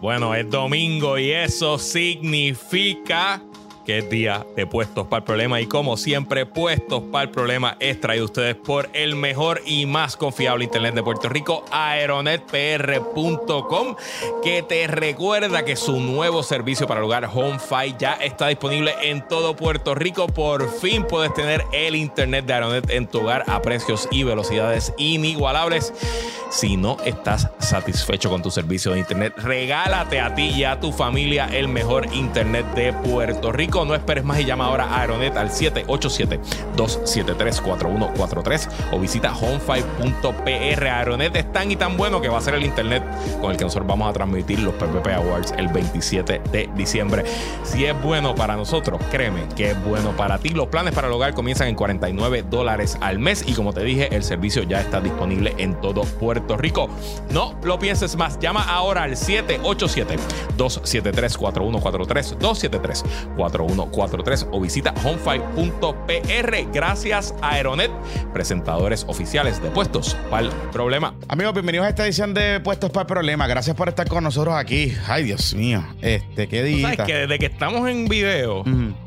Bueno, es domingo y eso significa que es día de Puestos para el Problema. Y como siempre, Puestos para el Problema es traído a ustedes por el mejor y más confiable Internet de Puerto Rico, aeronetpr.com, que te recuerda que su nuevo servicio para el hogar HomeFi ya está disponible en todo Puerto Rico. Por fin puedes tener el Internet de Aeronet en tu hogar a precios y velocidades inigualables. Si no estás satisfecho con tu servicio de Internet, regálate a ti y a tu familia el mejor Internet de Puerto Rico. No esperes más y llama ahora a Aeronet al 787-273-4143 o visita homefive.pr. Aeronet es tan y tan bueno que va a ser el internet con el que nosotros vamos a transmitir los PPP Awards el 27 de diciembre. Si es bueno para nosotros, créeme que es bueno para ti. Los planes para el hogar comienzan en 49 dólares al mes y como te dije, el servicio ya está disponible en todo Puerto Rico. No lo pienses más, llama ahora al 787-273-4143, 273-4143 o visita homefive.pr. Gracias a Aeronet, presentadores oficiales de Puestos para el Problema. Amigos, bienvenidos a esta edición de Puestos para el Problema. Gracias por estar con nosotros aquí. Ay, Dios mío. Este, qué ¿Tú día. ¿Sabes que desde que estamos en video,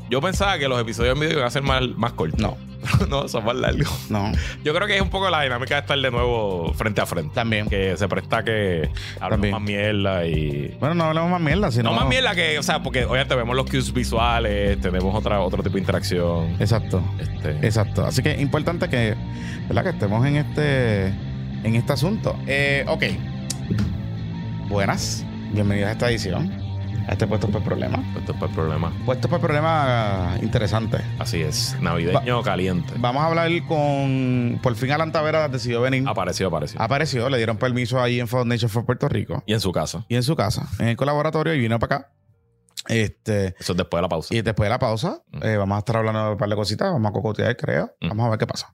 yo pensaba que los episodios en video iban a ser más, más cortos. No, no, son más largos. no. Yo creo que es un poco la dinámica de estar de nuevo frente a frente. También. Que se presta que También. más mierda y. Bueno, no hablamos más mierda, sino. No más mierda que, o sea, porque obviamente vemos los cues visuales, tenemos otra, otro tipo de interacción. Exacto. Este, Exacto. Así que es importante que, ¿verdad? que estemos en este, en este asunto. Eh, ok. Buenas. Bienvenidos a esta edición. Este Puestos para el Problema. esto es para el problema. Puestos para el Problema interesante. Así es. Navideño caliente. Vamos a hablar con. Por fin Alan Taveras decidió venir. Apareció, apareció. Apareció, le dieron permiso ahí en Foundation for Puerto Rico. Y en su casa. Y en su casa, en el colaboratorio, y vino para acá. Este. Eso es después de la pausa. Y después de la pausa, eh, vamos a estar hablando de un par de cositas, vamos a cocotear, creo. Vamos a ver qué pasa.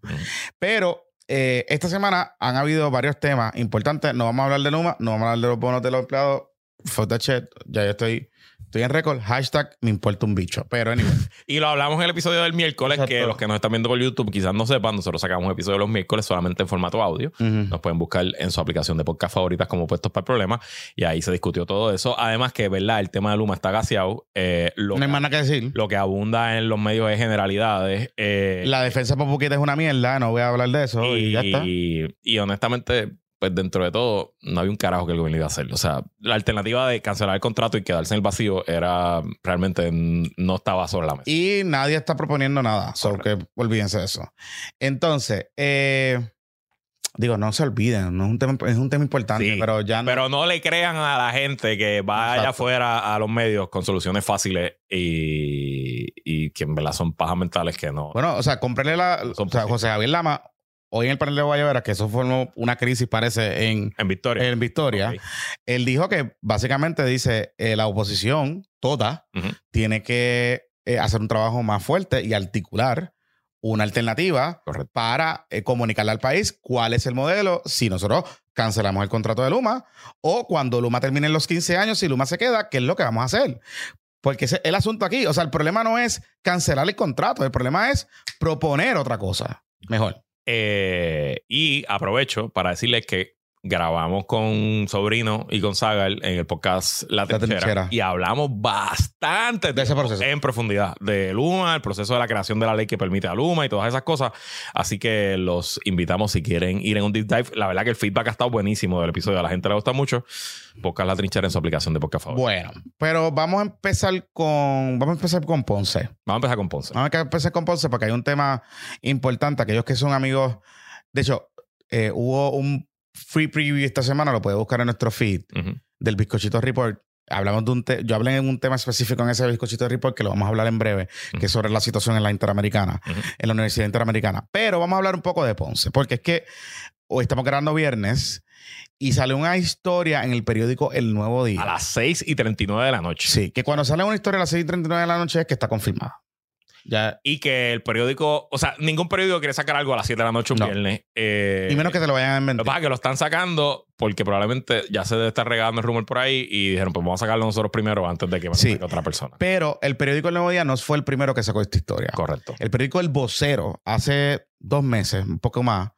Pero eh, esta semana han habido varios temas importantes. No vamos a hablar de Luma, no vamos a hablar de los bonos de los empleados. Fuck that shit. Ya yo estoy, estoy en récord. Hashtag me importa un bicho. Pero anyway. Y lo hablamos en el episodio del miércoles, que los que nos están viendo por YouTube quizás no sepan, nosotros sacamos un episodio los miércoles solamente en formato audio. Nos pueden buscar en su aplicación de podcast favoritas como Puestos para el Problema. Y ahí se discutió todo eso. Además que, ¿verdad? El tema de Luma está gaseado. Eh, lo, no hay más nada que decir. lo que abunda en los medios es generalidades. eh, La defensa por poquito es una mierda. No voy a hablar de eso. Y, ya está. y, y honestamente, pues dentro de todo, no había un carajo que el gobierno iba a hacer. O sea, la alternativa de cancelar el contrato y quedarse en el vacío era realmente no estaba sobre la mesa. Y nadie está proponiendo nada. So que olvídense de eso. Entonces, eh, digo, no se olviden. No es un tema, es un tema importante, Sí, pero ya no. Pero no le crean a la gente que va allá afuera a los medios con soluciones fáciles y, y que en verdad son pajas mentales que no. Bueno, o sea, cómprenle la. Son O sea, José Javier Lama, hoy en el panel de Guayabera, que eso formó una crisis, parece, en, en Victoria. en Victoria. Él dijo que básicamente dice eh, la oposición, toda, tiene que eh, hacer un trabajo más fuerte y articular una alternativa Correcto. para eh, comunicarle al país cuál es el modelo si nosotros cancelamos el contrato de Luma o cuando Luma termine los 15 años, si Luma se queda, ¿qué es lo que vamos a hacer? Porque ese es el asunto aquí. O sea, el problema no es cancelar el contrato, el problema es proponer otra cosa. Mejor. Eh, y aprovecho para decirles que grabamos con Sobrino y con Sagar en el podcast La La Trinchera, y hablamos bastante De ese proceso. en profundidad de Luma, el proceso de la creación de la ley que permite a Luma y todas esas cosas. Así que los invitamos si quieren ir en un deep dive. La verdad que el feedback ha estado buenísimo del episodio. A la gente le gusta mucho. Podcast La Trinchera en su aplicación de podcast. Bueno, pero vamos a empezar con. Vamos a empezar con Ponce. Vamos a empezar con Ponce. Vamos a empezar con Ponce porque hay un tema importante. Aquellos que son amigos. De hecho, eh, hubo un free preview esta semana, lo puede buscar en nuestro feed del Bizcochito Report. Hablamos de un te- yo hablé en un tema específico en ese Bizcochito Report que lo vamos a hablar en breve, que es sobre la situación en la Interamericana, en la Universidad Interamericana. Pero vamos a hablar un poco de Ponce, porque es que hoy estamos grabando viernes y sale una historia en el periódico El Nuevo Día. A las 6 y 39 de la noche. Sí, que cuando sale una historia a las 6:39 de la noche es que está confirmada. Ya, Y que el periódico, o sea, ningún periódico quiere sacar algo a las 7 de la noche un No. viernes. Eh, y menos que te lo vayan a Lo que inventar. pasa es que lo están sacando porque probablemente ya se debe estar regando el rumor por ahí y dijeron, pues vamos a sacarlo nosotros primero antes de que me Sí. otra persona. Pero el periódico El Nuevo Día no fue el primero que sacó esta historia. Correcto. El periódico El Vocero hace dos meses, un poco más,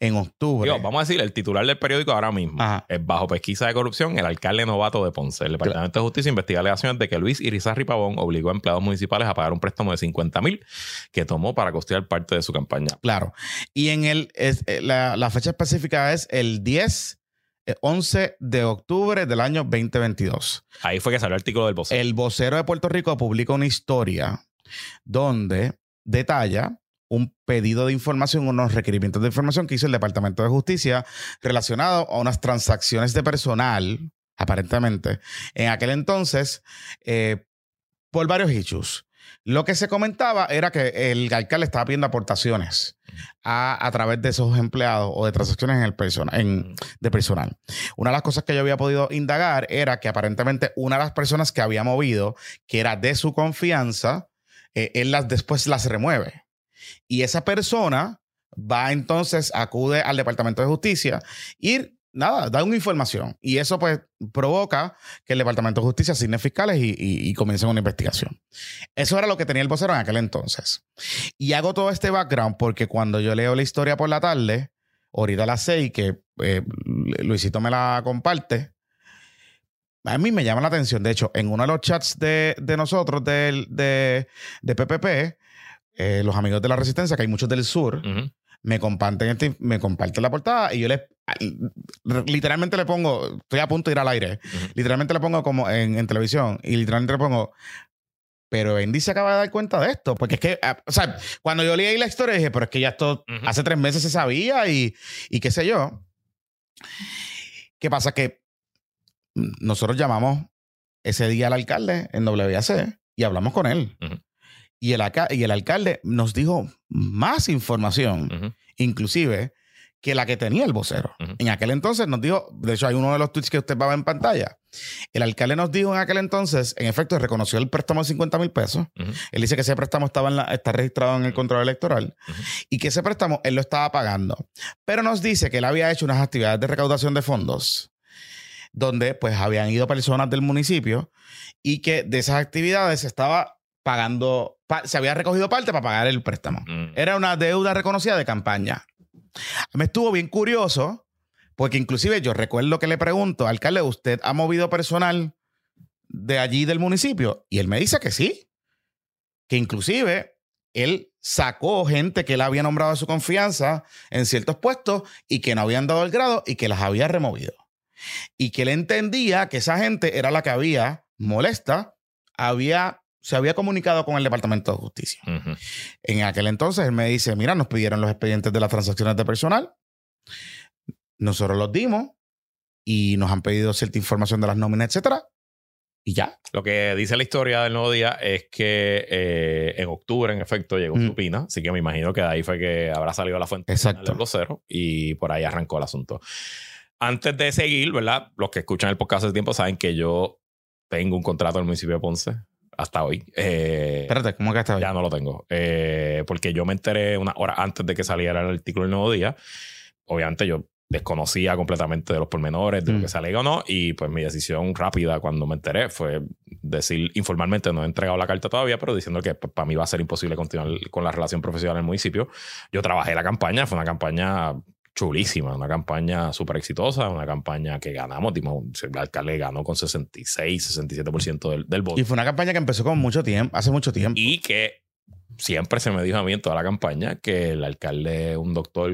en octubre. Digo, vamos a decir, el titular del periódico ahora mismo Ajá. es bajo pesquisa de corrupción, el alcalde novato de Ponce. El Departamento de Justicia investiga alegaciones de que Luis Irizarry Pavón obligó a empleados municipales a pagar un préstamo de 50 mil que tomó para costear parte de su campaña. Claro. Y en el, es- eh, la, la fecha específica es el 10, eh, 11 de octubre del año 2022. Ahí fue que salió el artículo del vocero. El vocero de Puerto Rico publica una historia donde detalla un pedido de información, unos requerimientos de información que hizo el Departamento de Justicia relacionado a unas transacciones de personal, aparentemente, en aquel entonces, eh, por varios issues. Lo que se comentaba era que el alcalde estaba pidiendo aportaciones a, a través de esos empleados o de transacciones en el persona, en, de personal. Una de las cosas que yo había podido indagar era que aparentemente una de las personas que había movido, que era de su confianza, eh, él las después las remueve. Y esa persona va entonces, acude al Departamento de Justicia y nada, da una información. Y eso pues provoca que el Departamento de Justicia asigne fiscales y, comiencen una investigación. Eso era lo que tenía el vocero en aquel entonces. Y hago todo este background porque cuando yo leo la historia por la tarde, ahorita a las seis, que eh, Luisito me la comparte, a mí me llama la atención. De hecho, en uno de los chats de, de nosotros, del- de, de PPP, eh, los amigos de la Resistencia, que hay muchos del sur. Me comparten, este- me comparten la portada y yo le literalmente le pongo, estoy a punto de ir al aire, literalmente le pongo como en, en televisión y literalmente le pongo, pero Andy se acaba de dar cuenta de esto, porque es que, ah, o sea, cuando yo leí la historia dije, pero es que ya esto hace tres meses se sabía y, y qué sé yo. ¿Qué pasa? Que nosotros llamamos ese día al alcalde en WAC y hablamos con él. Y el, y el alcalde nos dijo más información inclusive que la que tenía el vocero. En aquel entonces nos dijo, de hecho hay uno de los tweets que usted va a ver en pantalla, el alcalde nos dijo en aquel entonces, en efecto, reconoció el préstamo de 50 mil pesos. Él dice que ese préstamo estaba en la- está registrado en el control electoral y que ese préstamo él lo estaba pagando. Pero nos dice que él había hecho unas actividades de recaudación de fondos donde pues habían ido personas del municipio y que de esas actividades se estaba pagando, pa- se había recogido parte para pagar el préstamo. Mm. Era una deuda reconocida de campaña. Me estuvo bien curioso, porque inclusive yo recuerdo que le pregunto, alcalde, ¿usted ha movido personal de allí del municipio? Y él me dice que sí, que inclusive él sacó gente que él había nombrado de su confianza en ciertos puestos y que no habían dado el grado y que las había removido. Y que él entendía que esa gente era la que había molesta, había, se había comunicado con el Departamento de Justicia. En aquel entonces él me dice, mira, nos pidieron los expedientes de las transacciones de personal. Nosotros los dimos y nos han pedido cierta información de las nóminas, etcétera. Y ya. Lo que dice la historia del nuevo día es que eh, en octubre, en efecto, llegó Mm. Supina. Así que me imagino que de ahí fue que habrá salido la fuente Exacto. del vocero y por ahí arrancó el asunto. Antes de seguir, ¿verdad? Los que escuchan el podcast hace tiempo saben que yo tengo un contrato del municipio de Ponce hasta hoy. Eh, Espérate, ¿cómo que está hoy? ya no lo tengo. Eh, porque yo me enteré una hora antes de que saliera el artículo del nuevo día. Obviamente yo desconocía completamente de los pormenores, de lo Mm. que se alega o no. Y pues mi decisión rápida cuando me enteré fue decir informalmente, no he entregado la carta todavía, pero diciendo que pues, para mí va a ser imposible continuar con la relación profesional en el municipio. Yo trabajé la campaña, fue una campaña chulísima, una campaña súper exitosa, una campaña que ganamos, el alcalde ganó con 66, 67% del, del voto Y fue una campaña que empezó con mucho tiempo, hace mucho tiempo. y que siempre se me dijo a mí en toda la campaña que el alcalde es un doctor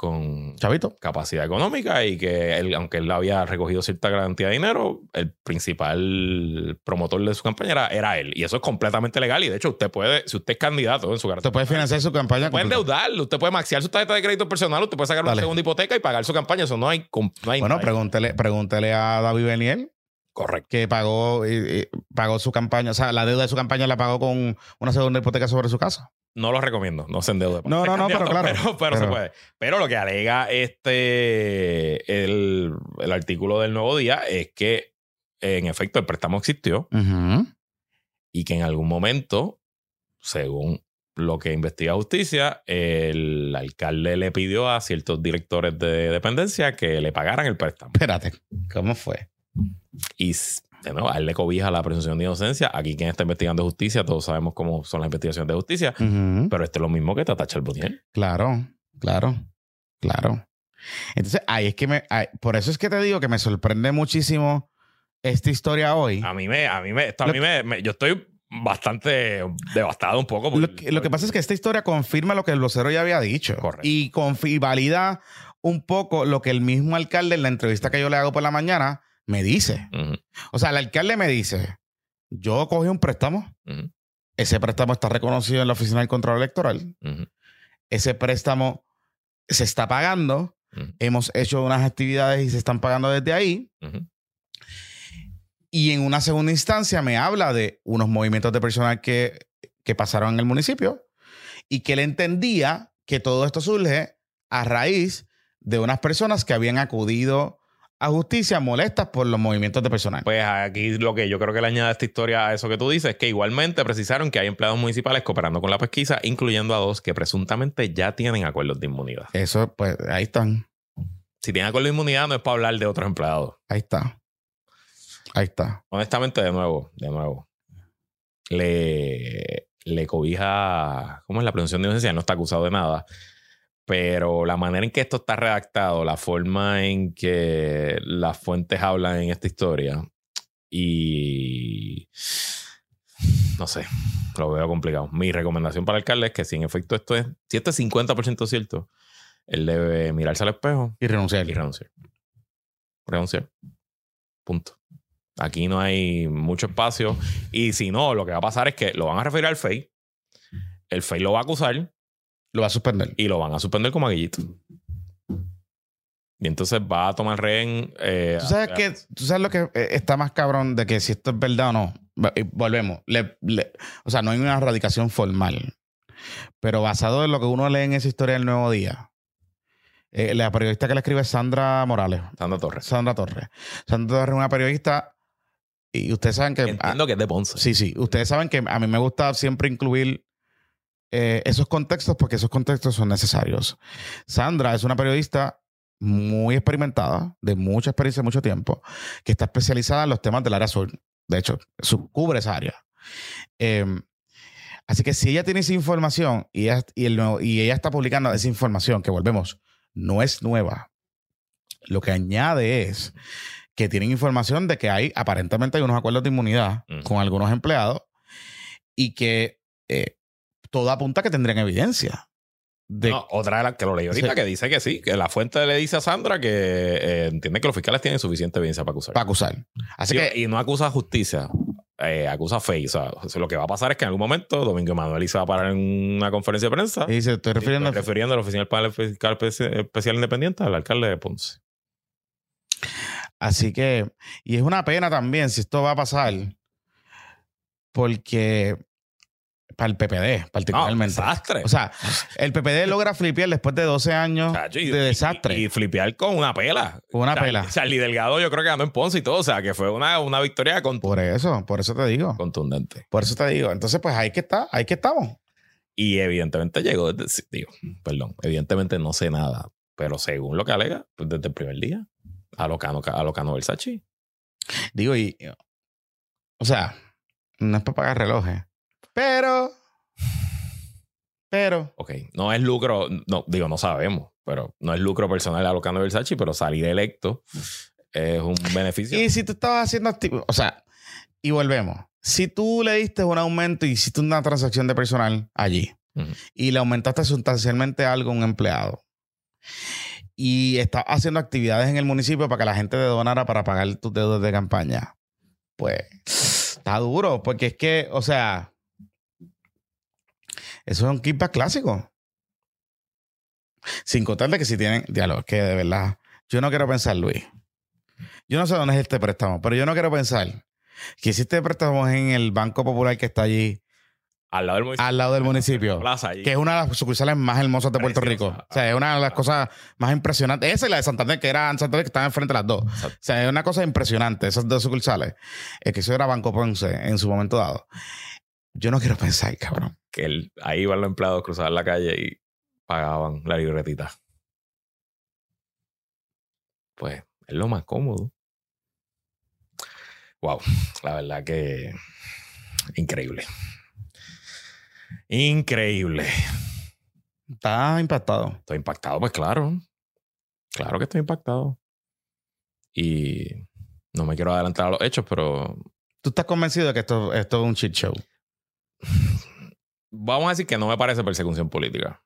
con Chavito. capacidad económica y que él, aunque él había recogido cierta cantidad de dinero, el principal promotor de su campaña era, era él. Y eso es completamente legal. Y de hecho, usted puede, si usted es candidato en su carta, Usted puede financiar su campaña. puede endeudarlo, usted puede maxiar su tarjeta de crédito personal, usted puede sacar una segunda hipoteca y pagar su campaña. Eso no hay. no hay- Bueno, pregúntele, pregúntele a David Beniel, Correcto. que pagó, eh, eh, pagó su campaña, o sea, la deuda de su campaña la pagó con una segunda hipoteca sobre su casa. No lo recomiendo, no se endeude. No, no, no, pero claro. Pero, pero se puede. Pero lo que alega este el, el artículo del nuevo día es que en efecto el préstamo existió y que en algún momento, según lo que investiga justicia, el alcalde le pidió a ciertos directores de dependencia que le pagaran el préstamo. Espérate, ¿cómo fue? Y a él le cobija la presunción de inocencia. Aquí quien está investigando justicia, todos sabemos cómo son las investigaciones de justicia. Pero esto es lo mismo que Tata Charbonnier. Claro, claro, claro. Entonces, ahí es que me. ay, por eso es que te digo que me sorprende muchísimo esta historia hoy. A mí me, a mí me, esto a Lo mí me, me- yo estoy bastante devastado un poco. Lo que, lo que pasa es que esta historia confirma lo que el vocero ya había dicho. Correcto. Y, y valida un poco lo que el mismo alcalde en la entrevista que yo le hago por la mañana me dice. O sea, el alcalde me dice: Yo cogí un préstamo. Ese préstamo está reconocido en la oficina del control electoral. Ese préstamo se está pagando. Hemos hecho unas actividades y se están pagando desde ahí. Y en una segunda instancia me habla de unos movimientos de personal que, que pasaron en el municipio y que él entendía que todo esto surge a raíz de unas personas que habían acudido a justicia molestas por los movimientos de personal. Pues aquí lo que yo creo que le añade esta historia a eso que tú dices es que igualmente precisaron que hay empleados municipales cooperando con la pesquisa, incluyendo a dos que presuntamente ya tienen acuerdos de inmunidad. Eso, pues, ahí están. Si tienen acuerdo de inmunidad, no es para hablar de otros empleados. Ahí está. Ahí está. Honestamente, de nuevo, de nuevo, le, le cobija, ¿cómo es la presunción de inocencia? No está acusado de nada. Pero la manera en que esto está redactado, la forma en que las fuentes hablan en esta historia y no sé, lo veo complicado. Mi recomendación para el alcalde es que si en efecto esto es, si esto es 50% cierto, él debe mirarse al espejo Y renunciar. y renunciar. Renunciar. Punto. Aquí no hay mucho espacio. Y si no, lo que va a pasar es que lo van a referir al FEI. El FEI lo va a acusar Lo va a suspender. y lo van a suspender como aguillito. Y entonces va a tomar rehén. eh, ¿Tú sabes, a- que, ¿Tú sabes lo que eh, está más cabrón de que si esto es verdad o no? Volvemos. Le- le- o sea, no hay una erradicación formal. Pero basado en lo que uno lee en esa historia del Nuevo Día, eh, la periodista que le escribe es Sandra Morales. Sandra Torres. Sandra Torres. Sandra Torres es una periodista y ustedes saben que... Entiendo que es de Ponce. Sí, sí. Ustedes saben que a mí me gusta siempre incluir eh, esos contextos porque esos contextos son necesarios. Sandra es una periodista muy experimentada, de mucha experiencia, mucho tiempo, que está especializada en los temas del área sur. De hecho, cubre esa área. Eh, así que si ella tiene esa información y ella, y, el nuevo- y ella está publicando esa información, que volvemos, no es nueva, lo que añade es que tienen información de que hay, aparentemente hay unos acuerdos de inmunidad Ujú. con algunos empleados y que eh, todo apunta a que tendrían evidencia. De, No, otra de las que lo leí ahorita Sí. que dice que sí, que la fuente le dice a Sandra que eh, entiende que los fiscales tienen suficiente evidencia para acusar. para acusar. Así Sí, que, y no acusa a justicia, eh, acusa a FEI. O sea, lo que va a pasar es que en algún momento Domingo Emanuel se va a parar en una conferencia de prensa y se estoy refiriendo Estoy refiriendo al oficial panel fiscal especi- especial independiente al alcalde de Ponce. Así que, y es una pena también si esto va a pasar, porque para el PPD, No, particularmente. desastre. o sea, el PPD logra flipear después de 12 años Chacho, y- de desastre. Y, y flipear con una pela. Con una Charlie- pela. Charlie Delgado yo creo que ganó en Ponce y todo. O sea, que fue una, una victoria cont- por eso, por eso te digo. contundente. Por eso te digo. Entonces, pues ahí que está, ahí que estamos. Y evidentemente llegó desde... Digo, perdón. Evidentemente no sé nada. Pero según lo que alega, pues desde el primer día. A lo Cano, a lo Cano Versace. Digo, y. O sea, no es para pagar relojes. Pero. Pero. Ok. No es lucro... No, digo, no sabemos. Pero no es lucro personal a lo Cano Versace. Pero salir electo es un beneficio. Y si tú estabas haciendo activo. O sea, y volvemos. Si tú le diste un aumento y hiciste una transacción de personal allí y le aumentaste sustancialmente algo a un empleado y estás haciendo actividades en el municipio para que la gente te donara para pagar tus deudas de campaña, pues está duro, porque es que, o sea, eso es un kickback clásico. Sin contarle que si tienen diálogo, que de verdad, yo no quiero pensar, Luis. Yo no sé dónde es este préstamo, pero yo no quiero pensar que si este préstamo es en el Banco Popular que está allí, Al lado del municipio. al lado del municipio, Plaza allí. que es una de las sucursales más hermosas de Puerto Rico. O sea, es una de las cosas más impresionantes. Esa y la de Santander, que era en Santander, que estaban enfrente de las dos. Exacto. O sea, es una cosa impresionante, esas dos sucursales. Es que eso era Banco Ponce en su momento dado. Yo no quiero pensar, cabrón. que el- ahí iban los empleados cruzaban la calle y pagaban la libretita. Pues es lo más cómodo. Wow, la verdad que increíble. Increíble. Está impactado. Estoy impactado, pues claro. Claro que estoy impactado. Y no me quiero adelantar a los hechos, pero ¿Tú estás convencido de que esto, esto es un shit show? Vamos a decir que no me parece persecución política.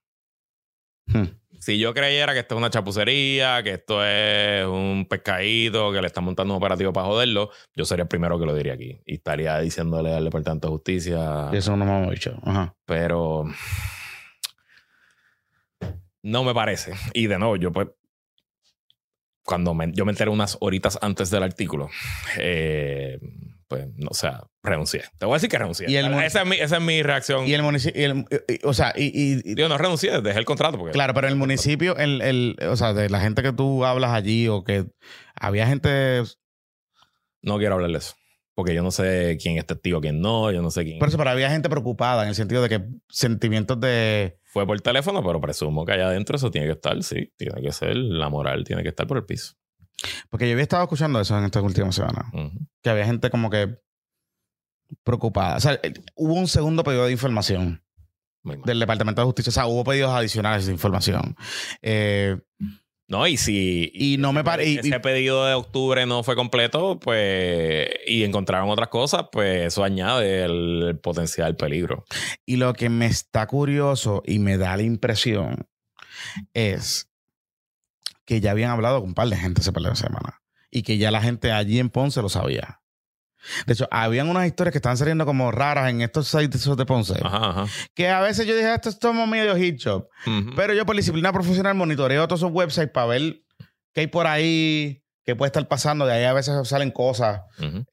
Hmm. Si yo creyera que esto es una chapucería, que esto es un pescadito, que le están montando un operativo para joderlo, yo sería el primero que lo diría aquí. Y estaría diciéndole al Departamento de Justicia. Eso no me hemos dicho. Ajá. Pero no me parece. Y de nuevo, yo pues. Cuando me- yo me enteré unas horitas antes del artículo, eh, pues, no, o sea, renuncié. Te voy a decir que renuncié. Y el esa, es mi, esa es mi reacción. Y el municipio, o sea, y, y- y- Digo, no renuncié, dejé el contrato. Porque claro, pero el municipio, el, el, o sea, de la gente que tú hablas allí o que había gente, No quiero hablar de eso. Porque yo no sé quién es testigo, quién no. Yo no sé quién por eso, pero había gente preocupada en el sentido de que sentimientos de, fue por teléfono, pero presumo que allá adentro eso tiene que estar, sí. Tiene que ser, la moral tiene que estar por el piso. Porque yo había estado escuchando eso en estas últimas semanas, que había gente como que preocupada. O sea, eh, hubo un segundo pedido de información. Del Departamento de Justicia. O sea, hubo pedidos adicionales de información. Eh, No, y si y no me parece. y- ese pedido de octubre no fue completo, pues, y encontraron otras cosas, pues eso añade el potencial peligro. Y lo que me está curioso y me da la impresión es que ya habían hablado con un par de gente ese par de semanas y que ya la gente allí en Ponce lo sabía. De hecho, habían unas historias que estaban saliendo como raras en estos sites de Ponce. Ajá, ajá. Que a veces yo dije, esto es todo medio hit shop. Pero yo por disciplina profesional monitoreo todos esos websites para ver qué hay por ahí, qué puede estar pasando. De ahí a veces salen cosas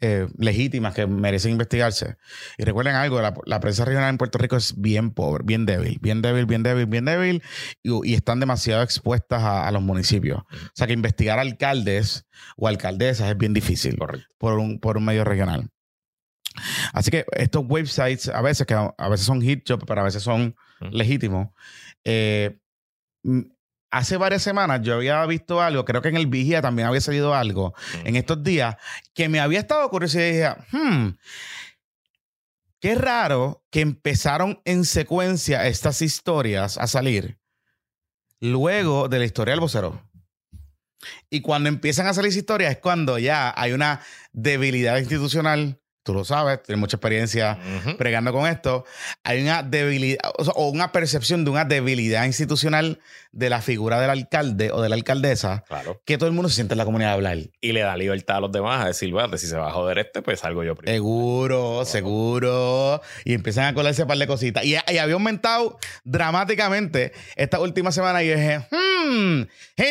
eh, legítimas que merecen investigarse. Y recuerden algo, la, la prensa regional en Puerto Rico es bien pobre, bien débil, bien débil, bien débil, bien débil, y, y están demasiado expuestas a, a los municipios. O sea que investigar alcaldes o alcaldesas es bien difícil Correcto. por un, por un medio regional. Así que estos websites a veces, que a veces son hit job, pero a veces son Ujú. legítimos. eh, hace varias semanas yo había visto algo, creo que en el Vigía también había salido algo, en estos días que me había estado curioso y dije, hmm, qué raro que empezaron en secuencia estas historias a salir luego de la historia del vocero. Y cuando empiezan a salir historias es cuando ya hay una debilidad institucional, tú lo sabes, tienes mucha experiencia pregando con esto, hay una debilidad o, sea, o una percepción de una debilidad institucional de la figura del alcalde o de la alcaldesa Claro. que todo el mundo se siente en la comunidad a hablar. Y le da libertad a los demás a decir, bueno, si se va a joder este, pues salgo yo primero. Seguro, seguro. Y empiezan a colarse un par de cositas. Y, y había aumentado dramáticamente esta última semana y dije, hmm,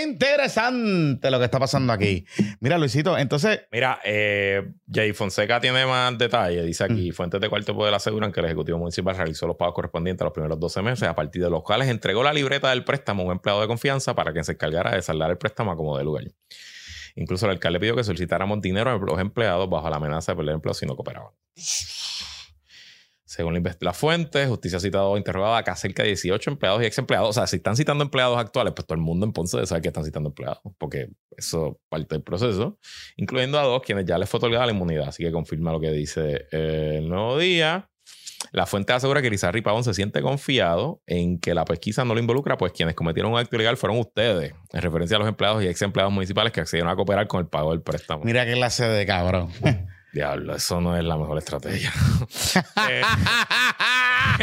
interesante lo que está pasando aquí. Mira, Luisito, entonces, Mira, eh, Jay Fonseca tiene más detalles. Dice Mm. aquí, fuentes de cuarto poder aseguran que el Ejecutivo Municipal realizó los pagos correspondientes a los primeros 12 meses, a partir de los cuales entregó la libreta del préstamo empleado de confianza para que se encargara de saldar el préstamo como de lugar. Incluso el alcalde pidió que solicitáramos dinero a los empleados bajo la amenaza de perder empleo si no cooperaban. Según la, fuente, justicia ha citado interrogado acá cerca de 18 empleados y ex empleados. O sea, si están citando empleados actuales, pues todo el mundo en Ponce saber que están citando empleados, porque eso es parte del proceso, incluyendo a dos quienes ya les fue otorgada la inmunidad. Así que confirma lo que dice eh, el nuevo día. La fuente asegura que Rizarri Pavón se siente confiado en que la pesquisa no lo involucra, pues quienes cometieron un acto ilegal fueron ustedes, en referencia a los empleados y ex empleados municipales que accedieron a cooperar con el pago del préstamo. mira qué clase de cabrón. Diablo, eso no es la mejor estrategia. Eh,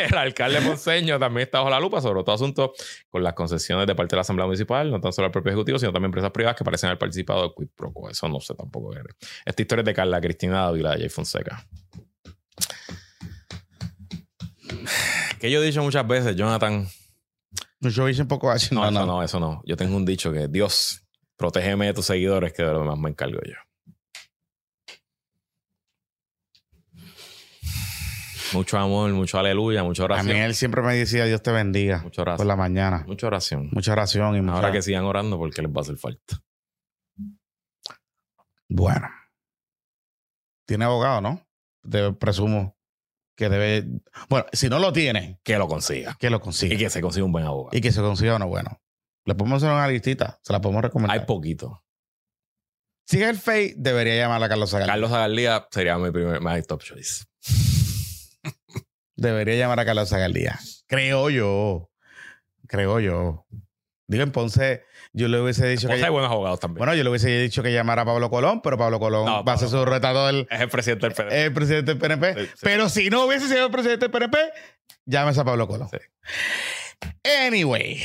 el alcalde Ponceño también está bajo la lupa sobre todo asunto con las concesiones de parte de la Asamblea Municipal, no tan solo al propio Ejecutivo, sino también empresas privadas que parecen haber participado de quid pro quo. Eso no sé tampoco. Esta historia es de Carla Cristina Dávila de Jay Fonseca. Que yo he dicho muchas veces, Jonathan. Yo hice un poco así. No, eso no, eso no. Yo tengo un dicho que Dios, protégeme de tus seguidores, que de lo demás me encargo yo. Mucho amor, mucho aleluya, mucha A mí oración. él siempre me decía, Dios te bendiga. Mucha Por oración. la mañana. Mucha oración. Mucha oración y mucha... Ahora que sigan orando porque les va a hacer falta. Bueno. Tiene abogado, ¿no? Debe- presumo que debe... Bueno, si no lo tiene, Que lo consiga. que lo consiga. Y que se consiga un buen abogado. Y que se consiga uno bueno. Le podemos hacer una listita. Se la podemos recomendar. Hay poquito. Si es el FEI, debería llamar a Carlos Zagaldía. Carlos Zagaldía sería mi primer my top choice. Debería llamar a Carlos Zagaldía. Creo yo. Creo yo. Digo, en Ponce, yo le hubiese dicho que. hay buenos abogados también. Bueno, yo le hubiese dicho que llamara a Pablo Colón, pero Pablo Colón No, va a ser su retador, es el presidente del PDP. el presidente del PNP. Sí, sí. Pero si no hubiese sido el presidente del PNP, llámese a Pablo Colón. Sí. Anyway.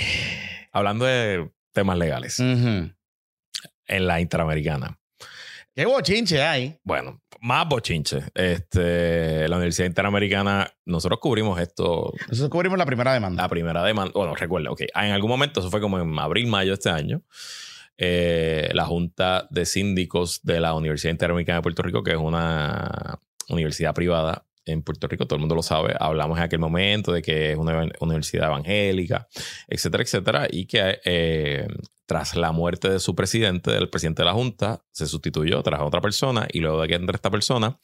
Hablando de temas legales, en la Interamericana. Qué bochinche hay. Bueno, más bochinche. Este, la Universidad Interamericana, nosotros cubrimos esto, Nosotros cubrimos la primera demanda. la primera demanda. Bueno, recuerda, ok. En algún momento, eso fue como en abril, mayo de este año. eh, la Junta de Síndicos de la Universidad Interamericana de Puerto Rico, que es una universidad privada en Puerto Rico, todo el mundo lo sabe. Hablamos en aquel momento de que es una universidad evangélica, etcétera, etcétera, y que eh, tras la muerte de su presidente, del presidente de la Junta, se sustituyó tras otra persona y luego de que entre esta persona,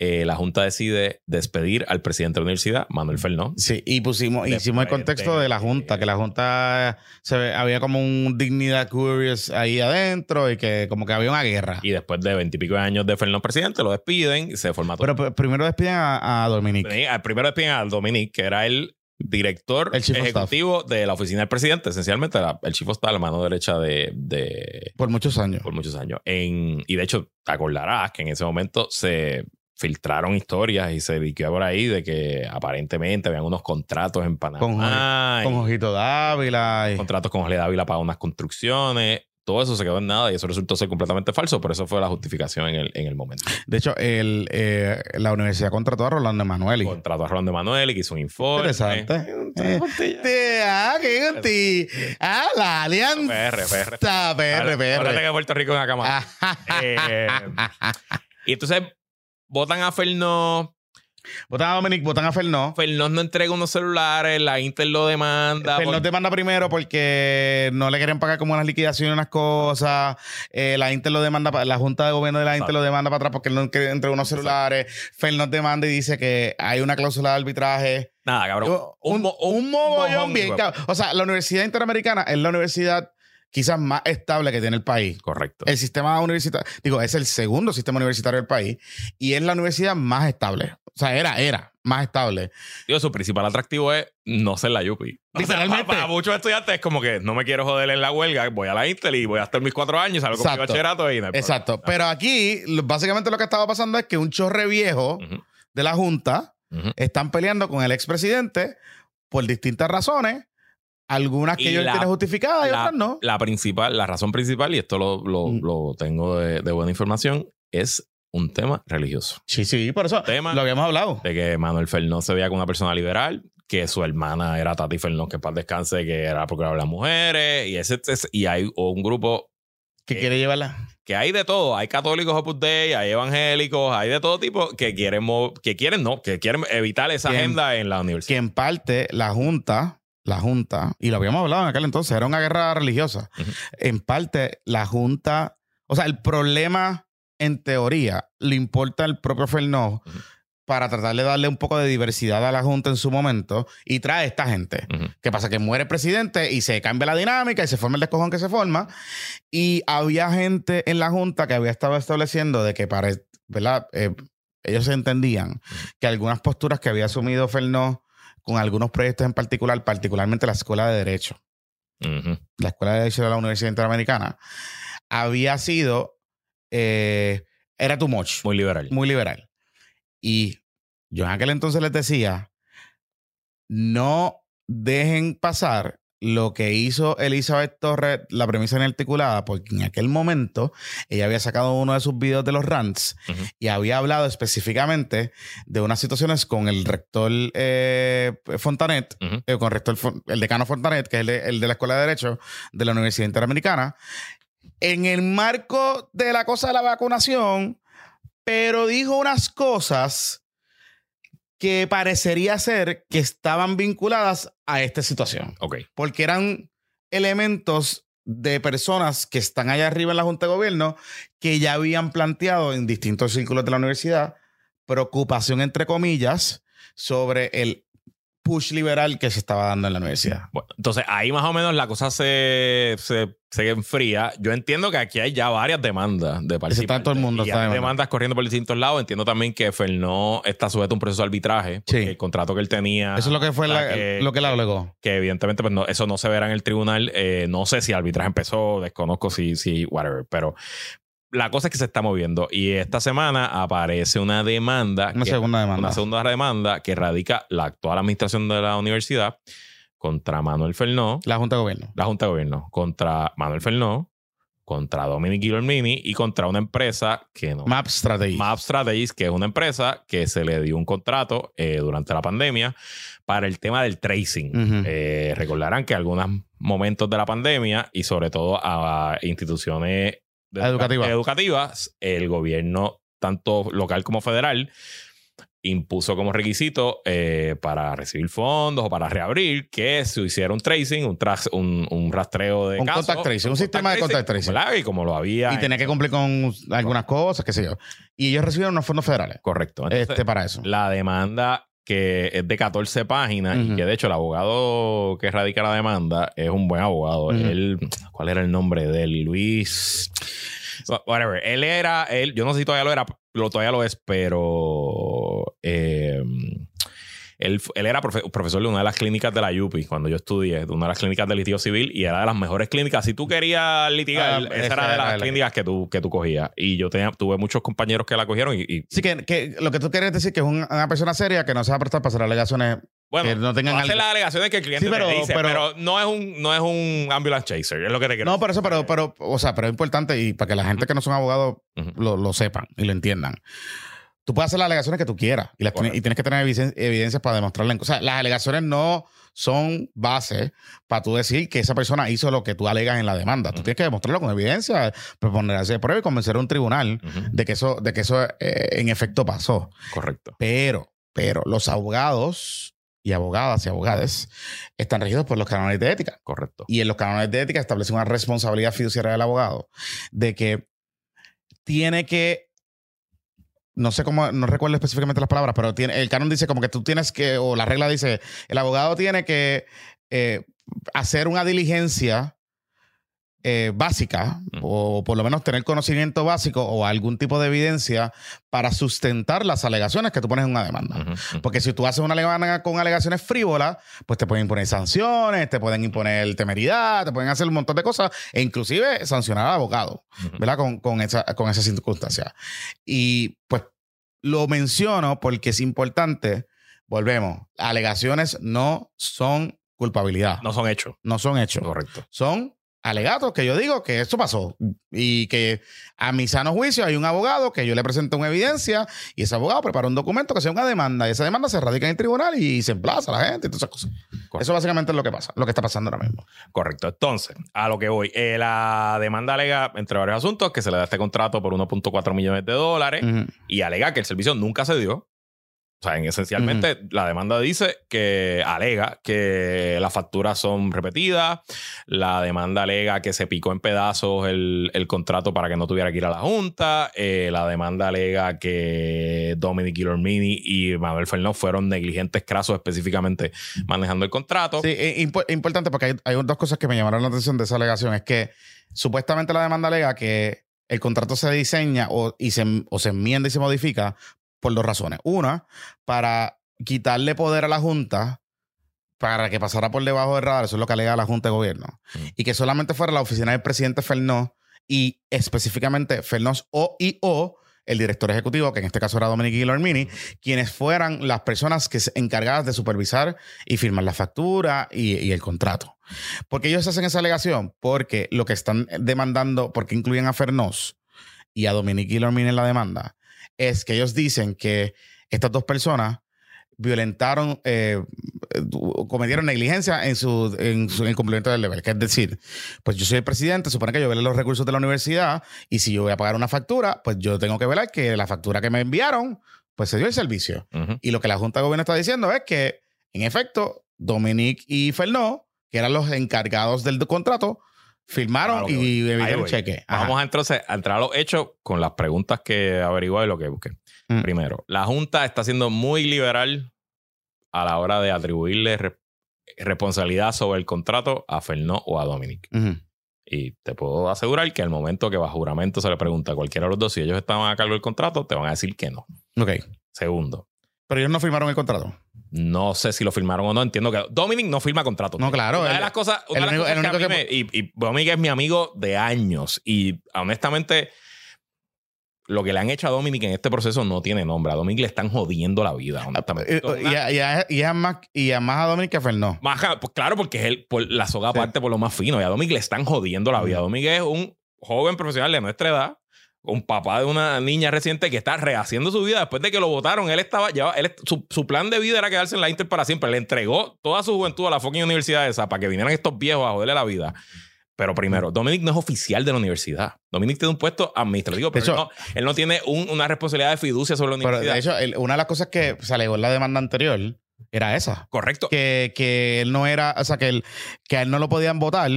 eh, la Junta decide despedir al presidente de la universidad, Manuel Fernó. Sí, y pusimos, Después hicimos el contexto de- de la Junta, que la Junta se ve- había como un dignidad curious ahí adentro y que como que había una guerra. Y después de veintipico de años de Fernó presidente, lo despiden, se forma todo. Pero pr- primero despiden a, a Dominique. Sí, al primero despiden a Dominique, que era el director El ejecutivo de la oficina del presidente, esencialmente la- el chief of staff, la mano derecha de, de- Por muchos años. por muchos años. En, y de hecho, te acordarás que en ese momento se filtraron historias y se diqueó por ahí de que aparentemente habían unos contratos en Panamá. Con y Ojito Dávila. y- contratos con Jorge Dávila para unas construcciones. Todo eso se quedó en nada y eso resultó ser completamente falso, pero eso fue la justificación en el, en el momento. De hecho, el, eh, la universidad contrató a Rolando Emanueli. Contrató a Rolando Emanuel y que hizo un informe. Interesante. Eh, Te- ah, qué conti- Ah, la alianza. PR, PR. PR, Acuérdate PR. que Puerto Rico es una cama. Eh, y entonces votan a Fernó. Votan a Dominique, votan a Fernó. Fernó no entrega unos celulares, la Intel lo demanda. Fernó por- te manda primero porque no le quieren pagar como unas liquidaciones, unas cosas. Eh, la Inter lo demanda, la Junta de Gobierno de la Inter lo demanda para atrás porque él no quiere entregar unos celulares. Fernó demanda y dice que hay una cláusula de arbitraje. Nada, cabrón. Un, un mogollón bien. cabrón. O sea, la Universidad Interamericana es la universidad quizás más estable que tiene el país. Correcto. El sistema universitario, digo, es el segundo sistema universitario del país y es la universidad más estable. O sea, era, era más estable. Digo, su principal atractivo es no ser la Yupi. O sea, Literalmente. para, para muchos estudiantes es como que no me quiero joder en la huelga, voy a la Intel y voy a estar mis cuatro años, salgo con mi bachillerato y no Exacto. Pero aquí, básicamente lo que estaba pasando es que un chorre viejo de la Junta ujú. están peleando con el expresidente por distintas razones. Algunas que Y ellos la- tienen justificadas y la, otras no. la principal, la razón principal, y esto lo, lo- Mm. lo tengo de, de buena información, es un tema religioso. Sí, sí, por eso Tema lo habíamos hablado. de que Manuel Fernó se veía con una persona liberal, que su hermana era Tati Fernó, que en paz descanse, que era procuradora de las mujeres, y, ese, ese- y hay un grupo Que quiere llevarla. que hay de todo. Hay católicos Opus Dei, hay evangélicos, hay de todo tipo que quieren, que quieren no, que quieren evitar esa agenda en la Que universidad. en parte la Junta, la Junta, y lo habíamos hablado en aquel entonces, era una guerra religiosa. Ujú. En parte la Junta, o sea, el problema en teoría le importa al propio Fernó Ujú. para tratar de darle un poco de diversidad a la Junta en su momento y trae esta gente. Ujú. ¿Qué pasa? Que muere el presidente y se cambia la dinámica y se forma el descojón que se forma. Y había gente en la Junta que había estado estableciendo de que para, ¿verdad? Eh, ellos entendían que algunas posturas que había asumido Fernó con algunos proyectos en particular, particularmente la Escuela de Derecho, la Escuela de Derecho de la Universidad Interamericana, había sido, eh, era too much Muy liberal. muy liberal. Y yo en aquel entonces les decía, no dejen pasar lo que hizo Elizabeth Torres, la premisa inarticulada, porque en aquel momento ella había sacado uno de sus videos de los rants y había hablado específicamente de unas situaciones con el rector eh, Fontanet, eh, con el, rector el decano Fontanet, que es el de, el de la Escuela de Derecho de la Universidad Interamericana, en el marco de la cosa de la vacunación, pero dijo unas cosas que parecería ser que estaban vinculadas a esta situación, Ok. porque eran elementos de personas que están allá arriba en la Junta de Gobierno que ya habían planteado en distintos círculos de la universidad preocupación, entre comillas, sobre el push liberal que se estaba dando en la universidad. Bueno, entonces ahí más o menos la cosa se, se, se enfría. Yo entiendo que aquí hay ya varias demandas de Ese está todo el mundo. Y está hay demandas corriendo por distintos lados. Entiendo también que Fernó está sujeto a un proceso de arbitraje. Porque Sí. el contrato que él tenía. Eso es lo que fue la- que- lo que él alegó. que evidentemente pues no, eso no se verá en el tribunal. Eh, no sé si el arbitraje empezó, desconozco si, si, whatever, pero la cosa es que se está moviendo y esta semana aparece una demanda, Una que- segunda demanda. una segunda demanda que radica la actual administración de la universidad contra Manuel Fernó, La Junta de Gobierno. la Junta de Gobierno, contra Manuel Fernó, contra Dominic Guillermini y contra una empresa que no Map Strategy. Map Strategies, que es una empresa que se le dio un contrato eh, durante la pandemia para el tema del tracing. Eh, recordarán que algunos momentos de la pandemia y sobre todo a instituciones Educativas. educativas, el gobierno, tanto local como federal, impuso como requisito eh, para recibir fondos o para reabrir que se hiciera un tracing, un, tras- un, un rastreo de Un casos. contact tracing, un sistema de contact tracing. Y como lo había... y tenía que cumplir con algunas cosas, qué sé yo. Y ellos recibieron unos fondos federales Correcto. Entonces, este, para eso. la demanda que es de 14 páginas y que de hecho el abogado que radica la demanda es un buen abogado. Él, ¿cuál era el nombre de él? Luis. Whatever. Él era, él, yo no sé si todavía lo era, lo, todavía lo es, pero eh, él, él era profe- profesor de una de las clínicas de la UPI cuando yo estudié, de una de las clínicas de litigio civil y era de las mejores clínicas. Si tú querías litigar, Ah, esa esa era de las la- clínicas que tú, que tú cogías. Y yo tenía, tuve muchos compañeros que la cogieron y, y Sí, que, que lo que tú quieres decir que es un- una persona seria que no se va a prestar para hacer alegaciones Bueno, que no tengan hace algo- las alegaciones que el cliente Sí, pero- te dice, pero, pero- no es un no es un ambulance chaser, es lo que te quiero No, pero eso, pero, pero, o sea, pero es importante y para que la gente que no son abogados Ujú. lo, lo sepan y lo entiendan. Tú puedes hacer las alegaciones que tú quieras y, las tienes- y tienes que tener eviden- evidencias para demostrarla. en- O sea, las alegaciones no son base para tú decir que esa persona hizo lo que tú alegas en la demanda. Tú tienes que demostrarlo con evidencia, proponerse de prueba y convencer a un tribunal de que eso, de que eso eh, en efecto pasó. Correcto. Pero, pero los abogados y abogadas y abogadas están regidos por los cánones de ética. Correcto. Y en los cánones de ética establece una responsabilidad fiduciaria del abogado de que tiene que no sé cómo, no recuerdo específicamente las palabras, pero tiene, el canon dice como que tú tienes que, o la regla dice, el abogado tiene que eh, hacer una diligencia eh, básica, Mm. o por lo menos tener conocimiento básico o algún tipo de evidencia para sustentar las alegaciones que tú pones en una demanda. Porque si tú haces una demanda con alegaciones frívolas, pues te pueden imponer sanciones, te pueden imponer temeridad, te pueden hacer un montón de cosas e inclusive sancionar al abogado. ¿verdad? Con, con, esa, con esa circunstancia. Y pues lo menciono porque es importante, volvemos, alegaciones no son culpabilidad, No son hechos. no son hechos, Correcto. son alegatos que yo digo que esto pasó y que a mi sano juicio hay un abogado que yo le presento una evidencia y ese abogado prepara un documento que sea una demanda y esa demanda se radica en el tribunal y se emplaza a la gente y todas esas cosas. Correcto. Eso básicamente es lo que pasa, lo que está pasando ahora mismo. Correcto. Entonces, a lo que voy. Eh, la demanda alega, entre varios asuntos, que se le da este contrato por 1.4 millones de dólares y alega que el servicio nunca se dio. O sea, en esencialmente la demanda dice que alega que las facturas son repetidas, la demanda alega que se picó en pedazos el, el contrato para que no tuviera que ir a la Junta, eh, la demanda alega que Dominic Guillermini y Manuel Fernández fueron negligentes, crasos específicamente manejando el contrato. Sí, es impo- importante porque hay, hay dos cosas que me llamaron la atención de esa alegación. Es que supuestamente la demanda alega que el contrato se diseña o, y se, o se enmienda y se modifica por dos razones. Una, para quitarle poder a la Junta para que pasara por debajo del radar, eso es lo que alega la Junta de Gobierno, Mm. y que solamente fuera la oficina del presidente Fernó y específicamente Fernós o y o el director ejecutivo, que en este caso era Dominic Guillermini, quienes fueran las personas que se encargadas de supervisar y firmar la factura y, y el contrato. Porque ellos hacen esa alegación porque lo que están demandando, porque incluyen a Fernós y a Dominic Guillermini en la demanda, es que ellos dicen que estas dos personas violentaron, eh, cometieron negligencia en su, en su en el cumplimiento del deber. Que es decir, pues yo soy el presidente, supone que yo vele los recursos de la universidad y si yo voy a pagar una factura, pues yo tengo que velar que la factura que me enviaron, pues se dio el servicio. Y lo que la Junta de Gobierno está diciendo es que, en efecto, Dominique y Fernó, que eran los encargados del contrato, firmaron Claro y voy. cheque. Ajá. Vamos a entonces a entrar a los hechos con las preguntas que averigué y lo que busqué. Mm. Primero, la Junta está siendo muy liberal a la hora de atribuirle re- responsabilidad sobre el contrato a Fernó o a Dominic. Y te puedo asegurar que al momento que bajo juramento se le pregunta a cualquiera de los dos si ellos estaban a cargo del contrato, te van a decir que no. Ok. Segundo, Pero ellos no firmaron el contrato. No sé si lo firmaron o no. Entiendo que Dominic no firma contrato. No, claro, Una de el- las cosas, una el de las único- cosas el que único mí que- me- y, y Dominic es mi amigo de años. Y honestamente, lo que le han hecho a Dominic en este proceso no tiene nombre. A Dominic le están jodiendo la vida, honestamente. Eh, Y, a, y a- y a más, y a más a Dominic que a Fernó. Más, pues claro, porque es el, por la soga Sí. aparte por lo más fino. Y a Dominic le están jodiendo la vida. Dominic es un joven profesional de nuestra edad, un papá de una niña reciente que está rehaciendo su vida después de que lo votaron. Él estaba, él, su, su plan de vida era quedarse en la Inter para siempre. Le entregó toda su juventud a la fucking universidad esa para que vinieran estos viejos a joderle la vida. Pero primero, Dominic no es oficial de la universidad. Dominic tiene un puesto administrativo, pero hecho- él, no, él no tiene un- una responsabilidad de fiducia sobre la Pero universidad. de hecho, una de las cosas que se alegó en la demanda anterior era esa. Correcto. Que, que él no era, o sea, que, él, que a él no lo podían votar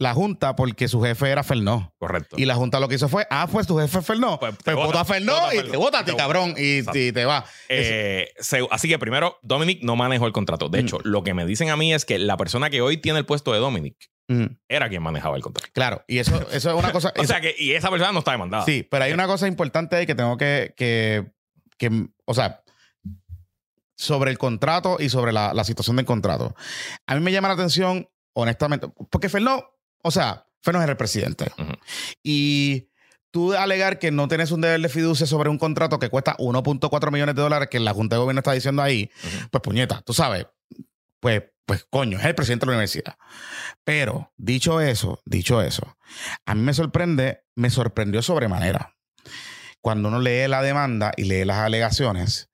la Junta porque su jefe era Fernó. Correcto. Y la Junta lo que hizo fue, ah, pues tu jefe es Fernó. Pues Pues, te vota vota, a Fernó y Fernó. te vota a ti, cabrón. Y, te va. Eh, se- así que primero, Dominic no manejó el contrato. De Mm. hecho, lo que me dicen a mí es que la persona que hoy tiene el puesto de Dominic Mm, era quien manejaba el contrato. claro, y eso, eso es una cosa. O eso- sea que, y esa persona no está demandada. sí, pero hay una cosa importante ahí que tengo que, que, que, o sea, sobre el contrato y sobre la, la situación del contrato. A mí me llama la atención, honestamente, porque Fernó, o sea, Fernó es el presidente. Y tú alegar que no tienes un deber de fiducia sobre un contrato que cuesta 1.4 millones de dólares que la Junta de Gobierno está diciendo ahí, pues puñeta, tú sabes, pues, pues coño, es el presidente de la universidad. Pero dicho eso, dicho eso, a mí me sorprende, me sorprendió sobremanera. Cuando uno lee la demanda y lee las alegaciones,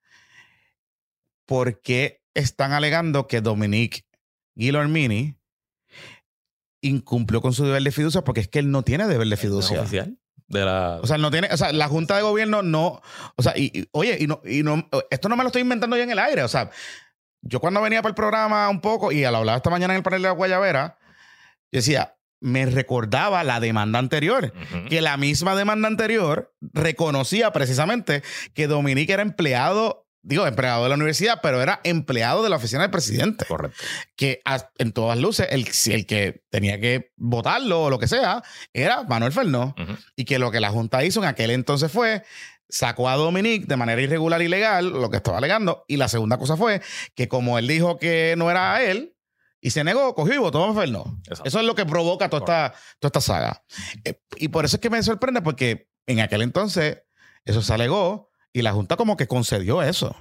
¿por qué están alegando que Dominique Guillermini incumplió con su deber de fiducia? Porque es que él no tiene deber de ¿Es fiducia. oficial de la. O sea, no tiene, o sea, la Junta de Gobierno no, o sea, y, y- oye, y no, y no, esto no me lo estoy inventando yo en el aire, o sea, yo cuando venía para el programa un poco y al hablar esta mañana en el panel de la Guayabera, yo decía, me recordaba la demanda anterior, que la misma demanda anterior reconocía precisamente que Dominique era empleado, digo, empleado de la universidad, pero era empleado de la oficina del presidente Correcto. que en todas luces el, el que tenía que votarlo o lo que sea era Manuel Fernó y que lo que la Junta hizo en aquel entonces fue sacó a Dominique de manera irregular y legal, lo que estaba alegando, y la segunda cosa fue que como él dijo que no era él y se negó, cogió y votó a Fernó. Eso es lo que provoca toda esta, toda esta saga. Eh, y por eso es que me sorprende porque en aquel entonces eso se alegó y la Junta como que concedió eso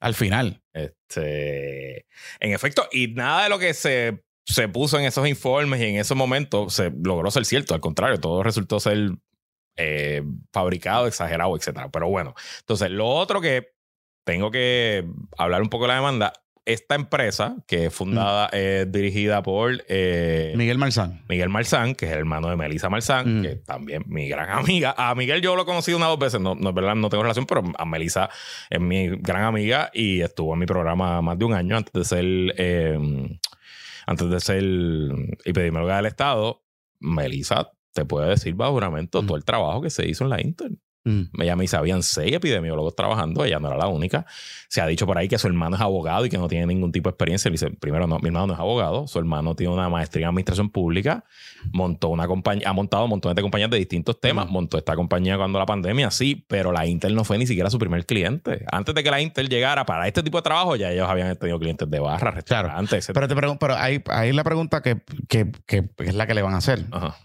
al final. Este, en efecto, y nada de lo que se, se puso en esos informes y en esos momentos se logró ser cierto. Al contrario, todo resultó ser eh, fabricado, exagerado, etcétera. Pero bueno, entonces lo otro que tengo que hablar un poco de la demanda. Esta empresa, que es fundada, es dirigida por eh, Miguel Marzán. Miguel Marzán, que es el hermano de Melissa Marzán, Mm. que también mi gran amiga. A Miguel yo lo he conocido una o dos veces, no, no verdad, no tengo relación, pero a Melissa es mi gran amiga y estuvo en mi programa más de un año antes de ser, eh, antes de ser epidemióloga del Estado. Melissa te puede decir bajo juramento Mm. todo el trabajo que se hizo en la Inter. Mm. Me dice, habían seis epidemiólogos trabajando, ella no era la única. Se ha dicho por ahí que su hermano es abogado y que no tiene ningún tipo de experiencia. Le dice, primero, no, mi hermano no es abogado, su hermano tiene una maestría en administración pública, montó una compañía, ha montado un montón de compañías de distintos temas, montó esta compañía cuando la pandemia, sí, pero la Intel no fue ni siquiera su primer cliente. Antes de que la Intel llegara para este tipo de trabajo, ya ellos habían tenido clientes de barra, restaurantes, etc. Pero te pregunto, pero ahí, ahí la pregunta que, que, que es la que le van a hacer. Ajá.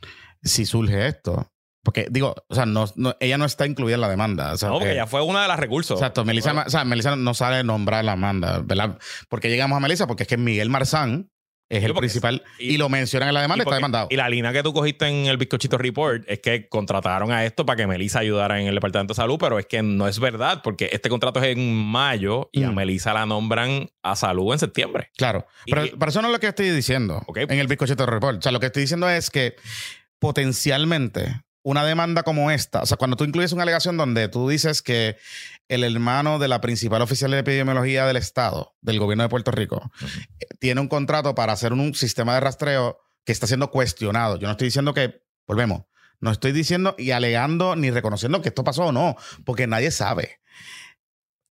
Si surge esto. Porque digo, o sea, no, no- ella no está incluida en la demanda. O sea, No, porque que- ella fue una de las recursos. Exacto, Melissa, o sea, Melissa no sabe nombrar la demanda, ¿verdad? Porque llegamos a Melissa porque es que Miguel Marzán es Sí, el principal y- y, lo mencionan en la demanda y, está demandado. y la línea que tú cogiste en el bizcochito report es que contrataron a esto para que Melissa ayudara en el departamento de salud, pero es que no es verdad, porque este contrato es en mayo y a Mm. Melissa la nombran a salud en septiembre. Claro, pero, eso no es lo que estoy diciendo en el bizcochito report. O sea, lo que estoy diciendo es que potencialmente una demanda como esta, o sea, cuando tú incluyes una alegación donde tú dices que el hermano de la principal oficial de epidemiología del Estado, del gobierno de Puerto Rico, tiene un contrato para hacer un, un sistema de rastreo que está siendo cuestionado. Yo no estoy diciendo que, volvemos, no estoy diciendo y alegando ni reconociendo que esto pasó o no, porque nadie sabe.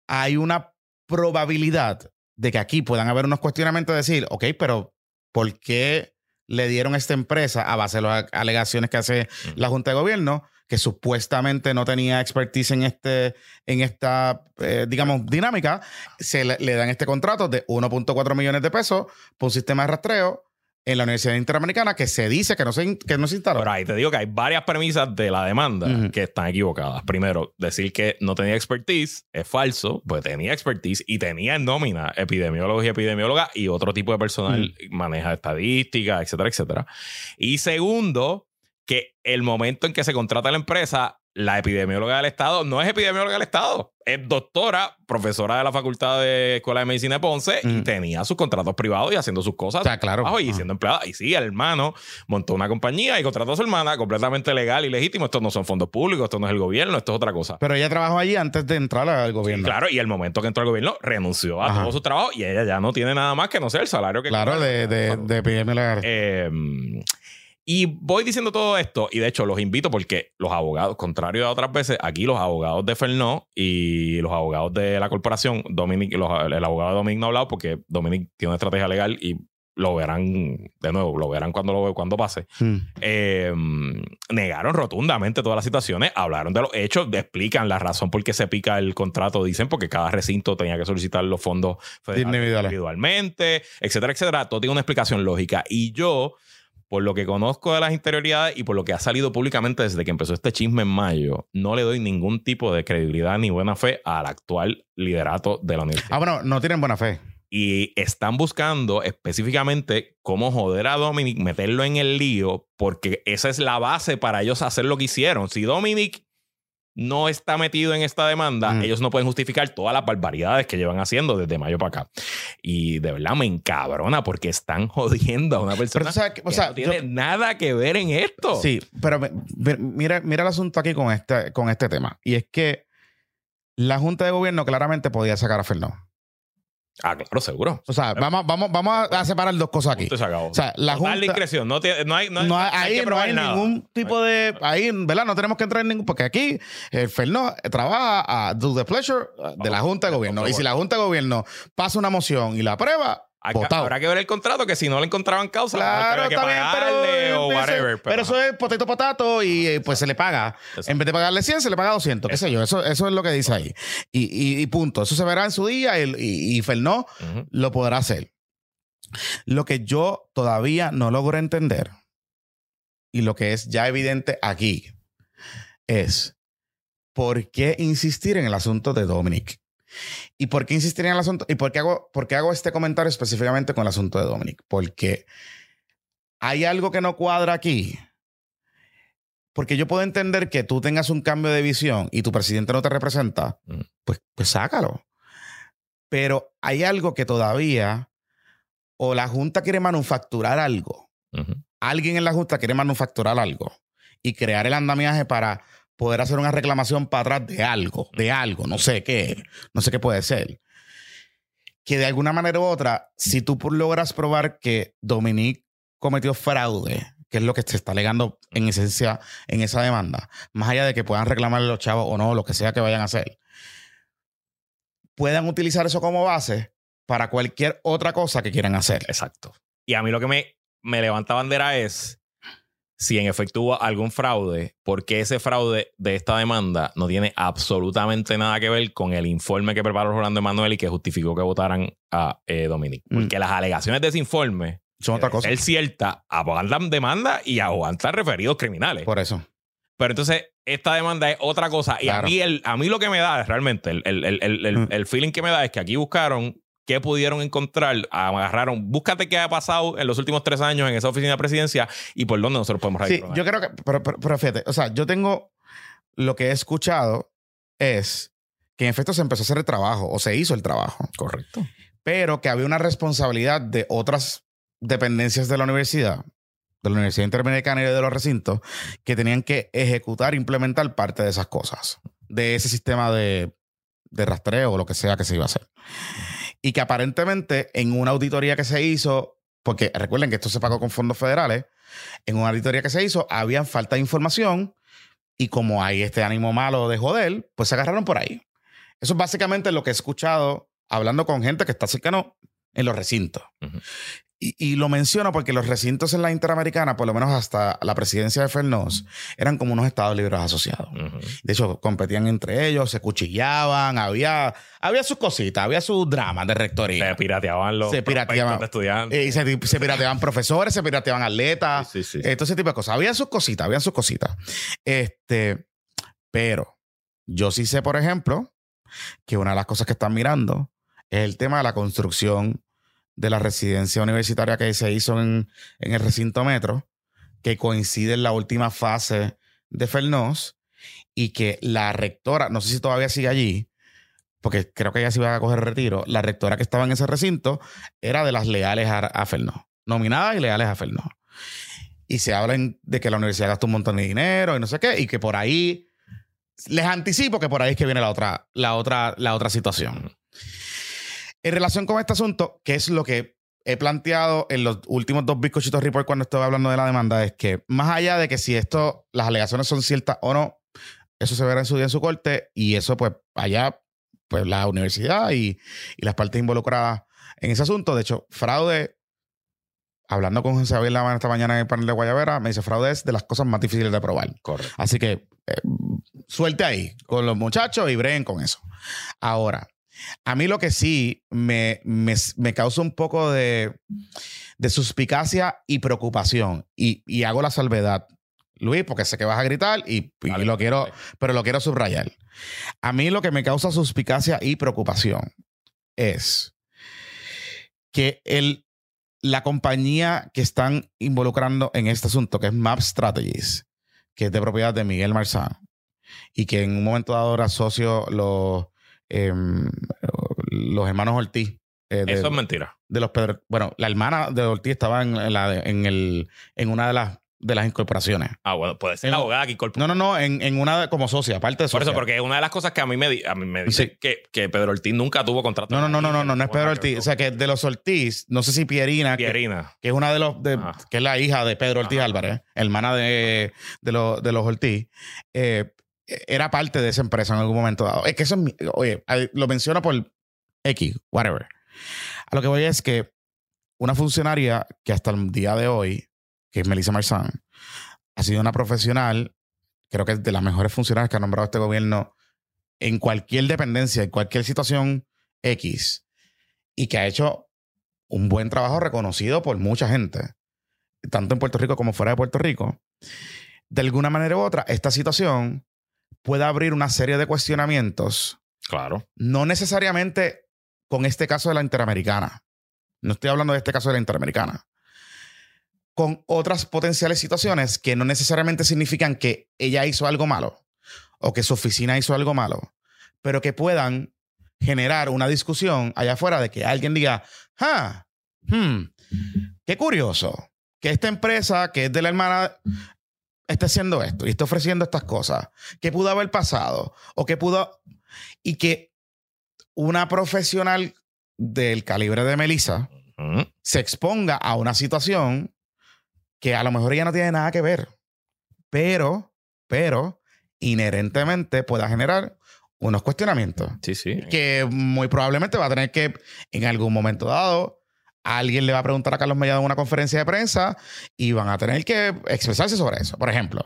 Hay una probabilidad de que aquí puedan haber unos cuestionamientos de decir, ok, pero ¿por qué le dieron a esta empresa a base de las alegaciones que hace la Junta de Gobierno? que supuestamente no tenía expertise en, este, en esta, eh, digamos, dinámica, se le, le dan este contrato de 1.4 millones de pesos por un sistema de rastreo en la Universidad Interamericana que se dice que no se, que no se instaló. Pero ahí te digo que hay varias premisas de la demanda que están equivocadas. Primero, decir que no tenía expertise es falso, pues tenía expertise y tenía en nómina epidemiólogos y epidemiólogas y otro tipo de personal maneja estadísticas, etcétera, etcétera. Y segundo, que el momento en que se contrata la empresa, la epidemióloga del Estado no es epidemióloga del Estado, es doctora, profesora de la Facultad de Escuela de Medicina de Ponce y Ujú. tenía sus contratos privados y haciendo sus cosas. O sea, claro. y siendo empleada. Y sí, el hermano montó una compañía y contrató a su hermana completamente legal y legítimo. Estos no son fondos públicos, esto no es el gobierno, esto es otra cosa. Pero ella trabajó allí antes de entrar al gobierno. Claro, y el momento que entró al gobierno renunció a Ajá. todo su trabajo y ella ya no tiene nada más que no sé el salario que Claro, de, de, de epidemióloga. Eh, y voy diciendo todo esto, y de hecho los invito porque los abogados, contrario a otras veces, aquí los abogados de Fernó y los abogados de la corporación, Dominic, los- el abogado de Dominic no ha hablado porque Dominic tiene una estrategia legal y lo verán de nuevo, lo verán cuando lo cuando pase. Mm. Eh, negaron rotundamente todas las situaciones, hablaron de los hechos, explican la razón por qué se pica el contrato, dicen porque cada recinto tenía que solicitar los fondos individualmente, etcétera, etcétera. Todo tiene una explicación lógica. Y yo, por lo que conozco de las interioridades y por lo que ha salido públicamente desde que empezó este chisme en mayo, no le doy ningún tipo de credibilidad ni buena fe al actual liderato de la universidad. Ah, bueno, no tienen buena fe. Y están buscando específicamente cómo joder a Dominic, meterlo en el lío, porque esa es la base para ellos hacer lo que hicieron. Si Dominic no está metido en esta demanda, Mm. ellos no pueden justificar todas las barbaridades que llevan haciendo desde mayo para acá. Y de verdad me encabrona porque están jodiendo a una persona que- o que sea, no tiene nada que ver en esto. Sí, pero mira, mira el asunto aquí con este, con este tema. Y es que la Junta de Gobierno claramente podía sacar a Fernando. Ah, claro, seguro. O sea, vamos, vamos, vamos a separar dos cosas aquí. Se acabó. O sea, la Total Junta- discreción. No, no hay, no hay- No hay, que no probar hay nada. ningún tipo de. Ahí, ¿verdad? No tenemos que entrar en ningún. Porque aquí el Fernando trabaja a do the pleasure de la Junta de Gobierno. Y si la Junta de Gobierno pasa una moción y la aprueba, Hay que- votado. habrá que ver el contrato que si no le encontraban causa, Claro, que bien, pagarle pero, o whatever. pero eso es potato potato y eh, pues se le paga. Exacto. En vez de pagarle 100, se le paga 200. ¿Qué sé yo? Eso, eso es lo que dice ahí. Y, y- y punto. Eso se verá en su día y, y, y Fernó lo podrá hacer. Lo que yo todavía no logro entender y lo que es ya evidente aquí es por qué insistir en el asunto de Dominic. ¿Y por qué insistir en el asunto? ¿Y por qué hago, por qué hago este comentario específicamente con el asunto de Dominic? Porque hay algo que no cuadra aquí. Porque yo puedo entender que tú tengas un cambio de visión y tu presidente no te representa, Mm. pues, pues sácalo. Pero hay algo que todavía, o la Junta quiere manufacturar algo, alguien en la Junta quiere manufacturar algo y crear el andamiaje para poder hacer una reclamación para atrás de algo, de algo, no sé qué, no sé qué puede ser. Que de alguna manera u otra, si tú logras probar que Dominique cometió fraude, que es lo que se está alegando en esencia en esa demanda, más allá de que puedan reclamarle los chavos o no, lo que sea que vayan a hacer, puedan utilizar eso como base para cualquier otra cosa que quieran hacer. Exacto. Y a mí lo que me, me levanta bandera es si en efecto hubo algún fraude, porque ese fraude de esta demanda no tiene absolutamente nada que ver con el informe que preparó Rolando Emanuel y que justificó que votaran a eh, Dominic. Mm. Porque las alegaciones de ese informe Son otra cosa. es cierta, aguantan demanda y aguantan referidos criminales. Por eso. Pero entonces, esta demanda es otra cosa. Y Claro. a, mí el, a mí lo que me da realmente, el, el, el, el, el- Mm. el feeling que me da es que aquí buscaron qué pudieron encontrar, agarraron, búscate qué ha pasado en los últimos tres años en esa oficina de presidencia y por dónde nosotros podemos Sí, yo creo que, pero, pero- pero fíjate, o sea, yo tengo, lo que he escuchado es que en efecto se empezó a hacer el trabajo o se hizo el trabajo, Correcto. pero que había una responsabilidad de otras dependencias de la universidad, de la Universidad Interamericana y de los recintos, que tenían que ejecutar, implementar parte de esas cosas, de ese sistema de, de rastreo o lo que sea que se iba a hacer. Y que aparentemente en una auditoría que se hizo, porque recuerden que esto se pagó con fondos federales, en una auditoría que se hizo, había falta de información y como hay este ánimo malo de joder, pues se agarraron por ahí. Eso es básicamente lo que he escuchado hablando con gente que está cercano en los recintos. Y, y lo menciono porque los recintos en la Interamericana, por lo menos hasta la presidencia de Fernos, eran como unos estados libres asociados. De hecho, competían entre ellos, se cuchillaban, había, había sus cositas, había sus dramas de rectoría. Se pirateaban los Se pirateaban. estudiantes. Eh, y se, se pirateaban profesores, se pirateaban atletas, Sí, sí, sí. eh, todo ese tipo de cosas. Había sus cositas, había sus cositas. Este, pero yo sí sé, por ejemplo, que una de las cosas que están mirando es el tema de la construcción de la residencia universitaria que se hizo en, en el recinto metro, que coincide en la última fase de Fernos y que la rectora, no sé si todavía sigue allí, porque creo que ella se iba a coger retiro, la rectora que estaba en ese recinto era de las leales a, a Fernos, nominadas y leales a Fernos. Y se hablan de que la universidad gasta un montón de dinero y no sé qué, y que por ahí les anticipo que por ahí es que viene la otra, la otra, la otra situación. En relación con este asunto, que es lo que he planteado en los últimos dos bizcochitos report cuando estoy hablando de la demanda, es que más allá de que si esto, las alegaciones son ciertas o no, eso se verá en su día en su corte y eso pues allá, pues la universidad y, y las partes involucradas en ese asunto. De hecho, fraude, hablando con José Abel Laván esta mañana en el panel de Guayavera, me dice fraude es de las cosas más difíciles de probar. Correcto. Así que eh, suelte ahí con los muchachos y breen con eso. Ahora, a mí lo que sí me, me, me causa un poco de, de suspicacia y preocupación, y, y hago la salvedad, Luis, porque sé que vas a gritar y, lo quiero, pero lo quiero subrayar. A mí lo que me causa suspicacia y preocupación es que el, la compañía que están involucrando en este asunto, que es Map Strategies, que es de propiedad de Miguel Marzán, y que en un momento dado era socio los, em, los hermanos Ortiz. eh, de, Eso es mentira. de los Pedro- bueno, la hermana de Ortiz estaba en, en la en el, en una de las, de las incorporaciones. Ah, bueno, puede ser En- la abogada que incorporó. No, no, no, en, en una de- como socia, aparte de Por socia. eso, porque una de las cosas que a mí me, di- a mí me dice Sí. que, que Pedro Ortiz nunca tuvo contrato. No, no, no, no, no, no, no es Pedro Ortiz. O sea, que de los Ortiz, no sé si Pierina, Pierina. que es una de los de- que es la hija de Pedro Ortiz Ajá. Álvarez, hermana de, de, los- de los Ortiz, eh, era parte de esa empresa en algún momento dado. Es que eso es oye, lo menciono por X, whatever. A lo que voy es que una funcionaria que hasta el día de hoy, que es Melissa Marzán, ha sido una profesional, creo que es de las mejores funcionarias que ha nombrado este gobierno en cualquier dependencia, en cualquier situación X, y que ha hecho un buen trabajo reconocido por mucha gente, tanto en Puerto Rico como fuera de Puerto Rico. De alguna manera u otra, esta situación puede abrir una serie de cuestionamientos, Claro. no necesariamente con este caso de la Interamericana. No estoy hablando de este caso de la Interamericana. Con otras potenciales situaciones que no necesariamente significan que ella hizo algo malo o que su oficina hizo algo malo, pero que puedan generar una discusión allá afuera de que alguien diga, ah, hmm, qué curioso que esta empresa que es de la hermana esté haciendo esto y esté ofreciendo estas cosas. ¿Qué pudo haber pasado? O que pudo... Y que una profesional del calibre de Melissa se exponga a una situación que a lo mejor ella no tiene nada que ver, pero, pero inherentemente pueda generar unos cuestionamientos Sí, sí. que muy probablemente va a tener que en algún momento dado alguien le va a preguntar a Carlos Mellado en una conferencia de prensa y van a tener que expresarse sobre eso, por ejemplo.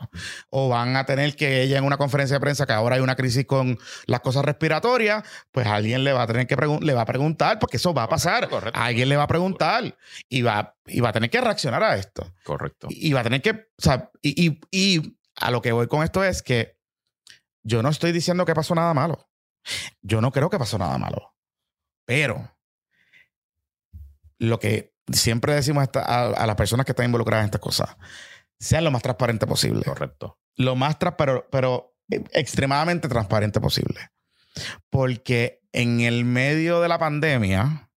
O van a tener que ella en una conferencia de prensa que ahora hay una crisis con las cosas respiratorias, pues alguien le va a tener que le va a preguntar porque eso va a pasar. correcto. Alguien le va a preguntar y va, y va a tener que reaccionar a esto. Correcto. Y, y va a tener que, o sea, y, y- y a lo que voy con esto es que yo no estoy diciendo que pasó nada malo. Yo no creo que pasó nada malo. Pero lo que siempre decimos a, a- las personas que están involucradas en estas cosas, sean lo más transparente posible. Correcto. Lo más tra- pero, pero extremadamente transparente posible. Porque en el medio de la pandemia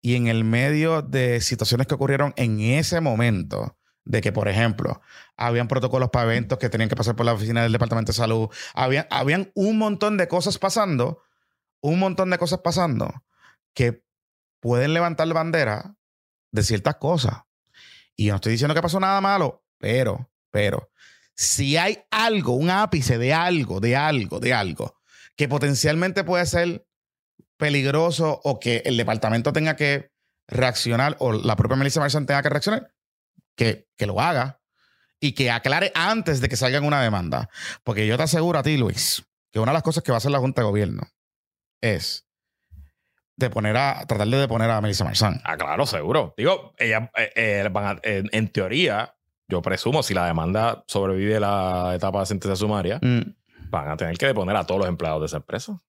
y en el medio de situaciones que ocurrieron en ese momento, de que, por ejemplo, habían protocolos para eventos que tenían que pasar por la oficina del Departamento de Salud, habían, habían un montón de cosas pasando, un montón de cosas pasando que pueden levantar bandera de ciertas cosas. Y yo no estoy diciendo que pasó nada malo, pero, pero, si hay algo, un ápice de algo, de algo, de algo, que potencialmente puede ser peligroso o que el departamento tenga que reaccionar o la propia Melissa Marsan tenga que reaccionar, que, que lo haga y que aclare antes de que salga una demanda. Porque yo te aseguro a ti, Luis, que una de las cosas que va a hacer la Junta de Gobierno es de poner a, tratar de deponer a Melissa Marzán. Ah, claro, seguro. Digo, ella, eh, eh, van a- en, en teoría, yo presumo, si la demanda sobrevive la etapa de sentencia sumaria, Mm, van a tener que deponer a todos los empleados de esa empresa.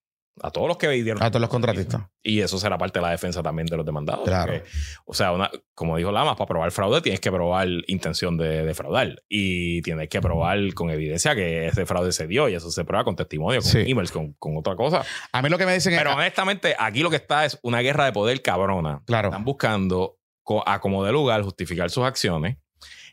A todos los que dieron. A todos los contratistas. Y eso será parte de la defensa también de los demandados. Claro. porque, o sea, una, como dijo Lamas, para probar fraude tienes que probar intención de defraudar. Y tienes que probar con evidencia que ese fraude se dio. Y eso se prueba con testimonio, con Sí. emails, con, con otra cosa. A mí lo que me dicen Pero es. honestamente, aquí lo que está es una guerra de poder cabrona. Claro. Están buscando, a como de lugar, justificar sus acciones.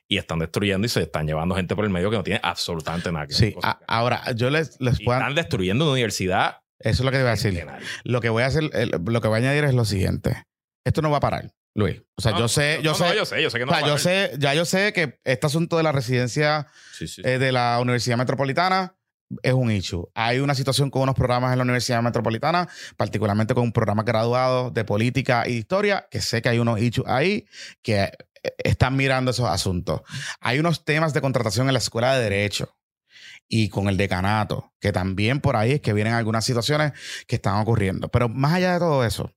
Y están destruyendo y se están llevando gente por el medio que no tiene absolutamente nada que ver. Sí, a- ahora yo les, les puedo. están destruyendo una universidad. Eso es lo que te voy a decir. Lo que voy a hacer, lo que voy a añadir es lo siguiente. Esto no va a parar, Luis. O sea, No, yo sé, yo no, sé. no, yo sé, yo sé que no o sea, va a yo sé, ya yo sé que este asunto de la residencia Sí, sí. eh, de la Universidad Metropolitana es un issue. Hay una situación con unos programas en la Universidad Metropolitana, particularmente con un programa graduado de política y historia, que sé que hay unos issues ahí que eh, están mirando esos asuntos. Hay unos temas de contratación en la Escuela de Derecho y con el decanato, que también por ahí es que vienen algunas situaciones que están ocurriendo. Pero más allá de todo eso,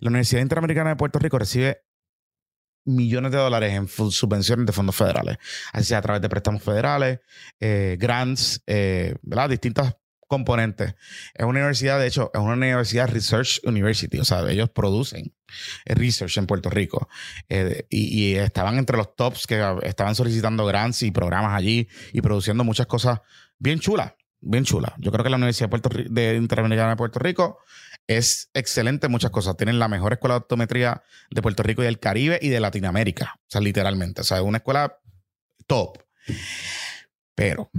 la Universidad Interamericana de Puerto Rico recibe millones de dólares en subvenciones de fondos federales, así sea a través de préstamos federales, eh, grants, eh, ¿verdad? Distintas componentes. Es una universidad, de hecho, es una universidad Research University, o sea, ellos producen research en Puerto Rico Eh, y estaban entre los tops que estaban solicitando grants y programas allí y produciendo muchas cosas bien chulas, bien chulas. Yo creo que la Universidad de Interamericana de Puerto Rico es excelente en muchas cosas. Tienen la mejor escuela de optometría de Puerto Rico y del Caribe y de Latinoamérica. O sea, literalmente. O sea, es una escuela top. Pero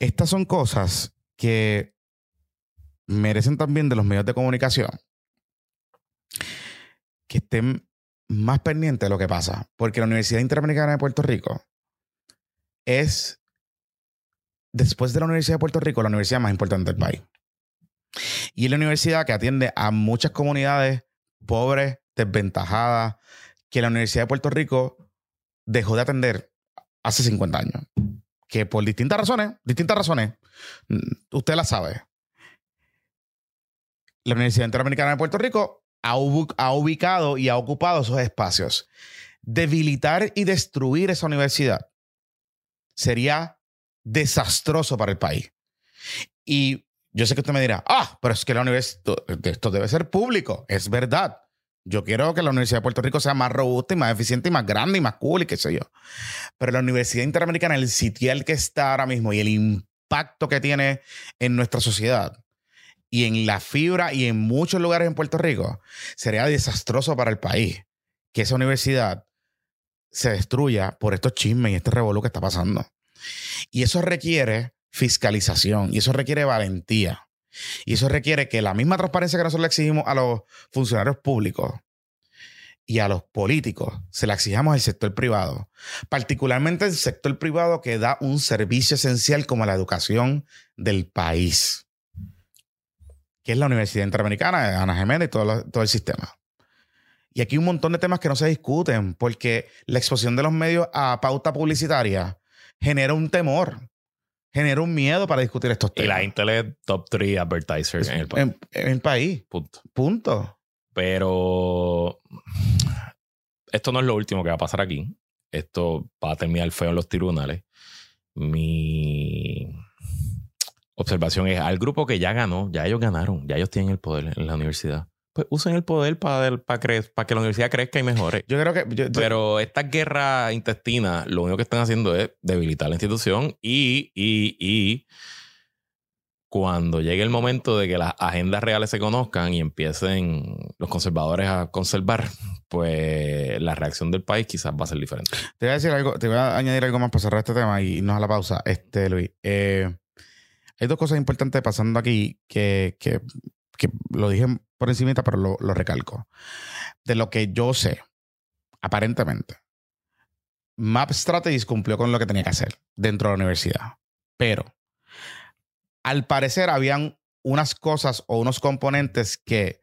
estas son cosas que merecen también de los medios de comunicación que estén más pendientes de lo que pasa. Porque la Universidad Interamericana de Puerto Rico es, después de la Universidad de Puerto Rico, la universidad más importante del país. Y es la universidad que atiende a muchas comunidades pobres, desventajadas, que la Universidad de Puerto Rico dejó de atender hace 50 años. Que por distintas razones, distintas razones, mm, usted la sabe. La Universidad Interamericana de Puerto Rico ha, ha ubicado y ha ocupado esos espacios. Debilitar y destruir esa universidad sería desastroso para el país. Y yo sé que usted me dirá, ah, pero es que la universidad, esto debe ser público. Es verdad. Yo quiero que la Universidad de Puerto Rico sea más robusta y más eficiente y más grande y más cool y qué sé yo. Pero la Universidad Interamericana, el sitial que está ahora mismo y el impacto que tiene en nuestra sociedad y en la fibra y en muchos lugares en Puerto Rico, sería desastroso para el país que esa universidad se destruya por estos chismes y este revolú que está pasando. Y eso requiere fiscalización y eso requiere valentía. Y eso requiere que la misma transparencia que nosotros le exigimos a los funcionarios públicos y a los políticos, se la exijamos al sector privado. Particularmente el sector privado que da un servicio esencial como la educación del país, que es la Universidad Interamericana, Ana Jiménez y todo, todo el sistema. Y aquí hay un montón de temas que no se discuten porque la exposición de los medios a pauta publicitaria genera un temor, genera un miedo para discutir estos Y temas. la Intel es top 3 advertiser en el país. en, en el país. Punto. Punto. Pero esto no es lo último que va a pasar aquí. Esto va a terminar feo en los tribunales. Mi observación es al grupo que ya ganó, ya ellos ganaron, ya ellos tienen el poder en la universidad. Pues usen el poder para, para, cre- para que la universidad crezca y mejore. Yo creo que. yo- yo- Pero esta guerra intestina, lo único que están haciendo es debilitar la institución y, y, y cuando llegue el momento de que las agendas reales se conozcan y empiecen los conservadores a conservar, pues la reacción del país quizás va a ser diferente. Te voy a decir algo, te voy a añadir algo más para cerrar este tema y irnos a la pausa. Este, Luis. eh, hay dos cosas importantes pasando aquí que, que, que lo dije por encimita, pero lo, lo recalco. De lo que yo sé, aparentemente, Map Strategies cumplió con lo que tenía que hacer dentro de la universidad. Pero, al parecer, habían unas cosas o unos componentes que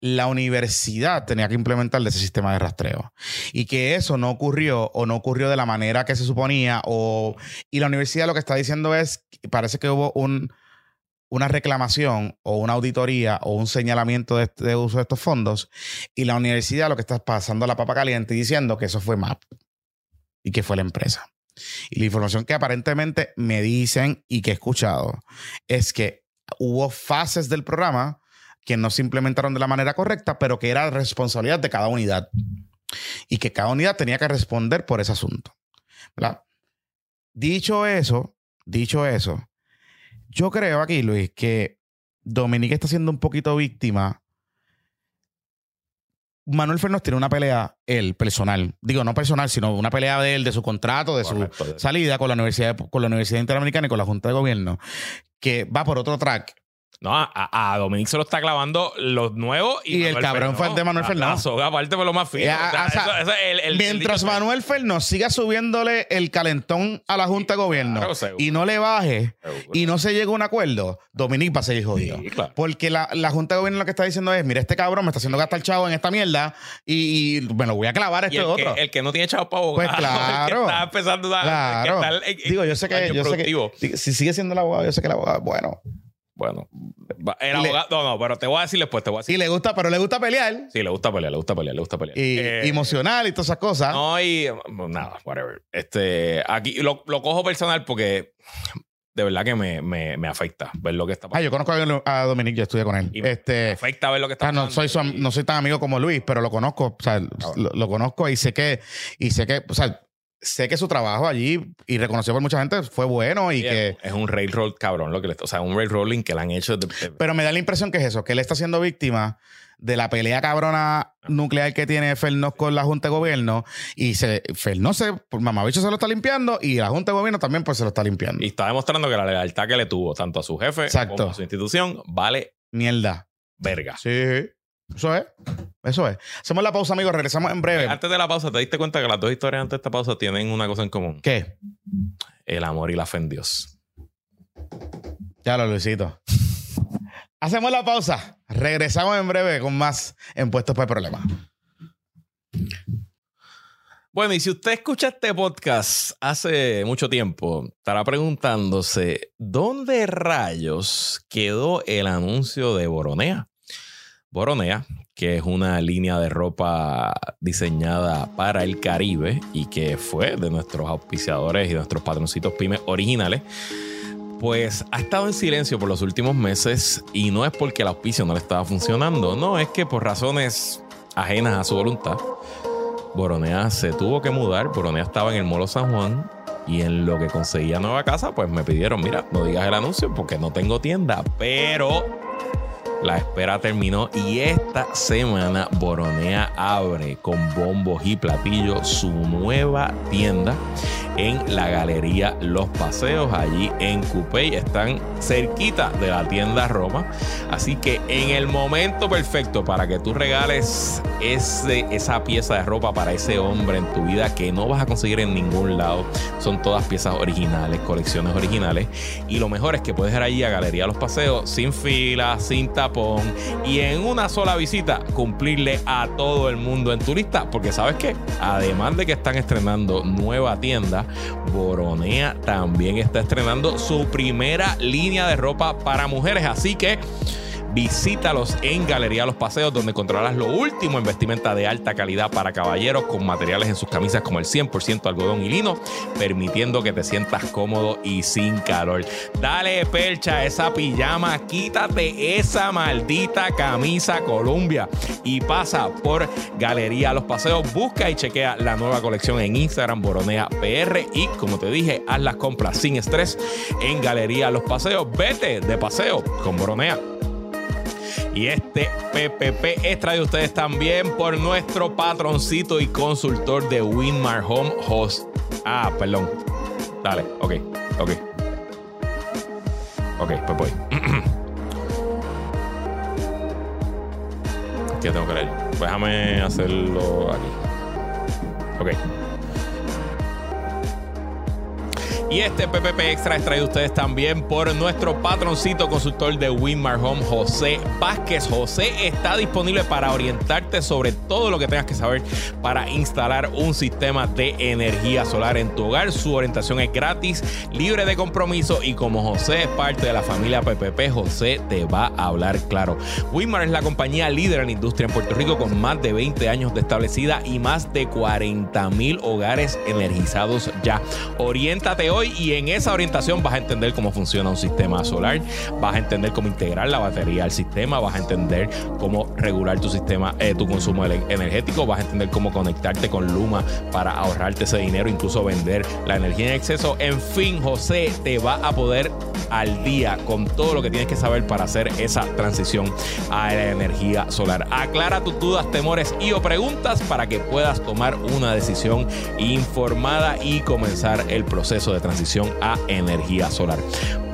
la universidad tenía que implementar de ese sistema de rastreo. Y que eso no ocurrió o no ocurrió de la manera que se suponía. O, y la universidad lo que está diciendo es, parece que hubo un, una reclamación o una auditoría o un señalamiento de, uso de estos fondos. Y la universidad lo que está pasando la papa caliente diciendo que eso fue MAP y que fue la empresa. Y la información que aparentemente me dicen y que he escuchado es que hubo fases del programa que no se implementaron de la manera correcta, pero que era responsabilidad de cada unidad. Y que cada unidad tenía que responder por ese asunto. Dicho eso, dicho eso, yo creo aquí, Luis, que Dominique está siendo un poquito víctima. Manuel Fernández tiene una pelea, él, personal. Digo, no personal, sino una pelea de él, de su contrato, de su salida con la Universidad, con la Universidad Interamericana y con la Junta de Gobierno, que va por otro track no, a, a Dominic se lo está clavando los nuevos y, el cabrón fue el de Manuel Fernández. aparte por lo más fino. mientras Manuel Fernández siga subiéndole el calentón a la Junta de Gobierno y no le baje y no se llegue a un acuerdo, Dominic va a seguir jodido. Porque la, Junta de Gobierno lo que está diciendo es: mira, este cabrón me está haciendo gastar chavo en esta mierda y, me lo voy a clavar este otro. el que no tiene chavo para abogar. Pues claro. está empezando a. Claro. Digo, yo sé que. Yo sé que si sigue siendo el abogado, yo sé que el abogado, bueno. Bueno, el abogado. no, no, pero te voy a decir después, te voy a decir. Y le gusta, pero le gusta pelear. Sí, le gusta pelear, le gusta pelear, le gusta pelear. Y eh, emocional y todas esas cosas. No, y nada, whatever. Este, aquí lo, lo cojo personal porque de verdad que me, me, me, afecta ver lo que está pasando. Ah, yo conozco a Dominique, yo estudié con él. este, me afecta ver lo que está pasando. no, soy no soy tan amigo como Luis, pero lo conozco, o sea, lo, lo, conozco y sé que, y sé que, o sea, sé que su trabajo allí y reconocido por mucha gente fue bueno y que es un railroad cabrón lo que le, o sea un railrolling que le han hecho pero me da la impresión que es eso que él está siendo víctima de la pelea cabrona nuclear que tiene Fernos con la Junta de Gobierno y se Fernos se por mamabicho se lo está limpiando y la Junta de Gobierno también pues se lo está limpiando. Y está demostrando que la lealtad que le tuvo tanto a su jefe como a su institución vale mierda. verga. Sí eso es. Eso es. Hacemos la pausa, amigos. Regresamos en breve. Antes de la pausa, ¿te diste cuenta que las dos historias antes de esta pausa tienen una cosa en común? ¿Qué? El amor y la fe en Dios. Ya lo, Luisito. Hacemos la pausa. Regresamos en breve con más en Puestos para el Problema. Bueno, y si usted escucha este podcast hace mucho tiempo, estará preguntándose, ¿dónde rayos quedó el anuncio de Boronea? Boronea, que es una línea de ropa diseñada para el Caribe y que fue de nuestros auspiciadores y nuestros patroncitos pymes originales, pues ha estado en silencio por los últimos meses y no es porque el auspicio no le estaba funcionando, no, es que por razones ajenas a su voluntad, Boronea se tuvo que mudar, Boronea estaba en el Molo San Juan y en lo que conseguía nueva casa, pues me pidieron, mira, no digas el anuncio porque no tengo tienda, pero la espera terminó y esta semana Boronea abre con bombos y platillos su nueva tienda en la Galería Los Paseos, allí en Coupey. Están cerquita de la tienda Roma. Así que en el momento perfecto para que tú regales ese, esa pieza de ropa para ese hombre en tu vida que no vas a conseguir en ningún lado. Son todas piezas originales, colecciones originales. Y lo mejor es que puedes ir allí a Galería Los Paseos sin fila, sin y en una sola visita cumplirle a todo el mundo en tu lista. Porque sabes que además de que están estrenando nueva tienda, Boronea también está estrenando su primera línea de ropa para mujeres. Así que Visítalos en Galería Los Paseos, donde encontrarás lo último en vestimenta de alta calidad para caballeros, con materiales en sus camisas como el 100% algodón y lino, permitiendo que te sientas cómodo y sin calor. Dale percha esa pijama, quítate esa maldita camisa Columbia y pasa por Galería Los Paseos. Busca y chequea la nueva colección en Instagram Boronea PR y como te dije, haz las compras sin estrés en Galería Los Paseos. Vete de paseo con Boronea. Y este PPP es traído ustedes también por nuestro patroncito y consultor de Winmar Home Host. Ah, perdón. Dale, ok, ok. Ok, pues voy. ¿Qué tengo que leer? Déjame hacerlo aquí. Ok. Y este PPP Extra es traído ustedes también por nuestro patroncito consultor de Winmar Home, José Vázquez. José está disponible para orientarte sobre todo lo que tengas que saber para instalar un sistema de energía solar en tu hogar. Su orientación es gratis, libre de compromiso y como José es parte de la familia PPP, José te va a hablar claro. Winmar es la compañía líder en la industria en Puerto Rico con más de 20 años de establecida y más de 40 mil hogares energizados ya. Oriéntate hoy y en esa orientación vas a entender cómo funciona un sistema solar, vas a entender cómo integrar la batería al sistema, vas a entender cómo regular tu sistema, eh, tu consumo energético, vas a entender cómo conectarte con Luma para ahorrarte ese dinero, incluso vender la energía en exceso. En fin, José te va a poder al día con todo lo que tienes que saber para hacer esa transición a la energía solar. Aclara tus dudas, temores y o preguntas para que puedas tomar una decisión informada y comenzar el proceso de transición a energía solar.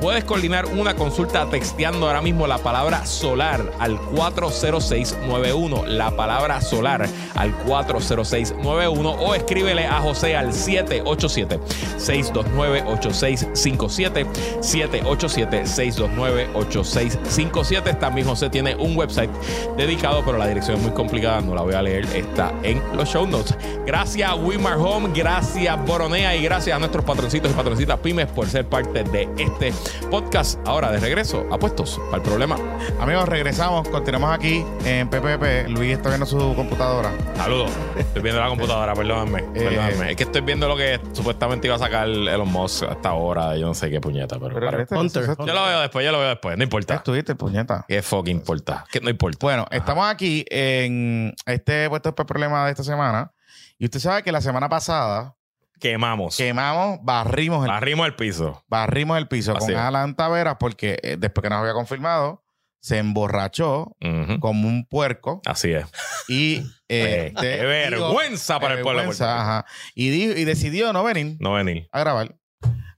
Puedes coordinar una consulta texteando ahora mismo la palabra solar al 40691, la palabra solar al 40691 o escríbele a José al 787-629-8657, 787-629-8657. También José tiene un website dedicado, pero la dirección es muy complicada, no la voy a leer, está en los show notes. Gracias Wimar Home, gracias Boronea y gracias a nuestros patroncitos y patroncitas pymes por ser parte de este podcast. Ahora de regreso, apuestos para el problema. Amigos, regresamos, continuamos aquí en PPP. Luis está viendo su computadora. Saludos. Estoy viendo la computadora, perdóname. Eh, perdóname. Es que estoy viendo lo que supuestamente iba a sacar Elon Musk a esta hora. Yo no sé qué puñeta, pero. Pero para- este- Hunter, Yo lo veo después, yo lo veo después. No importa. Estuviste, puñeta. ¿Qué fucking importa? ¿Qué no importa? Bueno, estamos aquí en este puesto por problema de esta semana. Y usted sabe que la semana pasada Quemamos. quemamos, barrimos el, Barrimos el piso. barrimos el piso Así con es. Alan Taveras porque eh, después que nos había confirmado, se emborrachó como un puerco Así es. y Eh, qué dijo- vergüenza para el pueblo vergüenza, ajá. y, dijo- y decidió no venir No venir. a grabar.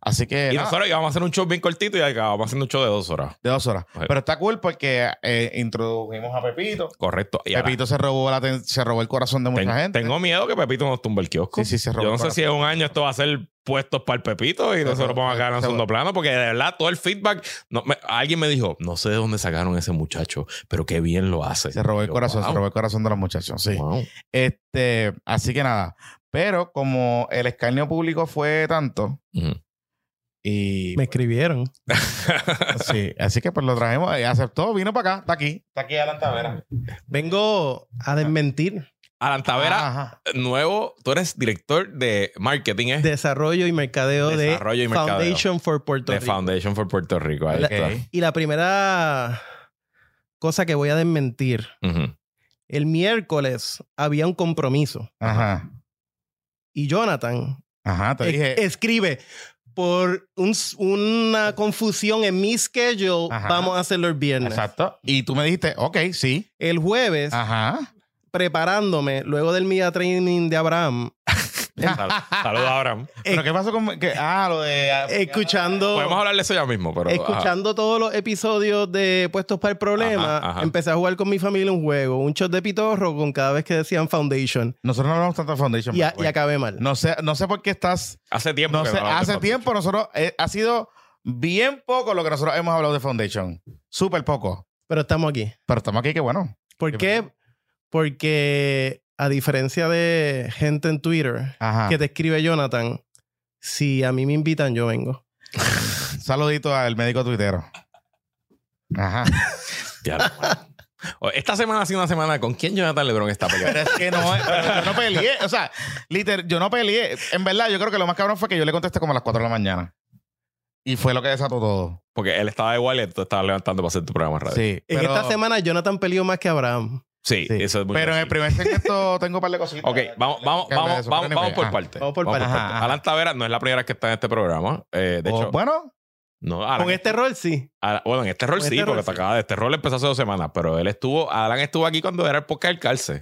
Así que Y nada, nosotros íbamos a hacer un show bien cortito y acabamos haciendo un show de dos horas. de dos horas. Ajá. Pero está cool porque eh, introdujimos a Pepito. Correcto. Y ahora Pepito se robó, la se robó el corazón de mucha ten- gente. tengo miedo que Pepito nos tumbe el kiosco. Sí, sí, se robó Yo no el sé si en un año esto va a ser puestos para el Pepito y nosotros vamos a quedar en se- segundo plano porque de verdad todo el feedback. no, me- alguien me dijo, no sé de dónde sacaron ese muchacho, pero qué bien lo hace. Se robó el Yo, corazón, se robó el corazón de los muchachos, sí. Wow. Este, así que nada. Pero como el escarnio público fue tanto. Y Me escribieron. sí, así que pues lo trajimos y aceptó, vino para acá, está aquí, está aquí Alan Tavera. Vengo a desmentir Alan Tavera, Ajá. nuevo, tú eres director de marketing, ¿eh? desarrollo y mercadeo Desarrollo y de mercadeo. Foundation for Puerto de Rico. Foundation for Puerto Rico. Ahí La- está. Y la primera cosa que voy a desmentir. El miércoles había un compromiso Ajá. y Jonathan Ajá, te dije. escribe por un- una confusión en mi schedule, Ajá. vamos a hacerlo el viernes. Exacto. Y tú me dijiste, ok, sí. El jueves, Ajá. preparándome, luego del media training de Abraham, Saludos a Abraham. Pero ¿qué pasó con que ah, lo de escuchando... Podemos hablar de eso ya mismo, pero. Escuchando todos los episodios de Puestos para el Problema, Ajá, ajá. empecé a jugar con mi familia un juego, un shot de pitorro con cada vez que decían Foundation. Nosotros no hablamos tanto de Foundation. Y, a- y acabé mal. No sé, no sé por qué estás. Hace tiempo. No que sé, hace tiempo nosotros eh, ha sido bien poco lo que nosotros hemos hablado de Foundation. Súper poco. Pero estamos aquí. Pero estamos aquí, qué bueno. ¿Por Qué qué? Porque a diferencia de gente en Twitter Ajá. que te escribe Jonathan, si a mí me invitan, yo vengo. Saludito al médico tuitero. Ajá. Esta semana ha sido una semana con quién Jonathan Lebron está Pero peleando. es que no, pero yo no peleé. O sea, literal, yo no peleé. En verdad, yo creo que lo más cabrón fue que yo le contesté como a las 4 de la mañana. Y fue lo que desató todo. Porque él estaba igual y tú estabas levantando para hacer tu programa de radio. Sí. En pero- esta semana, Jonathan peleó más que Abraham. Sí, sí. eso es muy Pero en el primer segmento tengo un par de cositas. Ok, vamos, vamos, vamos, eso, vamos, vamos por ajá. parte. Vamos por parte. Ajá, ajá. Alan Tavera no es la primera vez que está en este programa. Eh, de O- hecho, bueno, no, Alan, Con este rol, sí. Alan- bueno, en este rol con sí, este porque rol te acaba de este rol empezó hace dos semanas, pero él estuvo, Alan estuvo aquí cuando era el podcast del Calce.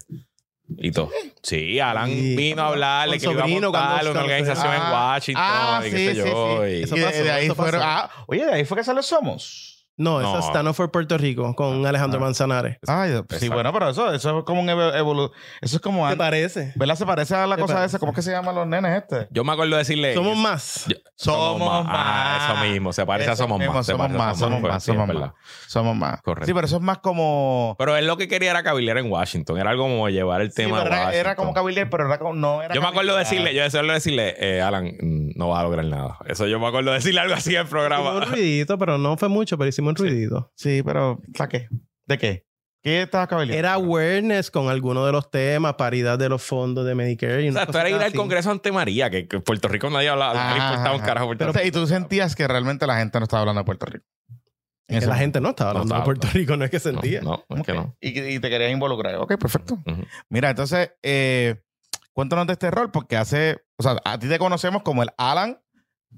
Y todo. Sí, Alan Sí. vino a hablarle que iba a sobrino montar una organización en Ah, Washington ah, y qué sí, sé sí, yo. sí. y- Eso y de, pasó, de ahí eso fueron. pasó. Ah, oye, de ahí fue que salió Somos. No, No. eso está no for Puerto Rico con Alejandro Ah. Manzanares. Ay, sí, Exacto. bueno, pero eso, eso es como un evolu Eso es como. ¿Te an- parece? ¿Verdad? Se parece a la ¿Te cosa parece? esa. ¿Cómo es que se llaman los nenes este? Yo me acuerdo de decirle. Somos más. Yo- Somos Ah, más. eso mismo. Se parece a Somos mismo, Más. se Somos parece a más, somos más, sí, es somos más. Somos más. Correcto. Sí, pero eso es más como. Pero él lo que quería era cabildear en Washington. Era algo como llevar el Sí, tema pero a era, Washington. era como cabildear, pero era como. No era Yo me acuerdo de decirle, yo decía decirle, eh, Alan, mm, no vas a lograr nada. Eso yo me acuerdo de decirle algo así en el programa. un ruidito, pero no fue mucho, pero hicimos un ruidito. Sí, pero. ¿Para qué? ¿De qué? ¿Qué estabas cabildeando? Era awareness con algunos de los temas, paridad de los fondos de Medicare. Y O sea, esto era ir al. Congreso ante María, que, en Puerto Rico nadie hablaba, no le importaba un carajo Puerto Rico. y tú sentías que realmente la gente no estaba hablando de Puerto Rico. Que ese la momento. gente no estaba No hablando estaba de Puerto. Rico, no es que sentía. No, no, es que no. Y, y te querías involucrar. Ok, perfecto. Mira, entonces, eh, cuéntanos de este rol, porque hace. O sea, a ti te conocemos como el Alan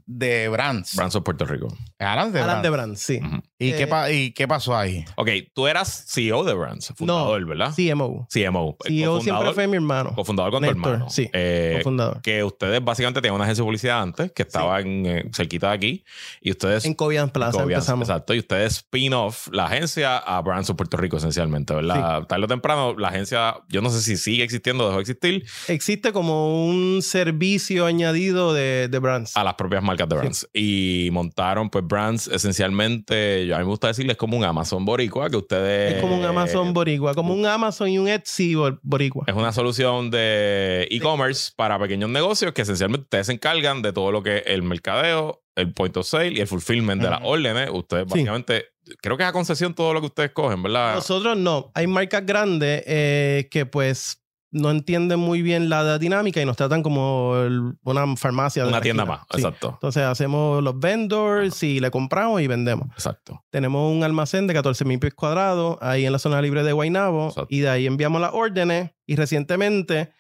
de Brands. Brands of Puerto Rico. Alan de Alan Brands. de Brand, sí. ¿Y, qué Eh, pa- ¿Y qué pasó ahí? Ok, tú eras CEO de Brands, fundador, ¿verdad? CMO. CMO. CEO siempre fue mi hermano. Cofundador con tu Néstor, hermano. sí. Eh, cofundador. que ustedes básicamente tenían una agencia de publicidad antes, que estaba en, eh, cerquita de aquí, y ustedes... En Covian Plaza Cobian, empezamos. Exacto. Y ustedes spin-off la agencia a Brands of Puerto Rico, esencialmente, ¿verdad? Tarde o temprano, la agencia, yo no sé si sigue existiendo o dejó de existir, Existe como un servicio añadido de, de brands. a las propias marcas de Brands. Y montaron, pues, Brands, esencialmente, yo a mí me gusta decirles como un Amazon Boricua, que ustedes... es como un Amazon Boricua, como un Amazon y un Etsy bor- Boricua. Es una solución de e-commerce para pequeños negocios que esencialmente ustedes se encargan de todo lo que es el mercadeo, el point of sale y el fulfillment de las órdenes. Ustedes Sí. básicamente, creo que es a concesión todo lo que ustedes cogen, ¿verdad? Nosotros no. Hay marcas grandes eh, que pues no entienden muy bien la dinámica y nos tratan como el- una farmacia. de Una tienda esquina. más, Sí. exacto. Entonces hacemos los vendors y le compramos y vendemos. Exacto. Tenemos un almacén de 14 mil pies cuadrados ahí en la zona libre de Guaynabo Exacto. y de ahí enviamos las órdenes y recientemente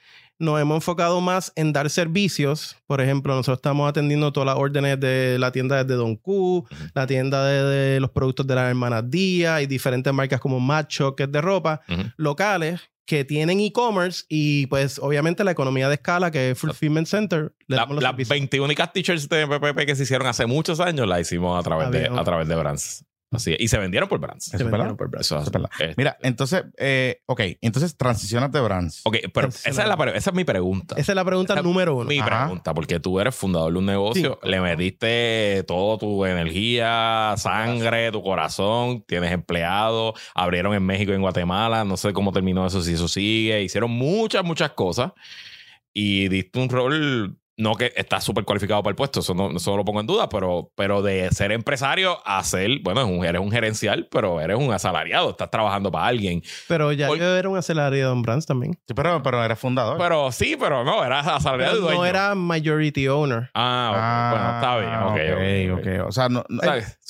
nos hemos enfocado más en dar servicios. Por ejemplo, nosotros estamos atendiendo todas las órdenes de la tienda de Don Q, la tienda de, de los productos de las hermanas Díaz y diferentes marcas como Macho, que es de ropa, locales que tienen e-commerce y pues obviamente la economía de escala que es Fulfillment Center. La- las. 20 únicas t-shirts de PPP que se hicieron hace muchos años las hicimos a través, de, a través de Brands. Así es. Y se vendieron por Brands. Se vendieron verdad. por brands. Eso Eso es verdad. es- Mira, entonces, eh, ok, entonces transicionas de Brands. Ok, pero esa es, la, esa es mi pregunta. Esa es la pregunta Esa- número uno. Mi Ajá. pregunta, porque tú eres fundador de un negocio, Sí. le metiste todo tu energía, sangre, tu corazón, tienes empleados, abrieron en México y en Guatemala, no sé cómo terminó eso, si eso sigue, hicieron muchas, muchas cosas y diste un rol, no que estás súper cualificado para el puesto, eso no, eso no lo pongo en duda, pero, pero de ser empresario a ser, bueno, eres un gerencial, pero eres un asalariado, estás trabajando para alguien. Pero ya Por- yo era un asalariado en Brands también. Sí, pero, pero eres fundador. Pero sí, pero no, eras asalariado Pero dueño. no era majority owner. Ah, bueno, está bien. Ok, ok, ok. ok. O sea, no, no-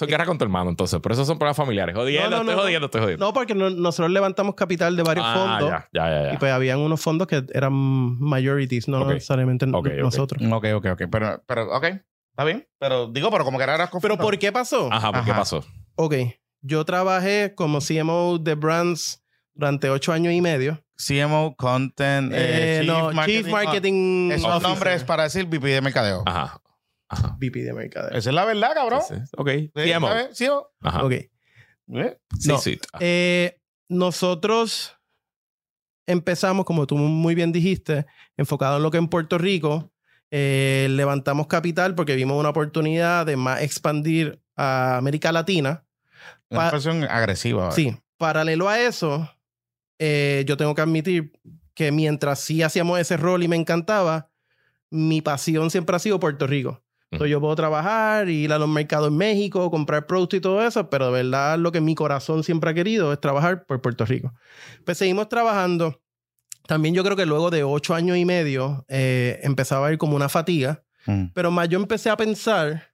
guerra con tu hermano, entonces. Pero esos son problemas familiares. Jodiendo, No, no, estoy jodiendo, estoy jodiendo. No, porque no- nosotros levantamos capital de varios ah, fondos. ya, ya, ya. ya. Y pues habían unos fondos que eran majorities, no necesariamente nosotros. Ok, ok, ok. Pero, pero, ok, está bien. Pero digo, pero como que eras Pero. ¿por qué pasó? Ajá, ¿por qué Ajá. pasó? Ok, yo trabajé como CMO de Brands durante ocho años y medio. CMO, Content, eh, Eh, no, Chief Marketing Esos Officer. nombres para decir VP de mercadeo. Ajá. Ajá. VP de mercadeo. Esa es la verdad, cabrón. Sí, sí. Ok. Sí, CMO. CMO. Ajá. Ok. ¿Eh? Sí, No. sí. Ah, Eh, nosotros empezamos, como tú muy bien dijiste, enfocado en lo que en Puerto Rico. Eh, levantamos capital porque vimos una oportunidad de más expandir a América Latina. Una Pa- persona agresiva. Sí, paralelo a eso, eh, yo tengo que admitir que mientras sí hacíamos ese rol y me encantaba, mi pasión siempre ha sido Puerto Rico. Entonces yo puedo trabajar, ir a los mercados en México, comprar productos y todo eso, pero de verdad lo que mi corazón siempre ha querido es trabajar por Puerto Rico. Pues seguimos trabajando. También yo creo que luego de ocho años y medio eh, empezaba a ir como una fatiga. Mm. Pero más yo empecé a pensar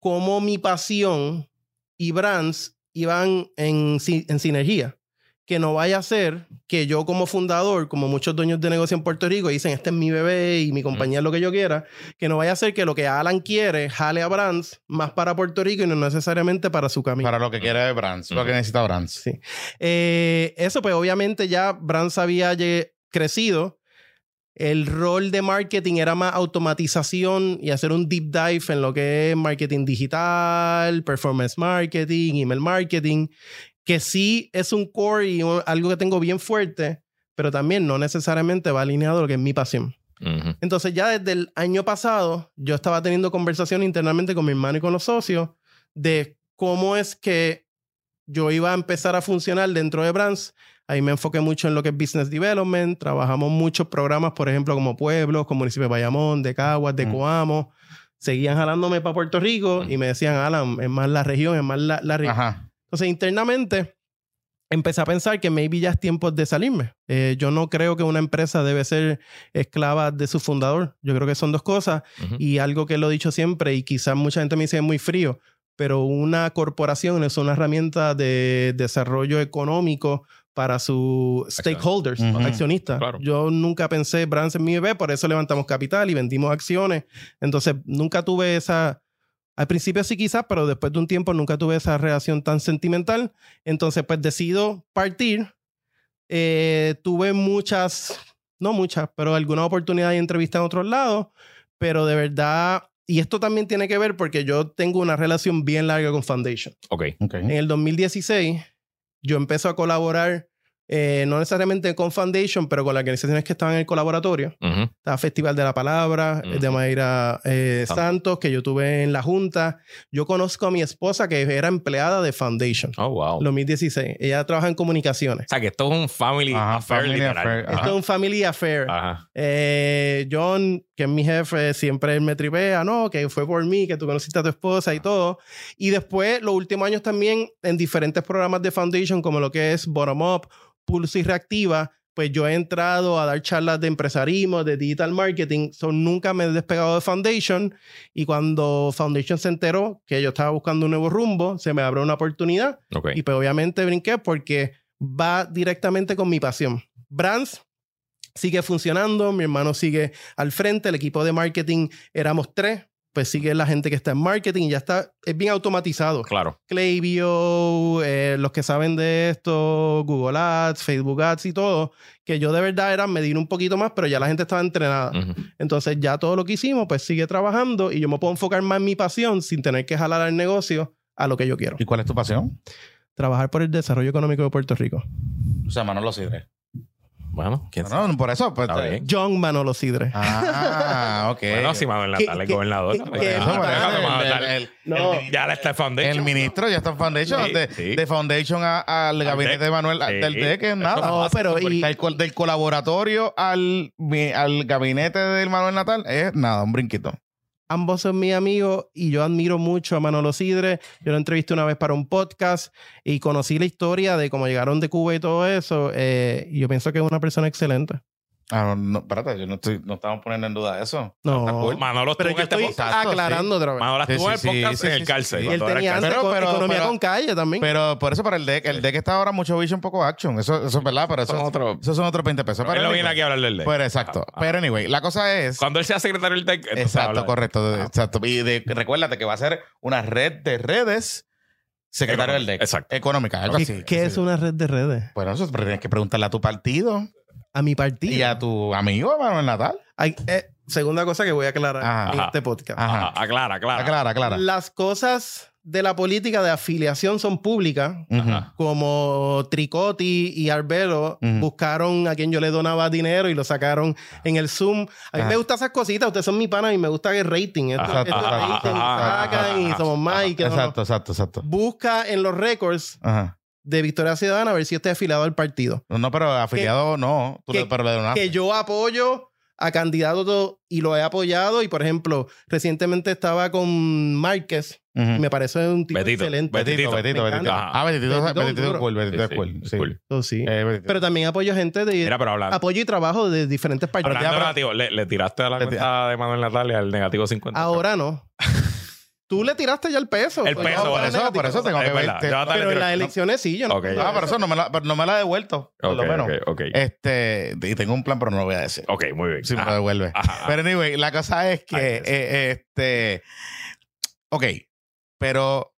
cómo mi pasión y brands iban en, en sinergia. Que no vaya a ser que yo como fundador, como muchos dueños de negocio en Puerto Rico, dicen, este es mi bebé y mi compañía es lo que yo quiera, que no vaya a ser que lo que Alan quiere jale a brands más para Puerto Rico y no necesariamente para su camino. Para lo que quiere Brands. Lo que necesita Brands. Sí. Eh, eso, pues obviamente ya Brands había crecido. el rol de marketing era más automatización y hacer un deep dive en lo que es marketing digital, performance marketing, email marketing, que sí es un core y algo que tengo bien fuerte, pero también no necesariamente va alineado a lo que es mi pasión. Entonces ya desde el año pasado yo estaba teniendo conversación internamente con mi hermano y con los socios de cómo es que yo iba a empezar a funcionar dentro de Brands. Ahí me enfoqué mucho en lo que es business development. Trabajamos muchos programas, por ejemplo, como Pueblos, como Municipio de Bayamón, de Caguas, de Mm. Coamo. Seguían jalándome para Puerto Rico y me decían, Alan, es más la región, es más la, la región. Entonces, internamente, empecé a pensar que maybe ya es tiempo de salirme. Eh, yo no creo que una empresa debe ser esclava de su fundador. Yo creo que son dos cosas. Y algo que lo he dicho siempre, y quizás mucha gente me dice es muy frío, pero una corporación es una herramienta de desarrollo económico para sus stakeholders, accionistas. Claro. Yo nunca pensé Brands en mi bebé, por eso levantamos capital y vendimos acciones. Entonces, nunca tuve esa... Al principio sí quizás, pero después de un tiempo nunca tuve esa relación tan sentimental. Entonces, pues decido partir. Eh, tuve muchas, no muchas, pero algunas oportunidades de entrevista en otros lados, pero de verdad, y esto también tiene que ver porque yo tengo una relación bien larga con Foundation. Ok. Ok. En el 2016, yo empecé a colaborar, eh, no necesariamente con Foundation, pero con las organizaciones que estaban en el colaboratorio. Ujú. Estaba Festival de la Palabra, Ujú. de Mayra eh, Santos. Santos, que yo tuve en la Junta. Yo conozco a mi esposa, que era empleada de Foundation, Oh, wow. 2016. Ella trabaja en comunicaciones. O sea, que esto es un family Ajá, affair, family affair. Esto es un family affair. Ajá. Eh, John, que es mi jefe, siempre él me tripea, ¿no? Que fue por mí, que tú conociste a tu esposa y todo. Y después, los últimos años también, en diferentes programas de Foundation, como lo que es Bottom Up, Pulso y Reactiva, pues yo he entrado a dar charlas de empresarismo, de digital marketing. So, nunca me he despegado de Foundation. Y cuando Foundation se enteró que yo estaba buscando un nuevo rumbo, se me abrió una oportunidad. Ok. Y pues obviamente brinqué porque va directamente con mi pasión. Brands sigue funcionando, mi hermano sigue al frente, el equipo de marketing éramos tres, pues sigue la gente que está en marketing y ya está, es bien automatizado. Claro. Klaviyo, eh, los que saben de esto, Google Ads, Facebook Ads y todo, que yo de verdad era medir un poquito más, pero ya la gente estaba entrenada. Entonces ya todo lo que hicimos, pues sigue trabajando y yo me puedo enfocar más en mi pasión sin tener que jalar al negocio a lo que yo quiero. ¿Y cuál es tu pasión? Trabajar por el desarrollo económico de Puerto Rico. O sea, Manolo Sidre. Bueno, quién sabe. No, por eso. Pues, Está eh, bien. John Manolo Sidre. Ah, ok. Bueno, si Manuel Natal es que- gobernador. que- también. Ah, Manuel el- Natal. el- No. el- Ya le está en Foundation. El ministro ya está en Foundation. Sí, de, sí. de Foundation a- al gabinete de Manuel, Sí. del DEC, es nada. No, pero y- Del, col- del colaboratorio al, mi- al gabinete del Manuel Natal es nada, un brinquito. Ambos son mis amigos y yo admiro mucho a Manolo Sidre. Yo lo entrevisté una vez para un podcast y conocí la historia de cómo llegaron de Cuba y todo eso. eh, y yo pienso que es una persona excelente. Ah, no, no, espérate, yo no, estoy, no estamos poniendo en duda eso. No. Cool. Manolo estuvo Pero en yo este estoy podcast. Exacto, aclarando otra vez. Manolo Sí, estuvo en el sí, sí, podcast sí, en el sí, cárcel. sí. y él tenía el antes. Pero- co- pero- economía pero- con calle también. Pero por eso, para el DEC, el DEC está ahora mucho vision, poco action. Eso, eso es verdad, pero eso, Son otro- esos son otros 20 pesos. Él Pero no anyway, viene aquí a hablar del DEC. Pues exacto. Pero anyway, la cosa es. Cuando él sea secretario del DEC, entonces Exacto, correcto. Exacto. Y de- recuérdate que va a ser una red de redes secretario del DEC. Exacto. Económica, algo ¿Qué, así. qué es Sí. una red de redes? Bueno, eso tienes que preguntarle a tu partido A mi partido. y a tu amigo Manuel Natal. Hay- eh, segunda cosa que voy a aclarar Ajá. en este podcast. Ajá. Ajá, aclara, aclara. Aclara, aclara. Las cosas de la política de afiliación son públicas. Como Tricotti y Arbelo buscaron a quien yo le donaba dinero y lo sacaron en el Zoom. A mí Ajá. me gustan esas cositas. Ustedes son mi pana y me gusta el rating. Esto, esto rating, sacan y somos más y que no, no. Exacto, exacto, exacto. Busca en los récords. De Victoria Ciudadana a ver si está afiliado al partido. No, no, pero afiliado no. Tú que- le, pero le donaste. Que yo apoyo a candidatos y lo he apoyado. Y por ejemplo, recientemente estaba con Márquez. Ujú. Me parece un tipo Betito. excelente. Betito, Betito. Betito. Ah, Betito, Betito, es cool, Betito es Sí, cool. sí, Sí. cool. Oh, sí. Eh. Pero también apoyo gente de Mira, pero hablando, apoyo y trabajo de diferentes partidos. hablando ya, pero- negativo, le, le tiraste a la cuenta de Manuel Natal y al negativo 50. Ahora no. Tú le tiraste ya el peso. El Pues peso, yo- por eso, por eso tengo Es que verdad, verte. yo Pero en las elecciones sí, yo no. Ok. Ah, pero eso no me la, pero no me la ha devuelto, por lo menos. ok, ok. Este, y tengo un plan, pero no lo voy a decir. Ok, muy bien. Si me lo devuelve. ajá. Pero anyway, la cosa es que, Ay, eh, este, ok, pero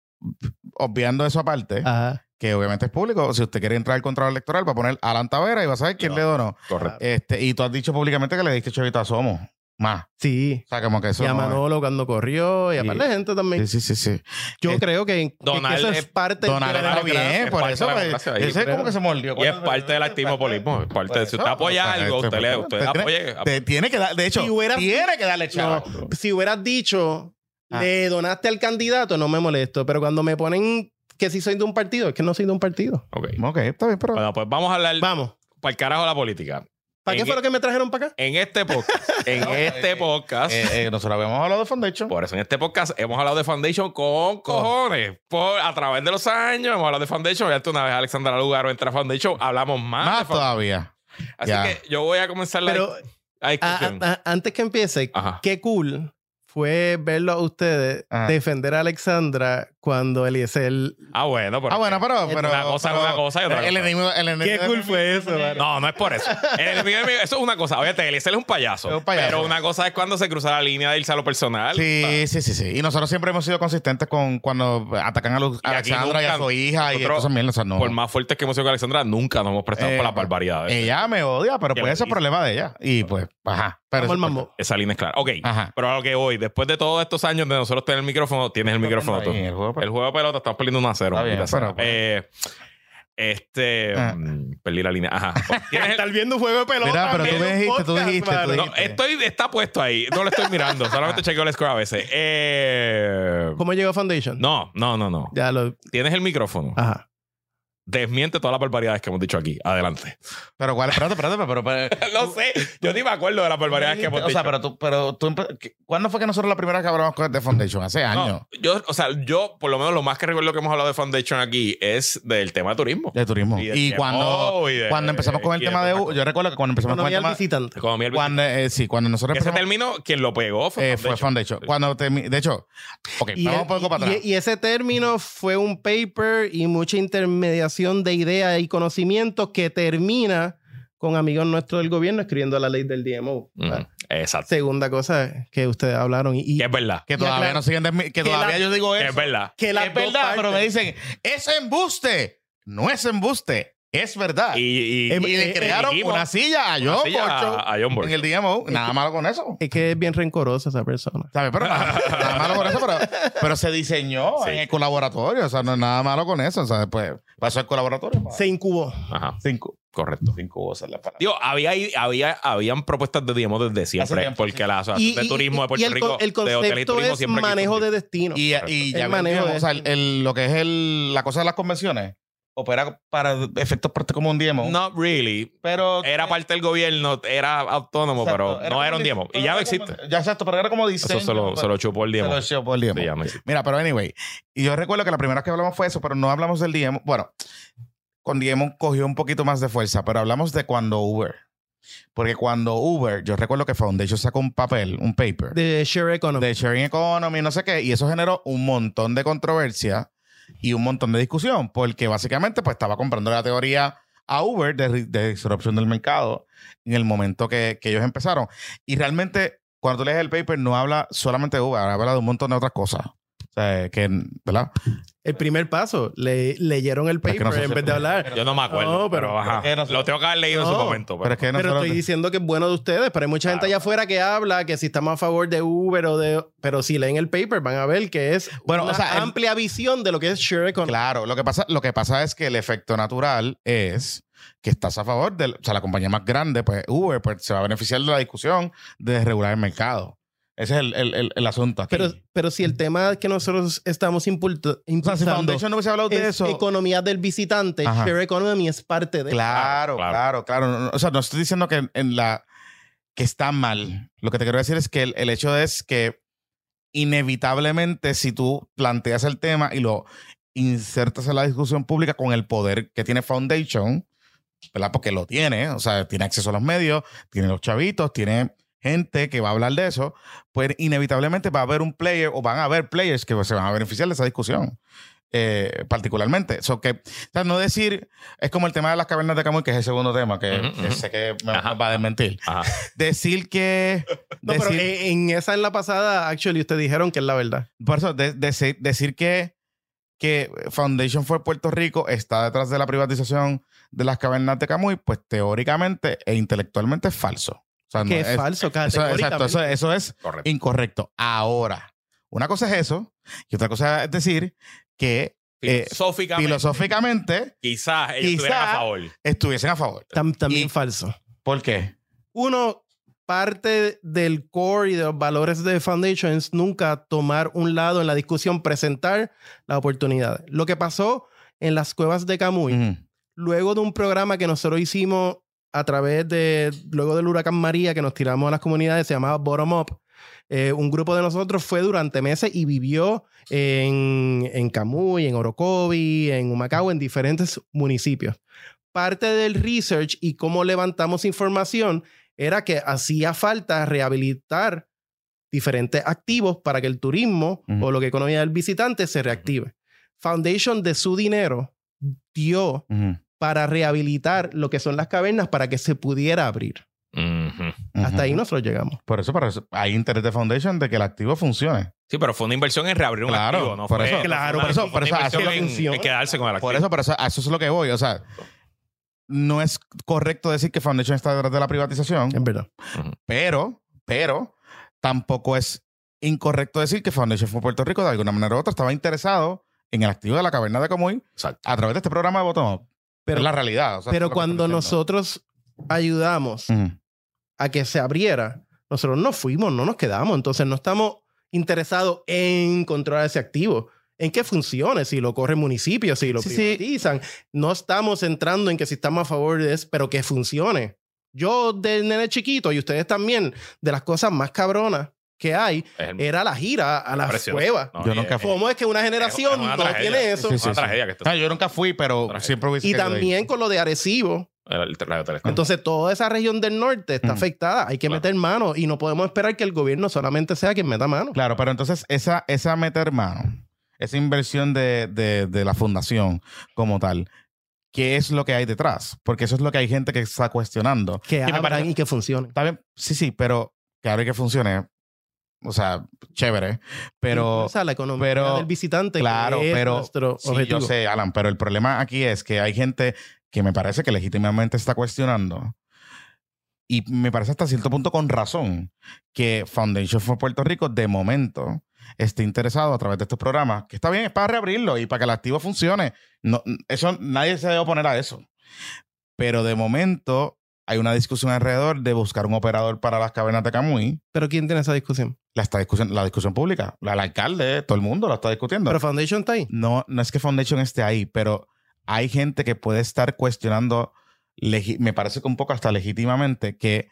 obviando eso aparte, Ajá. que obviamente es público. Si usted quiere entrar al control electoral, va a poner Alan Tavera y va a saber quién No. le donó. Correcto. Este, y tú has dicho públicamente que le diste chavito a Somos. Más. Sí. O sea, como que eso. Y a no Manolo cuando corrió y a Sí. par de gente también. Sí, sí, sí. sí. Yo creo que, que Donald eso es parte del Donald de la está bien, Es por eso. pues, ese es como que se mordió. Y es parte del activismo-polismo. Parte Por de, si usted apoya sea, algo, este, usted, le, pues, usted apoye. Te tiene que dar, de hecho, Si hubieras- tiene que darle No, chavo. si hubieras dicho, Ah. le donaste al candidato, no me molesto. Pero cuando me ponen que si soy de un partido, es que no soy de un partido. Ok. Ok, está bien, pero. Bueno, pues vamos a hablar Vamos. para el carajo de la política. ¿Para qué fue lo que me trajeron para acá? En este podcast, en este podcast, eh, eh, nosotros habíamos hablado de Foundation. por eso en este podcast hemos hablado de Foundation con cojones. Por, a través de los años hemos hablado de Foundation. Ya una vez Alexandra Lugaro entra a Foundation, hablamos más. Más todavía. Así Ya. que yo voy a comenzar la, Pero la a- discusión. a- a- antes que empiece, Ajá. qué cool fue verlo a ustedes Ajá. defender a Alexandra cuando Eliezer... Ah, bueno, pero. Ah, bueno, pero. pero Una cosa es una cosa y otra el cosa. enemigo, el enemigo Qué cool fue eso. No, no es por eso. El enemigo enemigo- eso es una cosa. Oye, Eliezer es un payaso. Es un payaso. Pero una cosa es cuando se cruza la línea de irse a lo personal. Sí, sí, sí, sí. Y nosotros siempre hemos sido consistentes con cuando atacan a, los, a Alexandra y a su hija y cosas mierdas. O sea, no. Por más fuertes que hemos sido con Alexandra, nunca nos hemos prestado Eh, por las barbaridades. Ella me odia, pero pues ese es hizo. problema de ella. Y pues, ajá. Pero Vamos mambo. Esa línea es clara. Ok, Ajá. pero a lo que voy, después de todos estos años de nosotros tener el micrófono, tienes el micrófono tú. Juego, pues. El juego de pelota, estamos perdiendo 1 a 0. Está bien, maldita sea. pero- Eh, este. Ah. mm, perdí la línea. Ajá. Tienes el- Estar viendo un juego de pelota. Mira, pero tú dijiste, tú podcast, dijiste, tú mano. No, dijiste. estoy, está puesto ahí. No lo estoy mirando. Solamente chequeo el score a veces. Eh, ¿Cómo llegó Foundation? no, no, no, no. Ya lo... Tienes el micrófono. Ajá. Desmiente todas las barbaridades que hemos dicho aquí. Adelante. Pero cuál, espérate, espérate, pero, pero, no sé. Yo ni me acuerdo de las barbaridades que hemos o dicho. sea, pero tú, pero tú, empe- ¿qué- ¿cuándo fue que nosotros la primera vez que hablamos con- de Foundation? Hace años. No, yo, o sea, yo, por lo menos, lo más que recuerdo que hemos hablado de Foundation aquí es del tema de turismo. De turismo. Y Y, cuando, y de- cuando empezamos con el de tema de... Yo recuerdo que cuando empezamos con el tema... visitante. Del Cuando, eh, sí, cuando nosotros Ese empezamos... término, quien lo pegó fue eh, fue Foundation. Cuando de hecho, ok, Y, vamos el- un poco para y- atrás. y ese término fue un paper y mucha intermediación de ideas y conocimientos que termina con amigos nuestros del gobierno escribiendo la ley del DMO. Ujú, Exacto. Segunda cosa que ustedes hablaron. Y, y- Que es verdad. que todavía no siguen... Que, que todavía la- yo digo Que eso. es verdad. que es verdad, pero me dicen, es embuste. No es embuste, es verdad. Y, Y, y, Em- le eh, crearon una silla a una John silla Borcho a, a John en el DMO. Nada malo con eso. Es que es bien rencorosa esa persona. ¿Sabes? Pero nada, nada malo con eso, pero, pero se diseñó Sí. en el colaboratorio. O sea, no es nada malo con eso. O sea, pues pasó el colaboratorio. pa- Se incubó. Ajá. Cinco. Correcto. Cinco. Digo, había, había, habían propuestas de DMO desde siempre, tiempo, porque sí. la asociación de turismo de Puerto y el, Rico, el de hoteles y concepto turismo, es siempre manejo de destino. Y, y ya El manejo de o sea, el- lo que es el, la cosa de las convenciones opera para efectos parte como un DMO. Not really. pero Era parte del gobierno, era autónomo, Exacto, pero no era un como DMO. di- Y ya no existe. como- ya exacto, pero era como diseño. Eso se lo, se lo chupó el Se DMO. lo chupó el DMO. Sí, ya no existe. Mira, pero anyway, y yo recuerdo que la primera vez que hablamos fue eso, pero no hablamos del DMO. Bueno, con DMO cogió un poquito más de fuerza, pero hablamos de cuando Uber. Porque cuando Uber, yo recuerdo que Foundation sacó un papel, un paper, De share economy. de sharing economy, no sé qué, y eso generó un montón de controversia y un montón de discusión, porque básicamente pues estaba comprando la teoría a Uber de, de disrupción del mercado en el momento que, que ellos empezaron. Y realmente, cuando tú lees el paper, no habla solamente de Uber, habla de un montón de otras cosas. O sea, que, ¿verdad? El primer paso. Le, leyeron el Es que paper no sé en vez de hablar. Yo no me acuerdo, No, pero, pero- ajá. pero es que no- lo tengo que haber leído en su momento. Pero es que Pero estoy diciendo que es bueno de ustedes, pero hay mucha gente allá afuera que habla que si estamos a favor de Uber o de... Pero si leen el paper van a ver que es Bueno, una o sea, el- amplia visión de lo que es share economy. Claro, lo que pasa, lo que pasa es que el efecto natural es que estás a favor de, o sea, la compañía más grande, pues Uber, pues se va a beneficiar de la discusión de desregular el mercado. Ese es el, el- el- el asunto aquí. Pero, pero si el tema que nosotros estamos impulto- o sea, si impulsando Foundation no hubiese hablado de es eso. economía del visitante, Ajá. share economy es parte de... Claro, Claro, claro, claro. O sea, no estoy diciendo que en la que está mal. Lo que te quiero decir es que el, el hecho es que inevitablemente si tú planteas el tema y lo insertas en la discusión pública con el poder que tiene Foundation, ¿verdad? Porque lo tiene, o sea, tiene acceso a los medios, tiene los chavitos, tiene gente que va a hablar de eso, pues inevitablemente va a haber un player o van a haber players que se van a beneficiar de esa discusión. eh, particularmente. So que, o sea, no decir, es como el tema de las cavernas de Camuy, que es el segundo tema, que, Ujú, que ujú. sé que me, Ajá. va a desmentir. Ajá. Decir que. No, pero decir- en en esa en la pasada, actually, ustedes dijeron que es la verdad. Por eso, de- decir, decir que que Foundation for Puerto Rico está detrás de la privatización de las cavernas de Camuy, pues teóricamente e intelectualmente es falso. O sea, no Que es, falso, eso, exacto, eso, eso es Correcto. incorrecto. Ahora, una cosa es eso y otra cosa es decir que eh, Filosóficamente, filosóficamente quizás ellos quizá- estuvieran a favor. estuviesen a favor. Tam- también Y- falso. ¿Por qué? Uno, parte del core y de los valores de Foundation es nunca tomar un lado en la discusión, presentar las oportunidades. Lo que pasó en las cuevas de Camuy, luego de un programa que nosotros hicimos a través de, luego del huracán María, que nos tiramos a las comunidades, se llamaba Bottom Up. eh, un grupo de nosotros fue durante meses y vivió en, en Camuy, en Orocovi, en Humacao, en diferentes municipios. Parte del research y cómo levantamos información era que hacía falta rehabilitar diferentes activos para que el turismo o lo que economía del visitante se reactive. Foundation de su dinero dio. Para rehabilitar lo que son las cavernas para que se pudiera abrir. Ujú. Hasta Ujú. ahí nosotros llegamos. Por eso, por eso hay interés de Foundation de que el activo funcione. Sí, pero fue una inversión en reabrir un Claro, activo, ¿no? por fue, eso- fue claro, por eso- fue por eso así inversión es que en- en quedarse con el activo. Por eso, por eso, a eso es lo que voy. O sea, no es correcto decir que Foundation está detrás de la privatización, Es verdad. pero, pero tampoco es incorrecto decir que Foundation for Puerto Rico de alguna manera u otra estaba interesado en el activo de la caverna de Comuy Exacto. a través de este programa de Bottom Up. Pero- es la realidad. o sea, Pero cuando nosotros ayudamos a que se abriera, nosotros no fuimos, no nos quedamos. Entonces no estamos interesados en controlar ese activo. En que funcione, si lo corre el municipio, si lo Sí, sí. privatizan. No estamos entrando en que si estamos a favor de eso, pero que funcione. Yo, de nene chiquito, y ustedes también, de las cosas más cabronas que hay, el- era la gira a las precioso. cuevas. No, Yo nunca es- fui. ¿Cómo es que una generación es una no tragedia. tiene eso? Sí, Es una sí, sí. tragedia que Ah, yo nunca fui, pero Tragedia. siempre hubiese Y también con lo de Arecibo. el- el. Entonces, toda esa región del norte está Ujú. afectada. Hay que Claro. meter mano y no podemos esperar que el gobierno solamente sea quien meta mano. Claro, pero entonces esa, esa meter mano, esa inversión de, de- de la fundación como tal, ¿qué es lo que hay detrás? Porque eso es lo que hay gente que está cuestionando. Que Y me abran parece- y que funcionen. Está bien, sí, sí, pero que ahora que funcione, o sea, chévere, pero... Impulsa la economía pero- del visitante. Claro, es pero nuestro Sí, yo sé, Alan, pero el problema aquí es que hay gente que me parece que legítimamente está cuestionando y me parece hasta cierto punto con razón que Foundation for Puerto Rico de momento esté interesado a través de estos programas, que está bien, es para reabrirlo y para que el activo funcione. No, eso nadie se debe oponer a eso. Pero de momento hay una discusión alrededor de buscar un operador para las cavernas de Camuy. Pero ¿quién tiene esa discusión? La, está discusión, la discusión pública, la, el alcalde, todo el mundo lo está discutiendo. Pero Foundation está ahí. No, no es que Foundation esté ahí, pero hay gente que puede estar cuestionando, me parece que un poco hasta legítimamente, que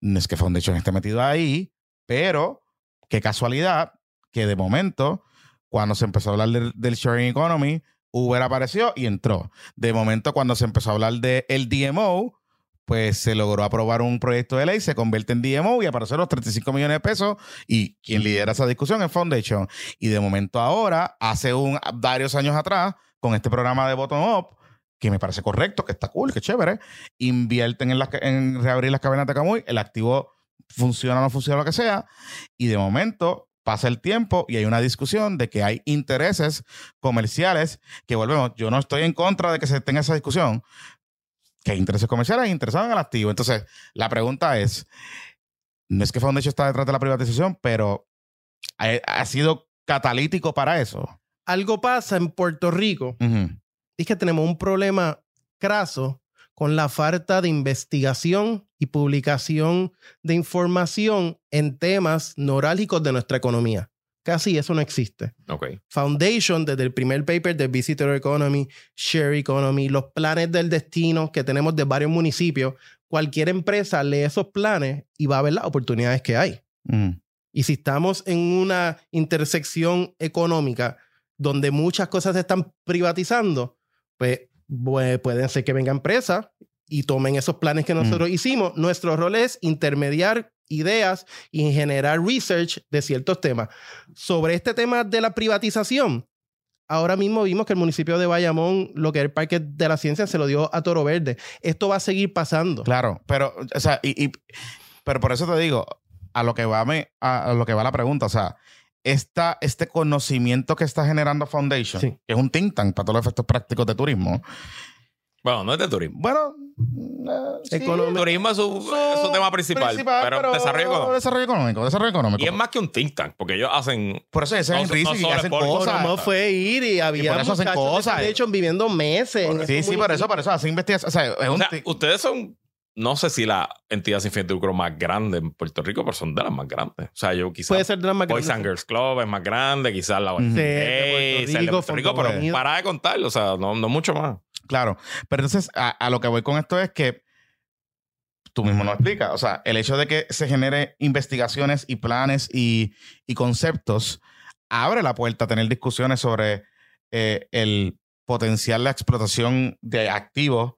no es que Foundation esté metido ahí, pero qué casualidad que de momento, cuando se empezó a hablar del, del sharing economy, Uber apareció y entró. De momento, cuando se empezó a hablar del DMO, pues se logró aprobar un proyecto de ley, se convierte en DMO y aparecen los 35 millones de pesos y quien lidera esa discusión es Foundation. Y de momento ahora, hace un, varios años atrás, con este programa de Bottom Up, que me parece correcto, que está cool, que chévere, invierten en, ca- en reabrir las cavernas de Camuy, el activo funciona o no funciona, lo que sea, y de momento pasa el tiempo y hay una discusión de que hay intereses comerciales que volvemos, yo no estoy en contra de que se tenga esa discusión, que hay intereses comerciales interesados en el activo. Entonces, la pregunta es, no es que Foundation está detrás de la privatización, pero ha, ha sido catalítico para eso. Algo pasa en Puerto Rico. Ujú. Es que tenemos un problema craso con la falta de investigación y publicación de información en temas neurálgicos de nuestra economía. Casi eso no existe. Foundation, desde el primer paper de Visitor Economy, Share Economy, los planes del destino que tenemos de varios municipios, cualquier empresa lee esos planes y va a ver las oportunidades que hay. Ujú. Y si estamos en una intersección económica donde muchas cosas se están privatizando, pues, pues, pueden ser que venga empresa y tomen esos planes que nosotros hicimos. Nuestro rol es intermediar ideas y generar research de ciertos temas. Sobre este tema de la privatización, ahora mismo vimos que el municipio de Bayamón, lo que es el Parque de la Ciencia, se lo dio a Toro Verde. Esto va a seguir pasando. Claro, pero, o sea, y, y- pero por eso te digo, a lo que va me, a, a lo que va la pregunta, o sea, esta, este conocimiento que está generando Foundation, Sí. que es un think tank para todos los efectos prácticos de turismo, Bueno, no es de turismo. bueno, eh, sí, Economía. Turismo es su, tema principal, pero, desarrollo económico. Desarrollo económico, desarrollo económico. Y es más que un think tank, porque ellos hacen. Por eso ese no- es el no y hacen por- cosas. No fue ir y había por eso hacen muchachos de cosas. Foundation viviendo meses. Sí, sí, por eso, por eso hacen investigación. O sea, es O un sea, ustedes son, no sé si la entidad sin fin de lucro más grande en Puerto Rico, pero son de las más grandes. O sea, yo quizás. Puede ser de las más Boys grandes. and Girls Club es más grande, quizás la. Sí, de Puerto de Rico, Puerto Rico, Fondo pero para de contar, o sea, no, no mucho más. Claro, pero entonces a, a lo que voy con esto es que tú mismo nos explicas, o sea, el hecho de que se genere investigaciones y planes y, y conceptos abre la puerta a tener discusiones sobre eh, el potencial de explotación de activos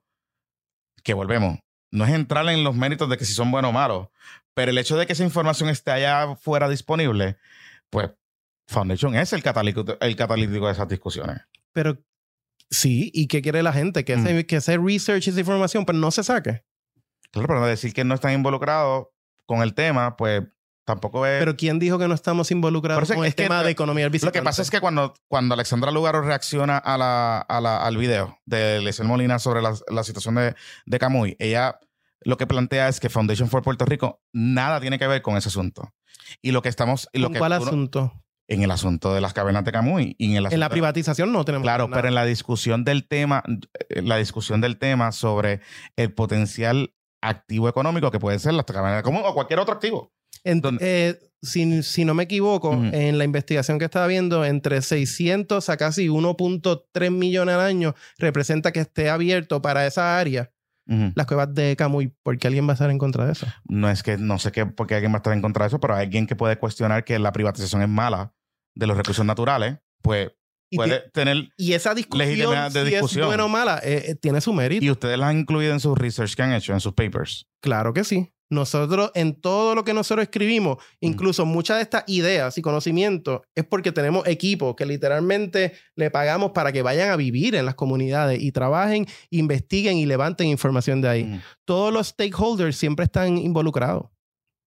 que volvemos. No es entrar en los méritos de que si son buenos o malos, pero el hecho de que esa información esté allá fuera disponible, pues Foundation es el el catalítico de esas discusiones. Pero sí, ¿y qué quiere la gente? Que, Mm. ese, que ese research y esa información pues no se saque. Claro, pero decir que no están involucrados con el tema, pues tampoco es. Pero ¿quién dijo que no estamos involucrados con el tema de economía del lo que pasa es que cuando, cuando Alexandra Lugaro reacciona a la, a la- al video de Lesel Molina sobre la, la situación de, de Camuy, ella lo que plantea es que Foundation for Puerto Rico nada tiene que ver con ese asunto. Y lo que estamos. y lo ¿Con que cuál asunto? En el asunto de las cavernas de Camuy. Y en, el En la privatización no tenemos Claro, nada. pero en la discusión del tema, eh, la discusión del tema sobre el potencial activo económico que puede ser las cavernas de Camuy o cualquier otro activo. En- eh, si, si no me equivoco, en la investigación que estaba viendo, entre 600 a casi 1.3 millones al año representa que esté abierto para esa área las cuevas de Camuy, porque alguien va a estar en contra de eso. No es que no sé qué, por qué alguien va a estar en contra de eso, pero hay alguien que puede cuestionar que la privatización es mala de los recursos naturales, pues Y, puede tener. y esa discusión, de si discusión. es buena o mala, eh, eh, tiene su mérito. Y ustedes las han incluido en sus research que han hecho, en sus papers. Claro que sí. Nosotros, en todo lo que nosotros escribimos, incluso muchas de estas ideas y conocimientos, es porque tenemos equipos que literalmente le pagamos para que vayan a vivir en las comunidades y trabajen, investiguen y levanten información de ahí. Ujú. Todos los stakeholders siempre están involucrados.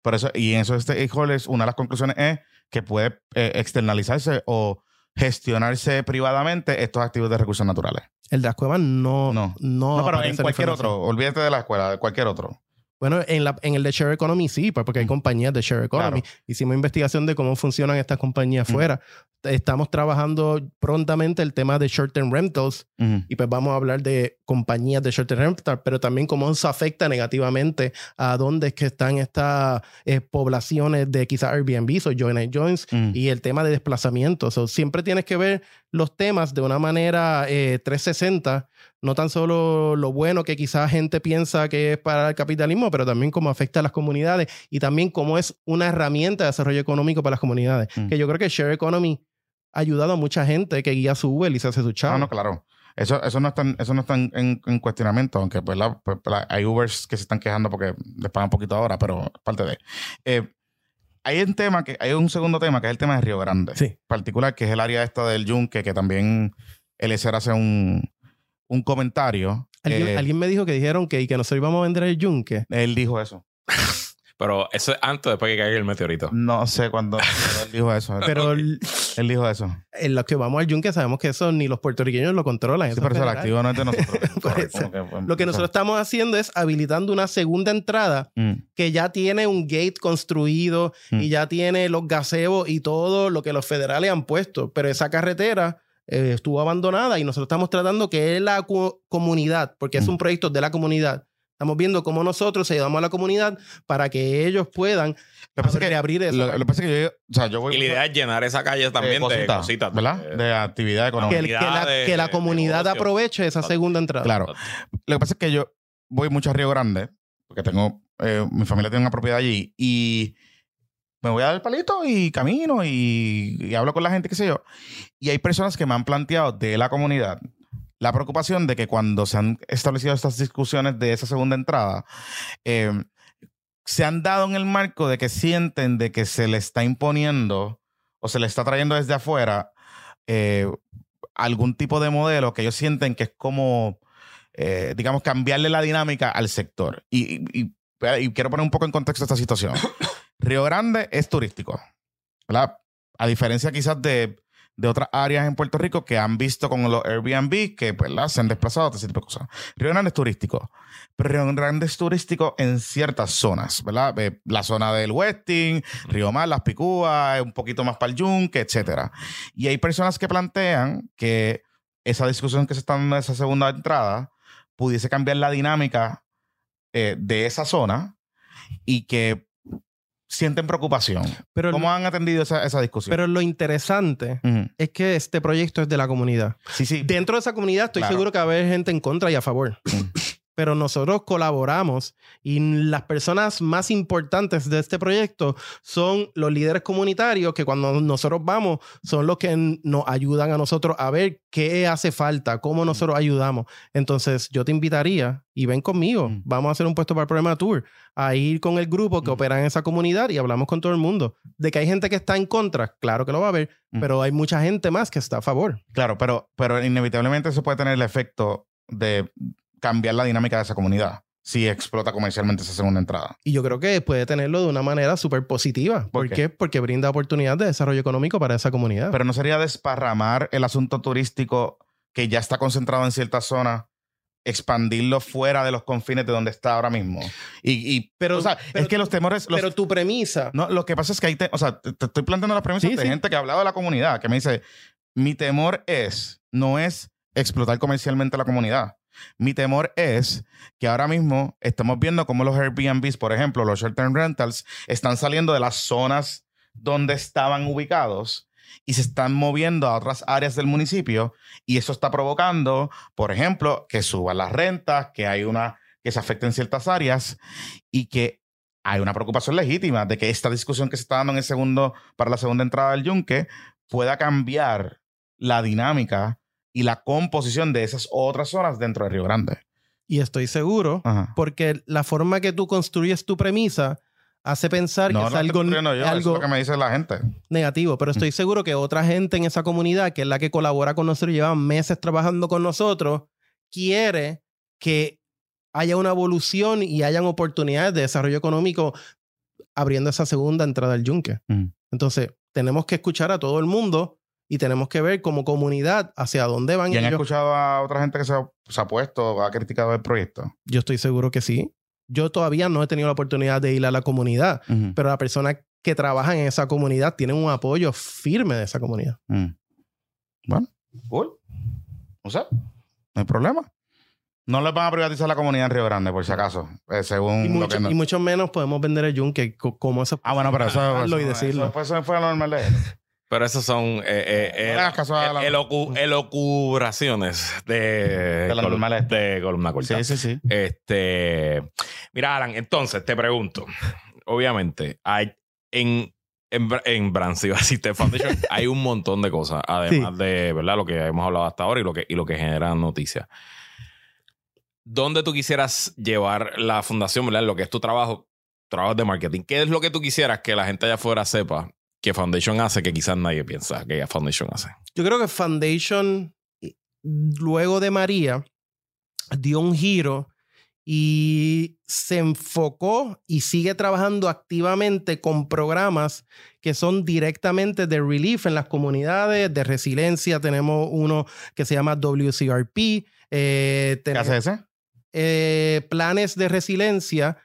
Por eso, y en esos stakeholders, una de las conclusiones es que puede eh, externalizarse o gestionarse privadamente estos activos de recursos naturales. El de las cuevas no. No. No, No, pero en cualquier otro, olvídate de la escuela, de cualquier otro. Bueno, en, la, en el de Share Economy sí, pues porque hay compañías de Share Economy. Claro. Hicimos investigación de cómo funcionan estas compañías Mm. fuera. Estamos trabajando prontamente el tema de short term rentals Ujú. y pues vamos a hablar de compañías de short term rental, pero también cómo eso afecta negativamente a dónde es que están estas eh, poblaciones de quizás Airbnb o Join and Joins Ujú. y el tema de desplazamiento. So, siempre tienes que ver los temas de una manera eh, 360, no tan solo lo bueno que quizás gente piensa que es para el capitalismo, pero también cómo afecta a las comunidades y también cómo es una herramienta de desarrollo económico para las comunidades. Mm. Que yo creo que Share Economy ha ayudado a mucha gente que guía su Uber y se hace su chavo. Ah, no, claro. Eso, eso no está, en- eso no está en, en- en cuestionamiento, aunque pues, la- pues, la- hay Ubers que se están quejando porque les pagan poquito ahora, pero parte de. Eh, hay un tema que, hay un segundo tema que es el tema de Río Grande. Sí. Particular, que es el área esta del Yunque, que también Eliezer hace un, un comentario. ¿Alguien, Eh, alguien me dijo que dijeron que, y que nosotros íbamos a vender el yunque. Él dijo eso. Pero eso es antes o después que caiga el meteorito. No sé cuándo pero él dijo eso. Pero el- él dijo eso. en los que vamos al yunque sabemos que eso ni los puertorriqueños lo controlan. Sí, pero es eso, activo no es de nosotros. Que, Lo que nosotros estamos haciendo es habilitando una segunda entrada Mm, que ya tiene un gate construido Mm. y ya tiene los gazebos y todo lo que los federales han puesto. Pero esa carretera eh, estuvo abandonada y nosotros estamos tratando que la co- comunidad, porque es Mm. un proyecto de la comunidad. Estamos viendo cómo nosotros ayudamos a la comunidad para que ellos puedan Lo que pasa es que, abrir eso. lo, lo que pasa es que yo, o sea, yo voy Y la idea es llenar esa calle también de cositas, cositas. ¿verdad? de- De actividad que, económica. el- que la, comunidades, que la de comunidad aproveche esa Exacto. segunda entrada. Claro. Lo que pasa es que yo voy mucho a Río Grande, porque tengo, eh, mi familia tiene una propiedad allí, y me voy a dar el palito y camino y, y hablo con la gente, qué sé yo. Y hay personas que me han planteado de la comunidad la preocupación de que cuando se han establecido estas discusiones de esa segunda entrada, eh, se han dado en el marco de que sienten de que se le está imponiendo o se le está trayendo desde afuera eh, algún tipo de modelo que ellos sienten que es como, eh, digamos, cambiarle la dinámica al sector. Y, y- y- y quiero poner un poco en contexto esta situación. Río Grande es turístico, ¿verdad? a diferencia quizás de, de otras áreas en Puerto Rico que han visto con los Airbnb que pues, se han desplazado a ese tipo de cosas. Río Grande es turístico, pero Río Grande es turístico en ciertas zonas, ¿verdad? Eh, La zona del Westing, Río Mar, Las Picúas, un poquito más para el Yunque, etcétera. Y hay personas que plantean que esa discusión que se está dando en esa segunda entrada pudiese cambiar la dinámica eh, de esa zona y que sienten preocupación. Pero, ¿Cómo han atendido esa, esa discusión? pero lo interesante es que este proyecto es de la comunidad. Sí, sí. Dentro de esa comunidad estoy Claro. seguro que va a haber gente en contra y a favor. Pero nosotros colaboramos y las personas más importantes de este proyecto son los líderes comunitarios que cuando nosotros vamos son los que nos ayudan a nosotros a ver qué hace falta, cómo nosotros ayudamos. Entonces yo te invitaría y ven conmigo, Mm. vamos a hacer un puesto para el programa tour, a ir con el grupo que Mm. opera en esa comunidad y hablamos con todo el mundo. De que hay gente que está en contra, claro que lo va a haber, Mm. pero hay mucha gente más que está a favor. Claro, pero, pero inevitablemente eso puede tener el efecto de cambiar la dinámica de esa comunidad si explota comercialmente esa segunda entrada. Y yo creo que puede tenerlo de una manera súper positiva. ¿Por ¿Por, qué? Porque brinda oportunidad de desarrollo económico para esa comunidad. Pero no sería desparramar el asunto turístico que ya está concentrado en cierta zona, expandirlo fuera de los confines de donde está ahora mismo. Y, y- Pero- o sea, pero es que los temores... los- Pero tu premisa, no, lo que pasa es que hay, te- o sea, te, te estoy planteando las premisas Sí, de sí. gente que ha hablado de la comunidad, que me dice, mi temor es, no es explotar comercialmente la comunidad. Mi temor es que ahora mismo estamos viendo cómo los Airbnbs, por ejemplo, los short-term rentals, están saliendo de las zonas donde estaban ubicados y se están moviendo a otras áreas del municipio y eso está provocando, por ejemplo, que suban las rentas, que hay una que se afecten ciertas áreas y que hay una preocupación legítima de que esta discusión que se está dando en el segundo para la segunda entrada del yunque pueda cambiar la dinámica y la composición de esas otras zonas dentro de Río Grande. y estoy seguro, Ajá. porque la forma que tú construyes tu premisa hace pensar No, que no es estoy algo, yo, eso es algo lo que me dice la gente. negativo, pero estoy seguro que otra gente en esa comunidad, que es la que colabora con nosotros, lleva meses trabajando con nosotros, quiere que haya una evolución y hayan oportunidades de desarrollo económico abriendo esa segunda entrada al yunque. Ujú. Entonces, tenemos que escuchar a todo el mundo y tenemos que ver como comunidad hacia dónde van ¿Y han ellos. escuchado a otra gente que se ha, se ha puesto, ha criticado el proyecto? Yo estoy seguro que sí. Yo todavía no he tenido la oportunidad de ir a la comunidad, pero la persona que trabaja en esa comunidad tiene un apoyo firme de esa comunidad. Mm. Bueno, cool. No sé, no hay problema. No les van a privatizar la comunidad en Río Grande, por si acaso, eh, según Y lo mucho, que... no- y mucho menos podemos vender el yunque co- como eso. Ah, bueno, pero eso... Hablarlo y eso- decirlo. Eso, eso fue lo normal de él. Pero esos son eh, eh, eh, No le hagas caso a la- el- elocu- elocubraciones de, De la colu- normales. de columna corta. Sí, sí, sí. Este, mira, Alan, entonces te pregunto, obviamente, hay en en, en Brands, iba a decir, Tech Foundation, hay un montón de cosas, además de, ¿verdad? Lo que hemos hablado hasta ahora y lo que, y lo que genera noticias. ¿Dónde tú quisieras llevar la fundación, ¿verdad? Lo que es tu trabajo, trabajo de marketing. ¿Qué es lo que tú quisieras que la gente allá afuera sepa que Foundation hace que quizás nadie piensa que Foundation hace? Yo creo que Foundation, luego de María, dio un giro y se enfocó y sigue trabajando activamente con programas que son directamente de relief en las comunidades, de resiliencia. Tenemos uno que se llama WCRP. eh, ¿Qué hace ese? eh, planes de resiliencia.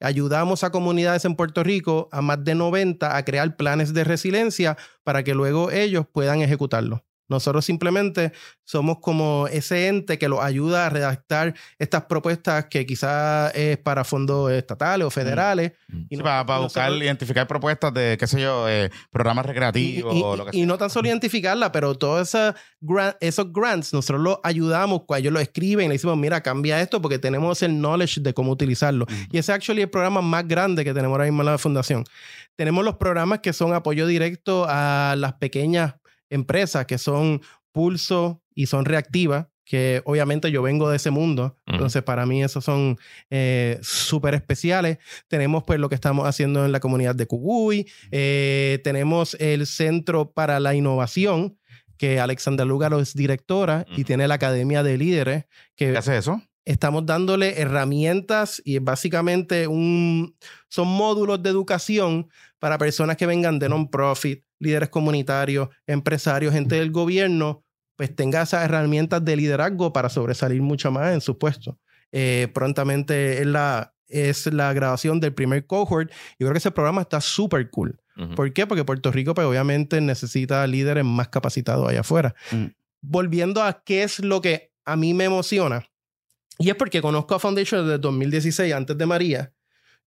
Ayudamos a comunidades en Puerto Rico, a más de 90, a crear planes de resiliencia para que luego ellos puedan ejecutarlo. Nosotros simplemente somos como ese ente que los ayuda a redactar estas propuestas que quizás es para fondos estatales o federales. Mm. Y Sí, no- para, buscar, identificar propuestas de, qué sé yo, eh, programas y, recreativos y- o lo que y sea. no tan solo identificarla, pero todos gran- esos grants, nosotros los ayudamos, cuando ellos lo escriben, le decimos, mira, cambia esto porque tenemos el knowledge de cómo utilizarlo. Ujú. Y ese es actually el programa más grande que tenemos ahora mismo en la fundación. Tenemos los programas que son apoyo directo a las pequeñas empresas que son Pulso y son reactivas, que obviamente yo vengo de ese mundo, Ujú. entonces para mí esos son eh, súper especiales. Tenemos pues lo que estamos haciendo en la comunidad de Cubuy, eh, tenemos el Centro para la Innovación, que Alexandra Lugaro es directora y tiene la Academia de Líderes, que ¿Qué hace eso? estamos dándole herramientas y es básicamente un, son módulos de educación para personas que vengan de non-profit, líderes comunitarios, empresarios, gente del gobierno, pues tenga esas herramientas de liderazgo para sobresalir mucho más en su puesto. Eh, prontamente es la, es la grabación del primer cohort. Yo creo que ese programa está súper cool. ¿Por qué? Porque Puerto Rico, pues obviamente necesita líderes más capacitados allá afuera. Mm. Volviendo a qué es lo que a mí me emociona, y es porque conozco a Foundation desde 2016, antes de María.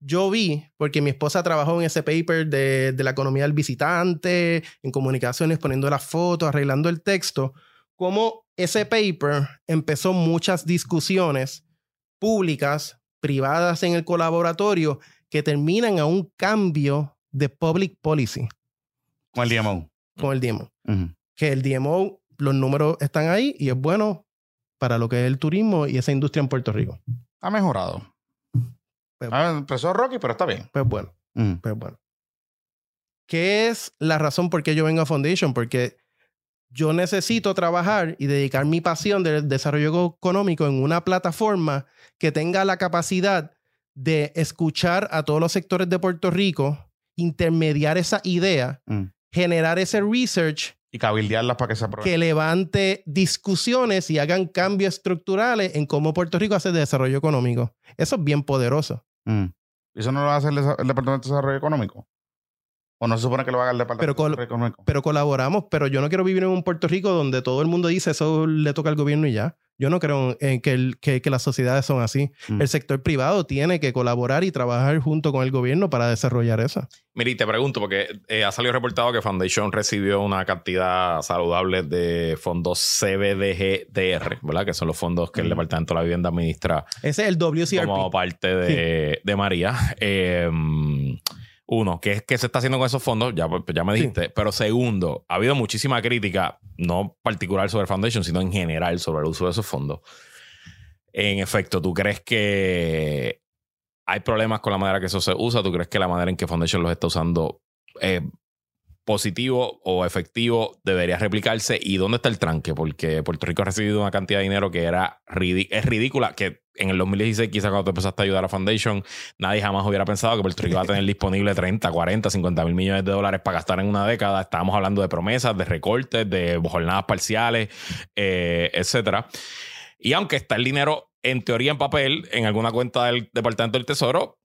Yo vi, porque mi esposa trabajó en ese paper de, de la economía del visitante, en comunicaciones, poniendo las fotos, arreglando el texto, cómo ese paper empezó muchas discusiones públicas, privadas en el colaboratorio, que terminan a un cambio de public policy Con el DMO. con el DMO. Ujú. Que el DMO, los números están ahí y es bueno para lo que es el turismo y esa industria en Puerto Rico. Ha mejorado. Pero- Ah, empezó Rocky, pero está bien. Pues bueno, Ujú. pues bueno. ¿Qué es la razón por qué yo vengo a Foundation? Porque yo necesito trabajar y dedicar mi pasión del desarrollo económico en una plataforma que tenga la capacidad de escuchar a todos los sectores de Puerto Rico, intermediar esa idea, Mm. generar ese research Y cabildearlas para que se apruebe. que levante discusiones y hagan cambios estructurales en cómo Puerto Rico hace desarrollo económico. Eso es bien poderoso. Mm. ¿Eso no lo hace el, Departamento de Desarrollo Económico? ¿O no se supone que lo haga el Departamento Pero de Económico? Pero colaboramos, pero yo no quiero vivir en un Puerto Rico donde todo el mundo dice eso le toca al gobierno y ya. Yo no creo en que, el- que, que las sociedades son así. Mm. El sector privado tiene que colaborar y trabajar junto con el gobierno para desarrollar eso. Mira, y te pregunto, porque eh, ha salido reportado que Foundation recibió una cantidad saludable de fondos CBDGDR, ¿verdad? Que son los fondos que el Mm. Departamento de la Vivienda administra Ese es el WCRP. como parte de, de María. Eh, uno, ¿qué, ¿qué se está haciendo con esos fondos? Ya, pues, ya me Sí. dijiste. Pero segundo, ha habido muchísima crítica, no particular sobre Foundation, sino en general sobre el uso de esos fondos. En efecto, ¿tú crees que hay problemas con la manera que eso se usa? ¿Tú crees que la manera en que Foundation los está usando es positivo o efectivo debería replicarse? ¿Y dónde está el tranque? Porque Puerto Rico ha recibido una cantidad de dinero que era es ridícula, que en el 2016 quizás cuando tú empezaste a ayudar a Foundation, nadie jamás hubiera pensado que Puerto Rico iba a tener disponible 30, 40, 50 mil millones de dólares para gastar en una década. Estábamos hablando de promesas, de recortes, de jornadas parciales, eh. Y aunque está el dinero en teoría en papel en alguna cuenta del Departamento del Tesoro,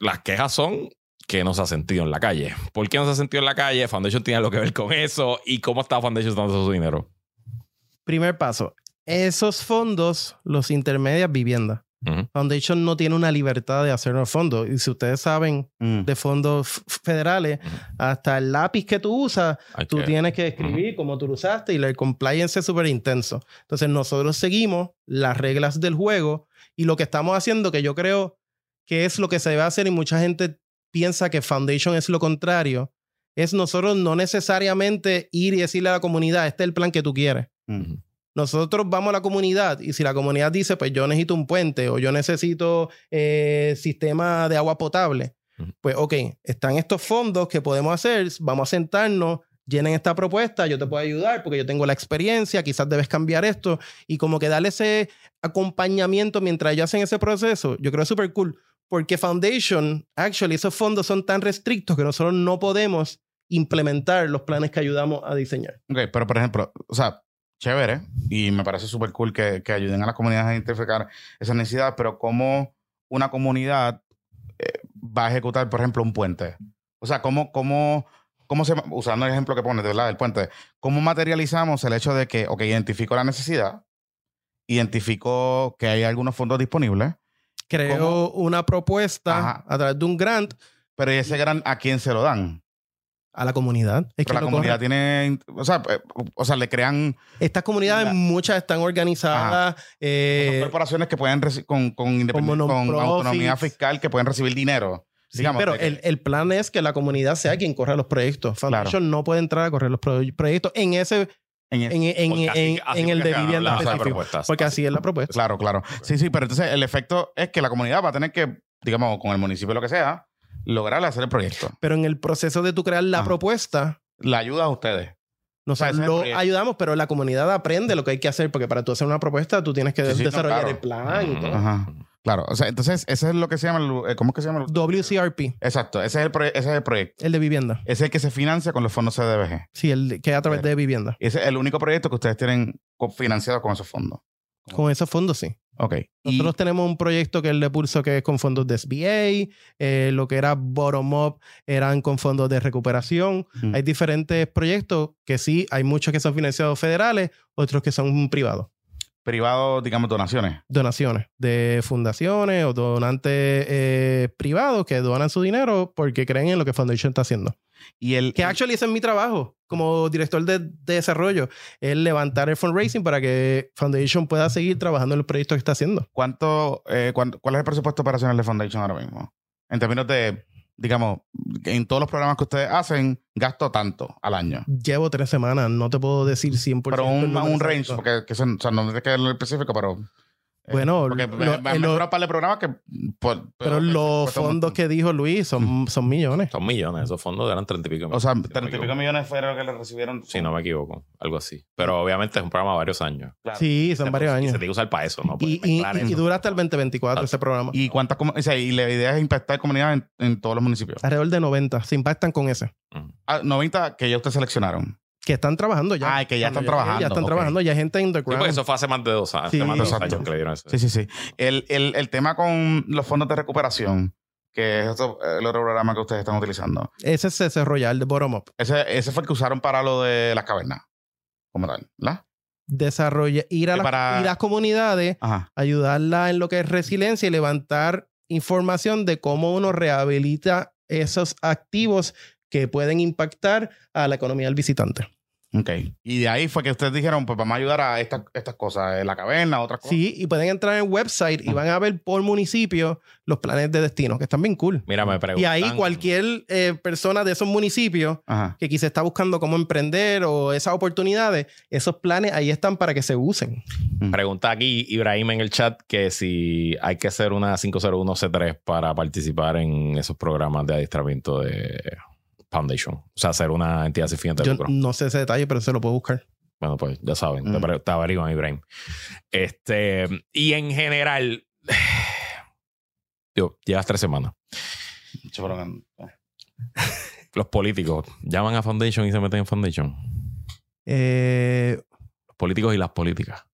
las quejas son que no se ha sentido en la calle. ¿Por qué no se ha sentido en la calle? Foundation tiene algo que ver con eso. ¿Y cómo está Foundation usando su dinero? Primer paso. Esos fondos los intermedias vivienda. Ujú. Foundation no tiene una libertad de hacer los fondos. Y si ustedes saben Mm. de fondos federales, hasta el lápiz que tú usas, tú tienes que escribir como tú lo usaste y el compliance es súper intenso. Entonces nosotros seguimos las reglas del juego y lo que estamos haciendo, que yo creo que es lo que se debe hacer y mucha gente piensa que Foundation es lo contrario, es nosotros no necesariamente ir y decirle a la comunidad, este es el plan que tú quieres. Nosotros vamos a la comunidad y si la comunidad dice, pues yo necesito un puente o yo necesito eh, sistema de agua potable, pues ok, están estos fondos que podemos hacer, vamos a sentarnos, llenen esta propuesta, yo te puedo ayudar porque yo tengo la experiencia, quizás debes cambiar esto y como que darle ese acompañamiento mientras ellos hacen ese proceso, yo creo es súper cool porque Foundation, actually, esos fondos son tan restrictos que nosotros no podemos implementar los planes que ayudamos a diseñar. Ok, pero por ejemplo, o sea, chévere, y me parece súper cool que, que ayuden a las comunidades a identificar esa necesidad, pero ¿cómo una comunidad eh, va a ejecutar, por ejemplo, un puente? O sea, ¿cómo, cómo, cómo se, usando el ejemplo que pones, verdad, del puente, ¿cómo materializamos el hecho de que, ok, identifico la necesidad, identifico que hay algunos fondos disponibles, creó ¿Cómo? una propuesta Ajá. a través de un grant pero ese gran, ¿a quién se lo dan? a la comunidad. Es que la comunidad corre. tiene, o sea, eh, o sea, le crean Estas comunidades, La- muchas están organizadas. son eh, corporaciones que pueden con, con, con autonomía fiscal que pueden recibir dinero. sí, digamos, pero que- el, el plan es que la comunidad sea quien corra los proyectos. Foundation no puede entrar a correr los pro- proyectos en ese en en, en- Porque así- en- así en el de vivienda específico. Porque así es la propuesta. Claro, claro. Sí, sí, pero entonces el efecto es que la comunidad va a tener que, digamos, con el municipio lo que sea, lograr hacer el proyecto. Pero en el proceso de tu crear la Ajá. propuesta, La ayuda a ustedes. es el lo ayudamos, pero la comunidad aprende lo que hay que hacer, porque para tú hacer una propuesta tú tienes que Sí, sí, no, desarrollar claro. el plan y todo. Ajá. Claro, o sea, entonces ese es lo que se llama, el- eh, ¿cómo es que se llama? el- WCRP, Exacto, ese es, el ese es el proyecto. el de vivienda. Ese es el que se financia con los fondos CDBG. Sí, el que es a través de vivienda. Ese es el único proyecto que ustedes tienen financiado con esos fondos. Con esos fondos, sí. Ok. Y, Nosotros tenemos un proyecto que es el de Pulso que es con fondos de SBA, eh, lo que era Bottom Up eran con fondos de recuperación. Mm. Hay diferentes proyectos que sí, hay muchos que son financiados federales, otros que son privados. Privados, digamos, donaciones. Donaciones de fundaciones o donantes eh, privados que donan su dinero porque creen en lo que Foundation está haciendo. Y el, Que actually ese es mi trabajo como director de, de desarrollo, es levantar el fundraising para que Foundation pueda seguir trabajando en los proyectos que está haciendo. ¿cuánto, eh, cuán- ¿Cuál es el presupuesto operacional de Foundation ahora mismo? En términos de, digamos, en todos los programas que ustedes hacen, gasto tanto al año. Llevo tres semanas, no te puedo decir 100%. Pero un, un range, porque que son- o sea, no tienes que darlo específico, pero. Eh, Bueno, porque lo- me, lo- me, lo- me un par de programas que. por- Pero que los fondos que dijo Luis son, son millones. Son millones. Esos fondos eran 30 y pico. O sea, si no me 30 y pico millones fueron los que le recibieron. Si no me equivoco. Algo así. Pero obviamente es un programa de varios años. Claro. Sí, son Se- varios y años. Se tiene que usar para eso, ¿no? Y, y- y eso. dura hasta el 2024 ese programa. ¿Y cuántas o sea, y la idea es impactar comunidades en, en todos los municipios? Alrededor de 90 se impactan con ese. Ujú. Ah, 90 que ya ustedes seleccionaron. Que están trabajando ya. Ah, que ya están trabajando, Ya están trabajando, ya hay gente en Sí, eso fue hace más de dos, hace Sí, más de dos años que le dieron eso. Sí, sí, sí. El, el, el tema con los fondos de recuperación, que es otro- el otro programa que ustedes están utilizando. Ese es ese Royal de Bottom Up. Ese, ese fue el que usaron para lo de las cavernas. Como tal, ¿verdad? Desarrolla, ir a, Y las, para- ir a las comunidades, Ajá. ayudarla en lo que es resiliencia y levantar información de cómo uno rehabilita esos activos que pueden impactar a la economía del visitante. Ok. Y de ahí fue que ustedes dijeron, pues vamos a ayudar a estas, estas cosas, eh, la caverna, otras cosas. Sí, y pueden entrar en el website y van a ver por municipio los planes de destino, que están bien cool. Mira, me preguntan. Y ahí cualquier eh, persona de esos municipios Ajá. que quizá está buscando cómo emprender o esas oportunidades, esos planes ahí están para que se usen. Pregunta aquí Ibrahim en el chat que si hay que hacer una 501C3 para participar en esos programas de adiestramiento de Foundation. O sea, hacer una entidad sin fines de Yo lucro. no sé ese detalle, pero se lo puedo buscar. Bueno, pues ya saben, te, Mm. pre- te averiguan, Ibrahim. Este, y en general, yo, llevas tres semanas. Los políticos llaman a Foundation y se meten en Foundation. Eh, Los políticos y las políticas.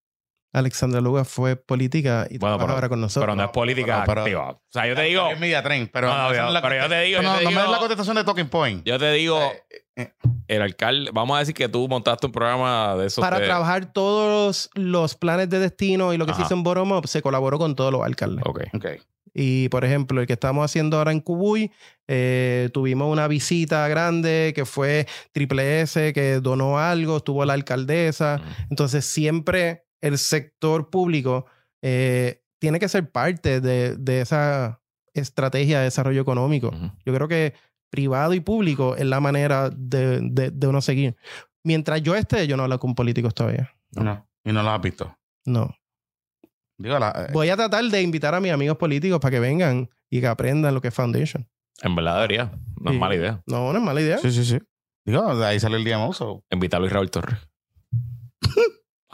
Alexandra Luga fue política y Bueno, pero- ahora con nosotros. Pero no es política pero- pero- activa. O sea, yo te digo. Es media tren, pero, No, pero yo te digo, No, yo te no me digo- des la contestación de Talking Point. Yo te digo, Eh, eh, el alcalde, vamos a decir que tú montaste un programa de esos. para de- trabajar todos los planes de destino y lo que se hizo en Bottom Up, se colaboró con todos los alcaldes. Ok. ok. Y, por ejemplo, el que estamos haciendo ahora en Cubuy, eh, tuvimos una visita grande que fue Triple S, que donó algo, estuvo la alcaldesa. Entonces, siempre el sector público eh, tiene que ser parte de, de esa estrategia de desarrollo económico. Ujú. Yo creo que privado y público es la manera de, de- de uno seguir. Mientras yo esté, yo no hablo con políticos todavía. No. Y no lo has visto. No. Digo, la, eh, Voy a tratar de invitar a mis amigos políticos para que vengan y que aprendan lo que es Foundation. En verdad debería. No Sí. es mala idea. No, no es mala idea. sí, sí, sí. Digo, de ahí sale el DMO. so. Invitar a Luis Raúl Torres.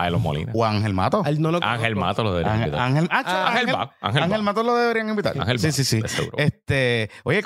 A Elon Molina. O Ángel Mato. A él no lo Ángel. Mato lo debería Ángel, invitar. Ángel, ah, Ah, Ángel Ángel, va. Ángel. Mato lo deberían invitar. Ángel sí, sí, sí. Este, oye,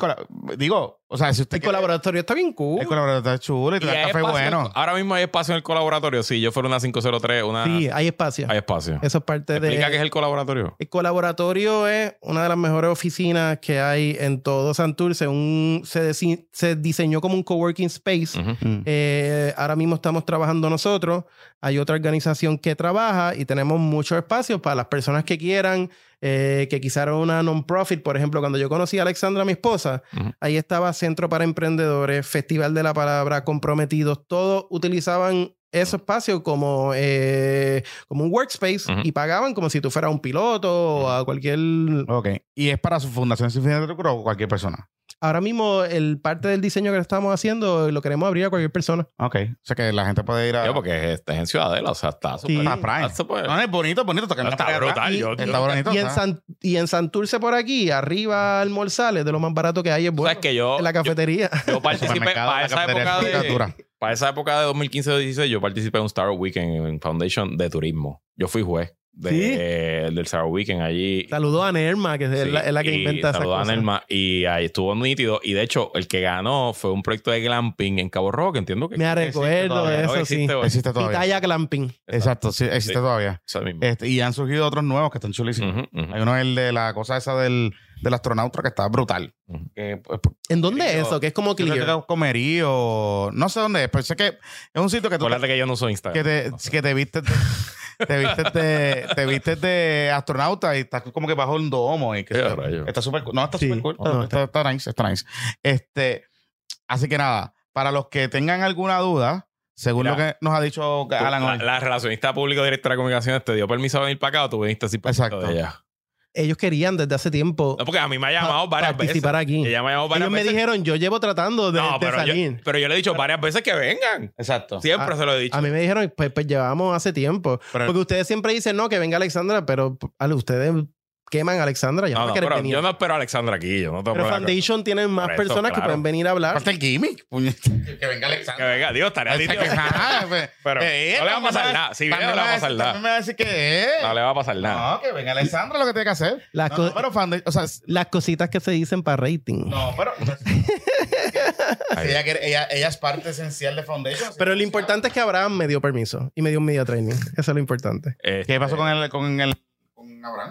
digo, o sea, si usted El quiere- colaboratorio está bien cool. El colaborador está chulo y te da café espacio- bueno. Ahora mismo hay espacio en el colaboratorio. Si yo fuera una 503, una. Sí, hay espacio. Hay espacio. Eso es parte Explica de... qué es el colaboratorio. El colaboratorio es una de las mejores oficinas que hay en todo Santurce. Un, se, desi- se diseñó como un coworking space. Ujú. Mm. Eh, ahora mismo estamos trabajando nosotros. Hay otra organización que trabaja y tenemos muchos espacios para las personas que quieran, eh, que quizás era una non-profit. Por ejemplo, cuando yo conocí a Alexandra, mi esposa, ahí estaba Centro para Emprendedores, Festival de la Palabra, Comprometidos. Todos utilizaban ese espacio como, eh, como un workspace y pagaban como si tú fueras un piloto o a cualquier... Ok. Y es para su fundación sin fines de lucro o cualquier persona. Ahora mismo el parte del diseño que estamos haciendo lo queremos abrir a cualquier persona. Ok. O sea que la gente puede ir a. Yo, porque es, es en Ciudadela, o sea, está súper. Sí. a Prime. está súper- No, no, es bonito, es bonito. está brutal. Y- Yo- y- Está bonito. Y en, está. San- y en Santurce por aquí, arriba almorzales, de lo más barato que hay es O sea, bueno. es que yo, en la cafetería. yo, yo participé para la esa, época de, para esa época de 2015-2016, yo participé en un Startup Weekend en Foundation de turismo. Yo fui juez de, del Star Weekend allí. Saludó a Nerma, que es, Sí, la, es la que inventa esa saludó a. Nelma, y ahí estuvo nítido. Y de hecho, el que ganó fue un proyecto de glamping en Cabo Rojo, que entiendo que Me recuerdo de no eso, existe sí. hoy. Existe todavía. Pitaya Clamping. Exacto, sí, existe Sí. todavía. Eso mismo. Este, y han surgido otros nuevos que están chulísimos. Hay uno el de la cosa esa del, del astronauta que está brutal. Que, pues, ¿En dónde es eso? Que es como clear. comerío. No sé dónde es, pero sé que es un sitio que tú Acuérdate que yo no que Instagram. te, No sé. que te vistes de, te vistes de, te vistes de astronauta y estás como que bajo un domo y que está- rayo. está súper cool. No, está Sí. súper cool. No, está, está nice, está nice. Este, así que nada, para los que tengan alguna duda, según Mira, lo que nos ha dicho Alan la, hoy. la relacionista público directora de comunicaciones te dio permiso de venir para acá o tú viniste sin permiso Exacto. de ella. Ellos querían desde hace tiempo No, porque a mí me ha llamado pa- varias veces. participar aquí. Ella me ha llamado varias Ellos me veces. dijeron, yo llevo tratando de, no, de pero yo, salir. pero yo le he dicho varias veces que vengan. Exacto. Siempre Ah, se lo he dicho. A mí me dijeron, pues, pues llevábamos hace tiempo. Pero- Porque ustedes siempre dicen, no, que venga Alexandra, pero ustedes queman a Alexandra. Ya no, no, no, quieren pero venir. yo no espero a Alexandra aquí. Yo no tengo pero Foundation tienen más eso, personas que pueden venir a hablar. Falta el gimmick. Que venga Que Alexander. venga, Dios, estaría O sea, nítido. que, ajá, pues, Pero eh, no le va a pasar nada. Si viene, no le va a pasar nada. También me va a decir que es. No le va a pasar nada. No, que venga Alexandra lo que tiene que hacer. Las no, co- no, pero o sea, Las cositas que se dicen para rating. no, pero ella, quiere- ella, ella es parte esencial de Foundation. Pero lo importante es que Abraham me dio permiso y me dio un media training. Eso es lo importante. Este, ¿Qué pasó con el con el con Abraham?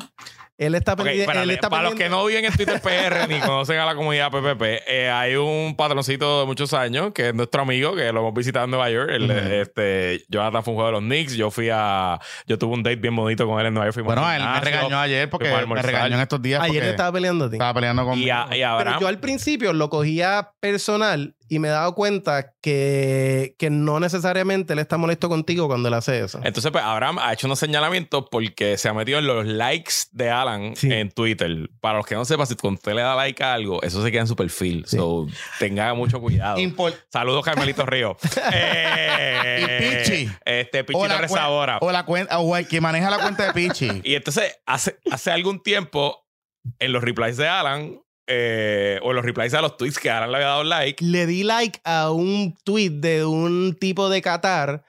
Él está Ok, pendiente. espérate, él está para los que no viven en Twitter PR ni conocen a la comunidad PPP, eh, hay un patroncito de muchos años que es nuestro amigo, que lo hemos visitado en Nueva York. Él, Ujú. este, Jonathan fue un jugador de los Knicks. Yo fui a. Yo tuve un date bien bonito con él en Nueva York. Fuimos Bueno, él me regañó ayer porque me regañó en estos días Ayer estaba peleando a ti. estaba peleando con Y, a, y Pero Abraham. yo al principio lo cogía personal y me he dado cuenta que, que no necesariamente él está molesto contigo cuando él hace eso. Entonces, pues Abraham ha hecho unos señalamientos porque se ha metido en los likes de Alan Sí. en Twitter. Para los que no sepan, si cuando usted le da like a algo, eso se queda en su perfil. Sí. So, tenga mucho cuidado. Import- Saludos, Carmelito Río. Eh, Y Pichi. Este, o Pichi la, Torres cuen- Sabora. o la cuenta o el que maneja la cuenta de Pichi. Y entonces, hace, hace algún tiempo, en los replies de Alan, eh, o los replies a los tweets que Alan le había dado like, Le di like a un tweet de un tipo de Qatar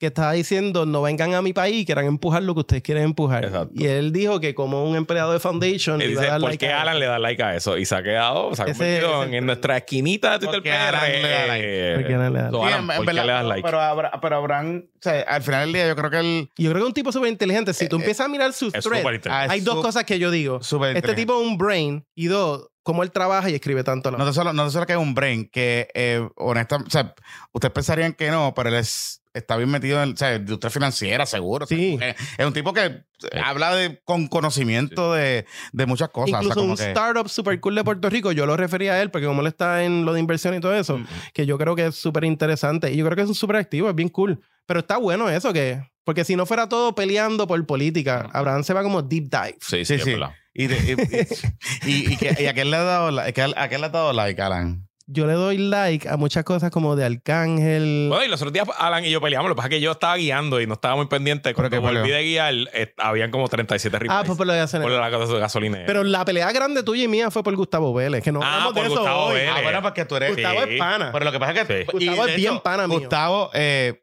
que estaba diciendo no vengan a mi país, quieran empujar lo que ustedes quieren empujar. Exacto. Y él dijo que como un empleado de Foundation a dice, dar ¿por like qué a Alan le da like a eso? Y se ha quedado, se ha Ese- convertido ese- en, en nuestra esquinita de Twitter Porque. Alan le da like. eh, Porque Alan le da Alan, en ¿por qué le das like? Pero, Abra- pero Abraham, o sea, al final del día yo creo que él Yo creo que es un tipo súper inteligente. Si tú Eh, empiezas a mirar sus threads, hay dos cosas que yo digo. Este tipo es un brain y dos, cómo él trabaja y escribe tanto. a la No te solo, no solo que es un brain, que eh, honestamente, o sea, ustedes pensarían que no, pero él es, está bien metido en, o sea, de industria financiera, seguro. o sea, Sí. es un tipo que habla de, con conocimiento de, de muchas cosas. o sea, Incluso como un que- startup super cool de Puerto Rico, yo lo refería a él porque como él está en lo de inversión y todo eso, Mm. que yo creo que es súper interesante y yo creo que es un súper activo, es bien cool. Pero está bueno eso que, porque si no fuera todo peleando por política, Abraham se va como deep dive. Sí, sí, Sí, sí. Y, de- y, y, y que- y a quién le ha dado, la- a, quién le ha dado like, Alan. Yo le doy like a muchas cosas como de Arcángel. Bueno, y los otros días Alan y yo peleamos. Lo que pasa es que yo estaba guiando y no estaba muy pendiente. Cuando qué volví de guiar, eh, habían como 37 replays. ah, pues por lo de hacer. por la cosa de gasolina. Pero la pelea grande tuya y mía fue por Gustavo Vélez, que no Ah, hablamos de por eso Gustavo hoy. Vélez. Ah, bueno, porque tú eres... Gustavo Sí. es pana. Pero lo que pasa es que... Sí. y Gustavo es bien hecho, pana mío. Gustavo, eh,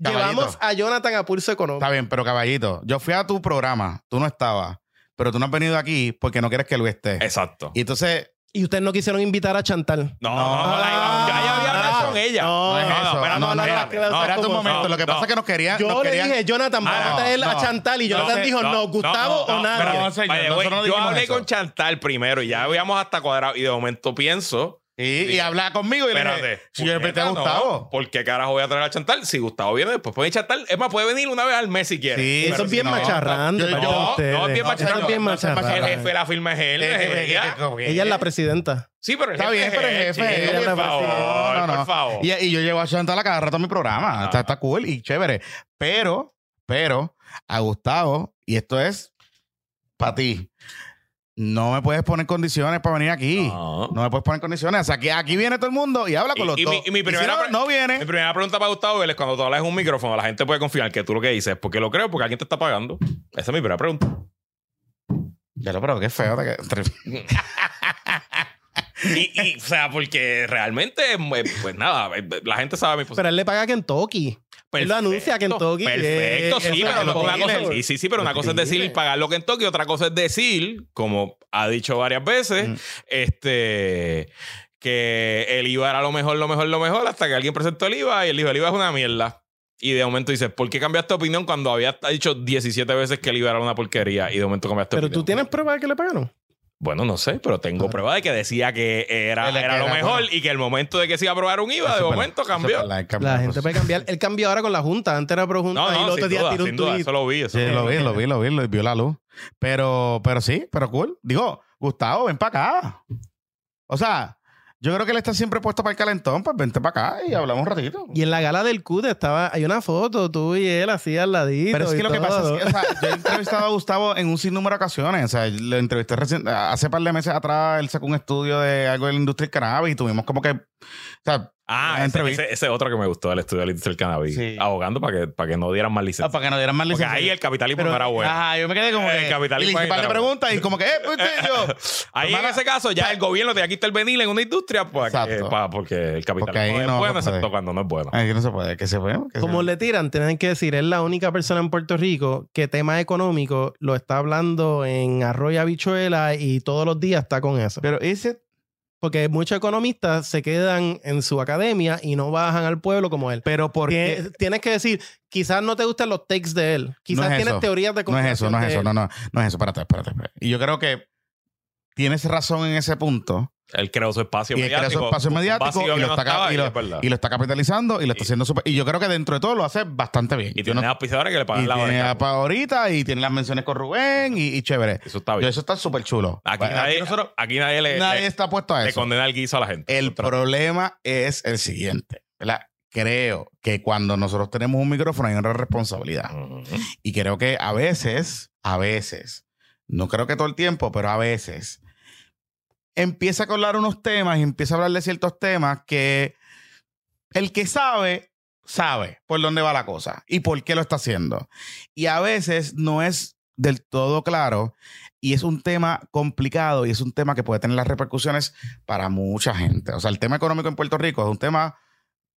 Llevamos a Jonathan a pulso económico. está bien, pero caballito, yo fui a tu programa, tú no estabas, pero tú no has venido aquí porque no quieres que Luis esté. Exacto. Y entonces, Y ustedes no quisieron invitar a Chantal. No, No. no, no, la- ya, ya había hablado Ah, con ella. no, no es eso. no, no, no, espérate. no, no, un como- momento. no, Lo que no. pasa es que nos querían... Yo nos le querían- dije, Jonathan, vamos Ah, a traer no, a no. Chantal. Y Jonathan No, dijo, no, no, Gustavo no, o no, nadie. pero no, señor, nosotros no yo hablé eso. con Chantal primero y ya habíamos hasta cuadrado. Y de momento pienso. Sí, y habla conmigo y le Espérate. dije, si yo le invité a puñeta, Gustavo. no, ¿Por qué carajo voy a traer a Chantal? Si Gustavo viene, después puede ir Chantal. Es más, puede venir una vez al mes si quiere. Sí, Eso es bien de no, no, es bien es El jefe de la firma es él. ella. es la presidenta. Sí, pero el Está jefe bien, pero el jefe, chico, ella es la por favor. No, no, por no. favor. Y, y yo llevo a Chantal a cada rato a mi programa. Ah. Está, está cool y chévere. Pero, pero, a Gustavo, y esto es para ti, no me puedes poner condiciones para venir aquí. No. No me puedes poner condiciones. O sea, que aquí viene todo el mundo y habla con Y- los y dos. mi- y mi primera no, pre- no Mi viene. primera pregunta para Gustavo Vélez, cuando tú hablas en un micrófono, la gente puede confiar que tú lo que dices, porque lo creo, porque alguien te está pagando. Esa es mi primera pregunta. Ya lo, pero qué feo. te que- Y, y, o sea, porque realmente, eh, pues nada, la gente sabe mi posición. Pero él le paga a Kentucky. Él lo anuncia Kentucky. Perfecto, Eh, sí, eso pero no, una lo cosa, que- sí, sí, sí, pero una cosa es decir pagarlo Kentucky, otra cosa es decir, como ha dicho varias veces, Mm. este que el IVA era lo mejor, lo mejor, lo mejor, hasta que alguien presentó el IVA y él dijo, el IVA es una mierda. Y de momento dices, ¿por qué cambiaste de opinión cuando había dicho 17 veces que el IVA era una porquería? Y de momento cambiaste de Pero opinión. tú tienes prueba de que le pagaron. Bueno, no sé, pero tengo prueba de que decía que era, era lo mejor bueno. y que el momento de que se iba a aprobar un IVA, de momento cambió. La la gente cosa. puede cambiar. Él cambió ahora con la Junta. Antes era pro Junta No, y el no, otro sin día duda, tiró sin un duda, tweet. eso lo vi. Eso Sí, lo vi, lo vi, lo vi, lo vio la luz. Pero, pero sí, pero cool. Digo, Gustavo, ven para acá. O sea, yo creo que él está siempre puesto para el calentón, pues vente para acá y hablamos un ratito. Y en la gala del CUD estaba, hay una foto, tú y él así al ladito. Pero es que lo que pasa es que, o sea, yo he entrevistado a Gustavo en un sinnúmero de ocasiones. O sea, lo entrevisté recién, hace par de meses atrás, él sacó un estudio de algo de la industria del cannabis y tuvimos como que, o sea, Ah, ese, entrevista. ese, ese otro que me gustó del estudio del industria del cannabis. Sí. Abogando para que, para que no dieran más licencia. ah, para que nos dieran más Porque licencia. ahí el capitalismo Pero- no era bueno. Ajá, yo me quedé como El que... capitalismo y le ahí de no preguntas y como que, eh, pues, yo... Ahí en ese caso ya el gobierno te quita el venil en una industria pues, Exacto. eh, pa- porque el capitalismo Porque ahí es no bueno, excepto cuando no es bueno. Que no se puede, que se puede. que Como le tiran, tienen que decir, es la única persona en Puerto Rico que tema económico lo está hablando en arroyo habichuela y todos los días está con eso. Pero ese... Porque muchos economistas se quedan en su academia y no bajan al pueblo como él. Pero porque... Tie- Tienes que decir, quizás no te gustan los takes de él. Quizás No es tienes eso. teorías de No es eso, no es eso, no, no, no es eso. Espérate, espérate, espérate. Y yo creo que tienes razón en ese punto. Él creó su espacio Y él mediático. su espacio mediático y lo, no está, estaba, y, y lo, es verdad. y lo está capitalizando y lo está haciendo súper. Y yo creo que dentro de todo lo hace bastante bien. Y Yo tiene no- auspiciadores que le pagan y la tiene ahorita y tiene las menciones con Rubén y, chévere. Eso está Yo, bien. eso está súper chulo. Aquí, nadie, nosotros- aquí nadie le, nadie le- está puesto a le eso. condena el guiso a la gente. El problema es el siguiente. ¿verdad? Creo que cuando nosotros tenemos un micrófono hay una responsabilidad. Y creo que a veces, a veces, no creo que todo el tiempo, pero a veces, empieza a hablar unos temas y empieza a hablar de ciertos temas que el que sabe, sabe por dónde va la cosa y por qué lo está haciendo. Y a veces no es del todo claro y es un tema complicado y es un tema que puede tener las repercusiones para mucha gente. O sea, el tema económico en Puerto Rico es un tema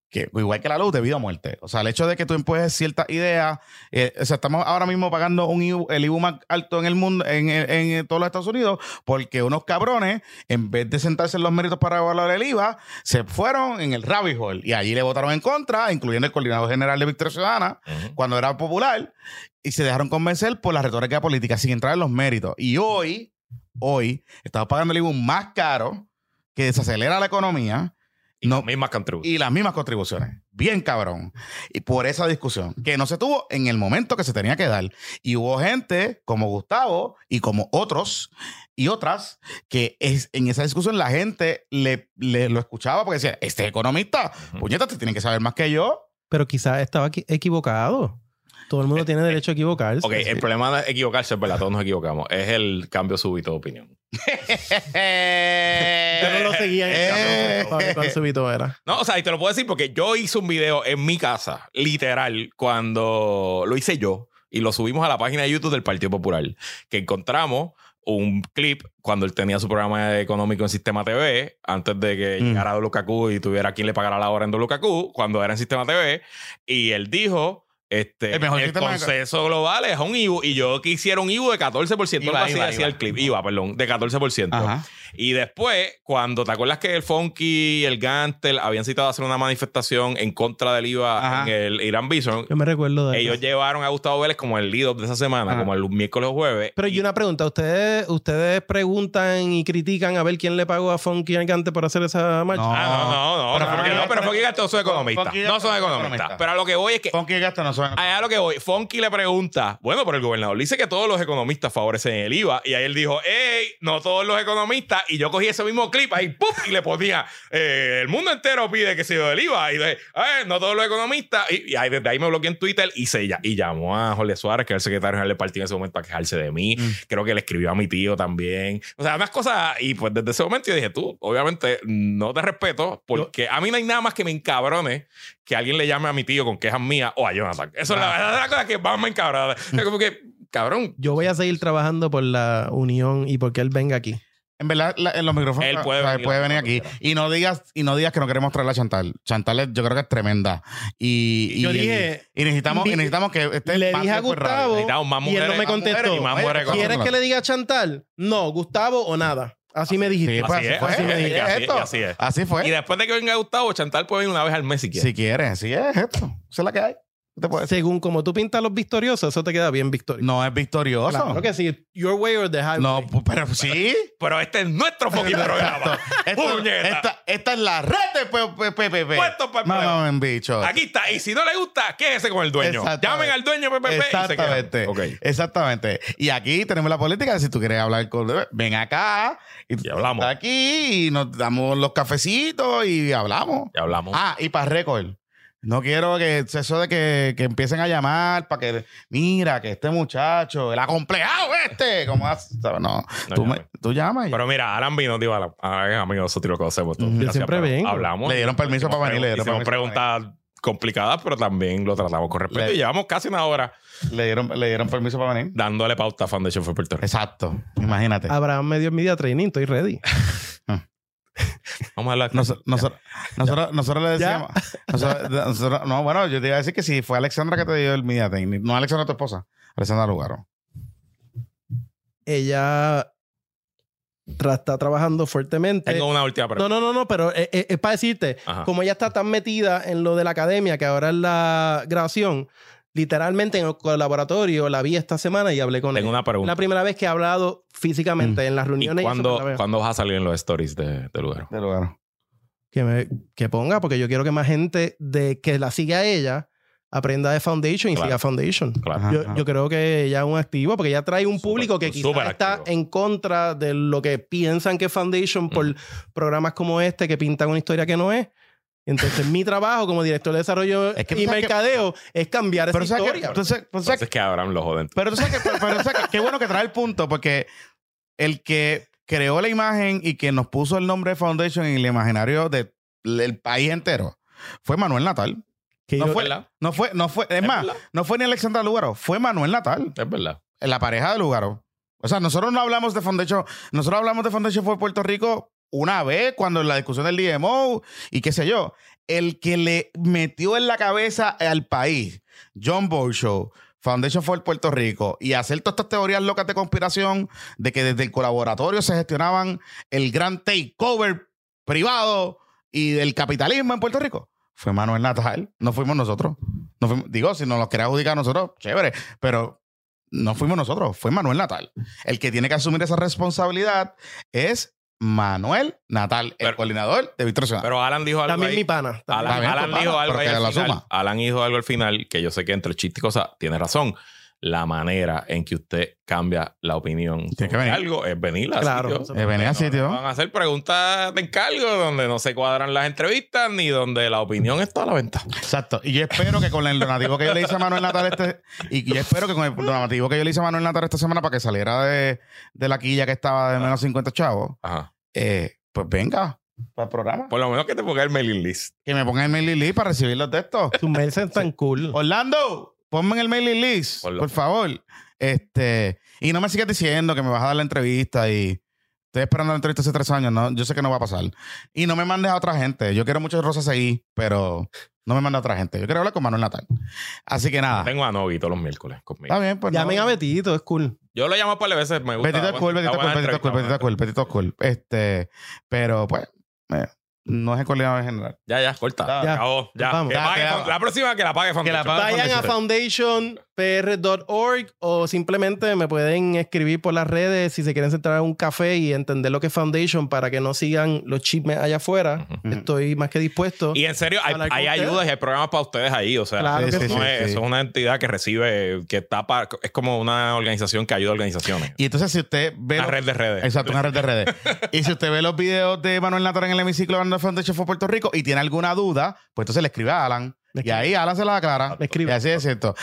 que igual que la luz, de vida o muerte. O sea, el hecho de que tú empujes ciertas ideas, eh, o sea, estamos ahora mismo pagando un IBU- el IBU más alto en el mundo, en, en- en todos los Estados Unidos, porque unos cabrones, en vez de sentarse en los méritos para evaluar el IVA, se fueron en el rabbit hole y allí le votaron en contra, incluyendo el coordinador general de Victoria Ciudadana, cuando era popular, y se dejaron convencer por la retórica política sin entrar en los méritos. Y hoy, hoy, estamos pagando el IBU más caro, que desacelera la economía. Y No, las mismas contribuciones. y las mismas contribuciones. Bien cabrón. Y por esa discusión, que no se tuvo en el momento que se tenía que dar. Y hubo gente como Gustavo y como otros y otras que es, en esa discusión la gente le, le- lo escuchaba porque decía, este economista, Ujú. puñeta, te tiene que saber más que yo. Pero quizás estaba equi- equivocado. Todo el mundo tiene derecho a equivocarse. Ok, el problema es equivocarse, es verdad, todos nos equivocamos. Es el cambio súbito de opinión. Yo no lo seguía en el Eh. súbito era. No, o sea, y te lo puedo decir porque yo hice un video en mi casa, literal, cuando lo hice yo y lo subimos a la página de YouTube del Partido Popular, que encontramos un clip cuando él tenía su programa económico en Sistema TV, antes de que Mm. llegara WKQ y tuviera quien le pagara la hora en WKQ, cuando era en Sistema TV, y él dijo... Este, El el, mejor de- consenso global es un IBU y yo quisiera un IBU de 14%, Iba, algo así iba, decía iba. el clip, IVA, perdón, de 14%. Ajá. Y después, cuando te acuerdas que el Funky y el Gantel habían citado a hacer una manifestación en contra del IVA Ajá. en el Irán Bison, Yo me recuerdo de ellos eso. llevaron a Gustavo Vélez como el lead up de esa semana, Ajá. como el miércoles o jueves. Pero y una pregunta, ¿ustedes, ustedes preguntan y critican a ver quién le pagó a Funky Gigante por hacer esa marcha? No. Ah, no, no, no. Pero no, pero Funky y Gantel no son economistas. Y No son Gantel son economistas. economistas. Pero a lo que voy es que Funky y Gasto no suena. Allá lo que voy, Funky le pregunta, bueno, pero el gobernador dice que todos los economistas favorecen el IVA. Y ahí él dijo, hey, no todos los economistas. Y yo cogí ese mismo clip ahí, ¡pum! Y le ponía, eh, el mundo entero pide que se dio el IVA. Y de, eh, no todos los economistas. Y, y ahí, desde ahí me bloqueé en Twitter y, se, y llamó a Jorge Suárez, que era el secretario general del partido en ese momento, a quejarse de mí. Mm. Creo que le escribió a mi tío también. O sea, unas cosas. Y pues desde ese momento yo dije, tú, obviamente, no te respeto, porque a mí no hay nada más que me encabrone que alguien le llame a mi tío con quejas mías o a Jonathan. Eso es, la, esa es la cosa que más me encabrona. Es como que, cabrón. Yo voy a seguir trabajando por la unión y porque él venga aquí. En verdad, la- en los micrófonos. Él puede o sea, venir puede a- venir aquí. Y no digas, y no digas que no queremos traerla a Chantal. Chantal es- yo creo que es tremenda. Y, y- Yo dije- y necesitamos, y necesitamos que esté Le dije a. Gustavo Necesitamos más y él no mujeres, me más contestó. mujeres y más mujeres ¿Quieres que le diga a Chantal? No, Gustavo o nada. Así me dijiste. Sí, pues, Así así es, fue. así es, así- esto. y así es. Así fue. Y después de que venga Gustavo, Chantal puede venir una vez al mes si quiere. Si quieres, así es esto. Esa es la que hay. Según como tú pintas los victoriosos, eso te queda bien victorioso. No es victorioso. Claro que sí. Your way or the highway. No, pero sí. Pero este es nuestro fucking programa. Esta, esta es la red de PPP. Puesto para el bicho. Aquí está. Y si no le gusta, quédese con el dueño. Llamen al dueño PPP y se Exactamente. Ok. Exactamente. Y aquí tenemos la política de si tú quieres hablar con. Ven acá. Y, Y hablamos. está Aquí y nos damos los cafecitos y hablamos. Ya hablamos. Ah, y para récord. No quiero que eso de que, que empiecen a llamar para que, mira, que este muchacho, el acomplejado este, ¿cómo haces? ¿Sabes? No, No tú, llames. me- tú llamas y Pero mira, Alan vino, digo, Alan, amigo de nosotros, lo conocemos todos. Yo siempre vengo. Hablamos. Le dieron permiso para venir, le dieron Hicimos preguntas complicadas, pero también lo tratamos con respeto. Le- Y llevamos casi una hora le dieron, le dieron permiso para venir. dándole pauta a Foundation for Puerto Rico. Exacto, imagínate. Abraham me dio media training, estoy ready. Vamos a hablar. Nos- nosotros, nosotros, nosotros le decíamos. nosotros- nosotros- no, bueno, yo te iba a decir que si fue Alexandra que te dio el media. No Alexandra, tu esposa. Alexandra Lugaro. Ella tra- está trabajando fuertemente. Tengo una última No, pregunta. no, no, no, pero es, es- es para decirte, Ajá. como ella está tan metida en lo de la academia, que ahora es la grabación, literalmente en el laboratorio la vi esta semana y hablé con Tengo ella. una pregunta. La primera vez que he hablado físicamente en las ¿Y reuniones. y cuándo, cuándo vas a salir en los stories de, de Lugaro? De Lugaro. que, me- que ponga, porque yo quiero que más gente de que la siga a ella aprenda de Foundation y Claro. siga Foundation. Claro. Yo, yo creo que ella es un activo porque ella trae un público que quizás está activo. en contra de lo que piensan que es Foundation por programas como este que pintan una historia que no es. Entonces, mi trabajo como director de desarrollo Es que y que- mercadeo es cambiar Pero esa sabes que, historia. entonces, Entonces que Abraham lo joden. Pero tú sabes que, pero, pero tú sabes que- qué bueno que trae el punto, porque el que creó la imagen y que nos puso el nombre de Foundation en el imaginario de- del país entero fue Manuel Natal. Que No fue, no fue, no fue, es, Es más, verdad. no fue ni Alexandra Lugaro, fue Manuel Natal, Es verdad. la pareja de Lugaro. O sea, nosotros no hablamos de Foundation, nosotros hablamos de Foundation for Puerto Rico una vez cuando en la discusión del DMO y qué sé yo. El que le metió en la cabeza al país, John Borshow, Foundation for Puerto Rico, y hacer todas estas teorías locas de conspiración de que desde el colaboratorio se gestionaban el gran takeover privado y del capitalismo en Puerto Rico. Fue Manuel Natal, no fuimos nosotros. No fuimos- digo, si nos lo quería adjudicar a nosotros, chévere, pero no fuimos nosotros, fue Manuel Natal. El que tiene que asumir esa responsabilidad es Manuel Natal, el coordinador de Víctor Ciudadano. Pero Alan dijo algo también ahí. mi pana. Alan, dijo pana, algo ahí al final. Alan dijo algo al final que yo sé que entre chiste y cosas tiene razón. La manera en que usted cambia la opinión Tiene que venir. algo es venir a Claro. sitio. Eh, venía a sitio. no Van a hacer preguntas de encargo donde no se cuadran las entrevistas ni donde la opinión está a la venta. Exacto. Y yo espero que con el donativo que yo le hice a Manuel Natal este. Y yo espero que con el donativo que yo le hice a Manuel Natal esta semana para que saliera de, de la quilla que estaba de menos 50 chavos, Ajá. eh, pues venga para el programa. Por lo menos que te ponga el mailing list. Que me ponga el mailing list para recibir los textos. Sus mails son tan cool. Orlando, ponme en el mailing list, por favor. Este, y no me sigas diciendo que me vas a dar la entrevista y estoy esperando la entrevista hace tres años, ¿no? Yo sé que no va a pasar. Y no me mandes a otra gente. Yo quiero muchas rosas ahí, pero no me mandes a otra gente. Yo quiero hablar con Manuel Natal. Así que nada. Tengo a Novi todos los miércoles conmigo. Está bien, pues. Llamen no. a Betito, es cool. Yo lo llamo un par de veces. Me gusta. Betito es cool, Betito es cool, Betito es cool, Betito es cool, Betito es cool. Este, pero pues, eh, no es el coordinador general. Ya, ya, corta. Ya. Acabó. Ya. Vamos. Que Ya, pague queda- Fon- la próxima que la pague Foundation. pague. Vayan a Foundation. foundationpr.org o simplemente me pueden escribir por las redes si se quieren sentar a un café y entender lo que es Foundation para que no sigan los chismes allá afuera. Estoy más que dispuesto. Y en serio, hay, ayudas y hay programas para ustedes ahí. O sea, Claro eso, que no sí. es, Sí, sí. eso es una entidad que recibe, que está para, es como una organización que ayuda a organizaciones. Y entonces, si usted ve. Una los- red de redes. Exacto, una red de redes. y si usted ve los videos de Manuel Natal en el hemiciclo de Foundation for Puerto Rico y tiene alguna duda, pues entonces le escribe a Alan. Y ahí Alan se la aclara. Le escribe. Y así es cierto.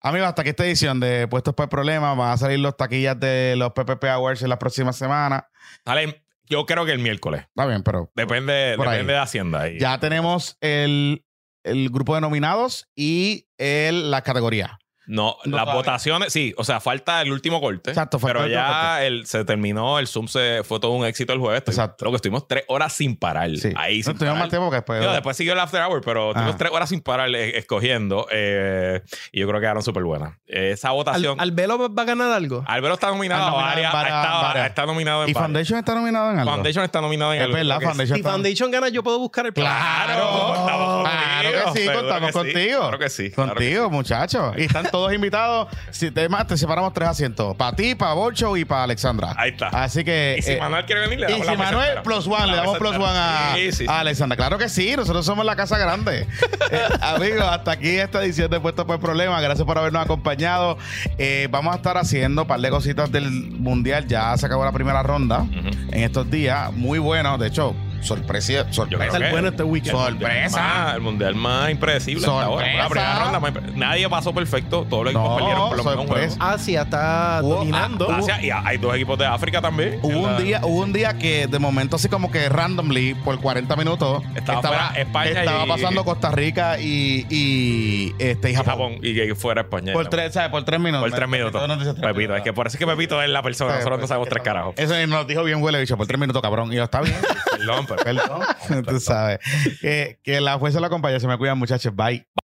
Amigos, hasta aquí esta edición de Puestos por el Problema. Van a salir los taquillas de los PPP Awards en las próximas semanas. Sale, yo creo que el miércoles. Está bien, pero Depende, depende de Hacienda. Ya tenemos el, el grupo de nominados y el, la categoría. No, No las todavía. votaciones, sí, o sea, falta el último corte. Exacto, falta pero el último ya el, se terminó, el Zoom se, fue todo un éxito el jueves. Exacto. Creo que estuvimos tres horas sin parar. Sí. Ahí no sin tuvimos parar. más tiempo que después. Después siguió el After Hour, pero tuvimos Ajá. tres horas sin parar eh, escogiendo. eh, y yo creo que quedaron súper buenas. Esa ¿Al, votación. ¿Albelo va a ganar algo? Albero está nominado Ah, a nominado en varias. varias- está, varias. está nominado en ¿Y varias. Foundation está nominado en algo? Foundation está nominado en Es algo. verdad, creo que Foundation Si está- Foundation gana, yo puedo buscar el Claro, contamos Claro que sí, seguro contamos que sí, contigo. Claro que sí. claro que Contigo, muchachos. Y están todos invitados. Si te, más, te separamos tres asientos. Para ti, para Bolcho y para Alexandra. Ahí está. Así que. Y si eh, Manuel quiere venir, le y damos si la Manuel entera. plus one, La le damos plus entera. one a, Sí, sí, a sí. Alexandra. Claro que sí, nosotros somos la casa grande. Eh, amigos, hasta aquí esta edición de Puesto por Problemas. Gracias por habernos acompañado. Eh, vamos a estar haciendo un par de cositas del Mundial. Ya se acabó la primera ronda en estos días. Muy bueno. De hecho, sorpresa. Yo sorpresa. que- bueno este weekend. Sorpresa. El mundial más impredecible hasta ahora. Sorpresa. La primera ronda más impre- Nadie pasó perfecto. Todos los equipos No, perdieron por lo menos un juego. Asia está Hubo- dominando. ah, Asia, y hay dos equipos de África también. Hubo un la- día, hubo un día que de momento así como que randomly por 40 minutos Estaba fuera España estaba y- pasando Costa Rica y, y, este y y Japón. Japón y que fuera España. Por tres, ¿sabes? Por tres minutos. Por tres minutos. Pepito nos dice tres Pepito, minutos. es que por eso es que Pepito es la persona. Sí, Nosotros no pues, sabemos tres carajos. Eso nos dijo bien huele bicho, por tres minutos, cabrón. Y yo, está bien. Perdón. Perdón. Tú sabes. Que, que la fuerza lo acompañe. Se me cuidan, muchachos. Bye. Bye.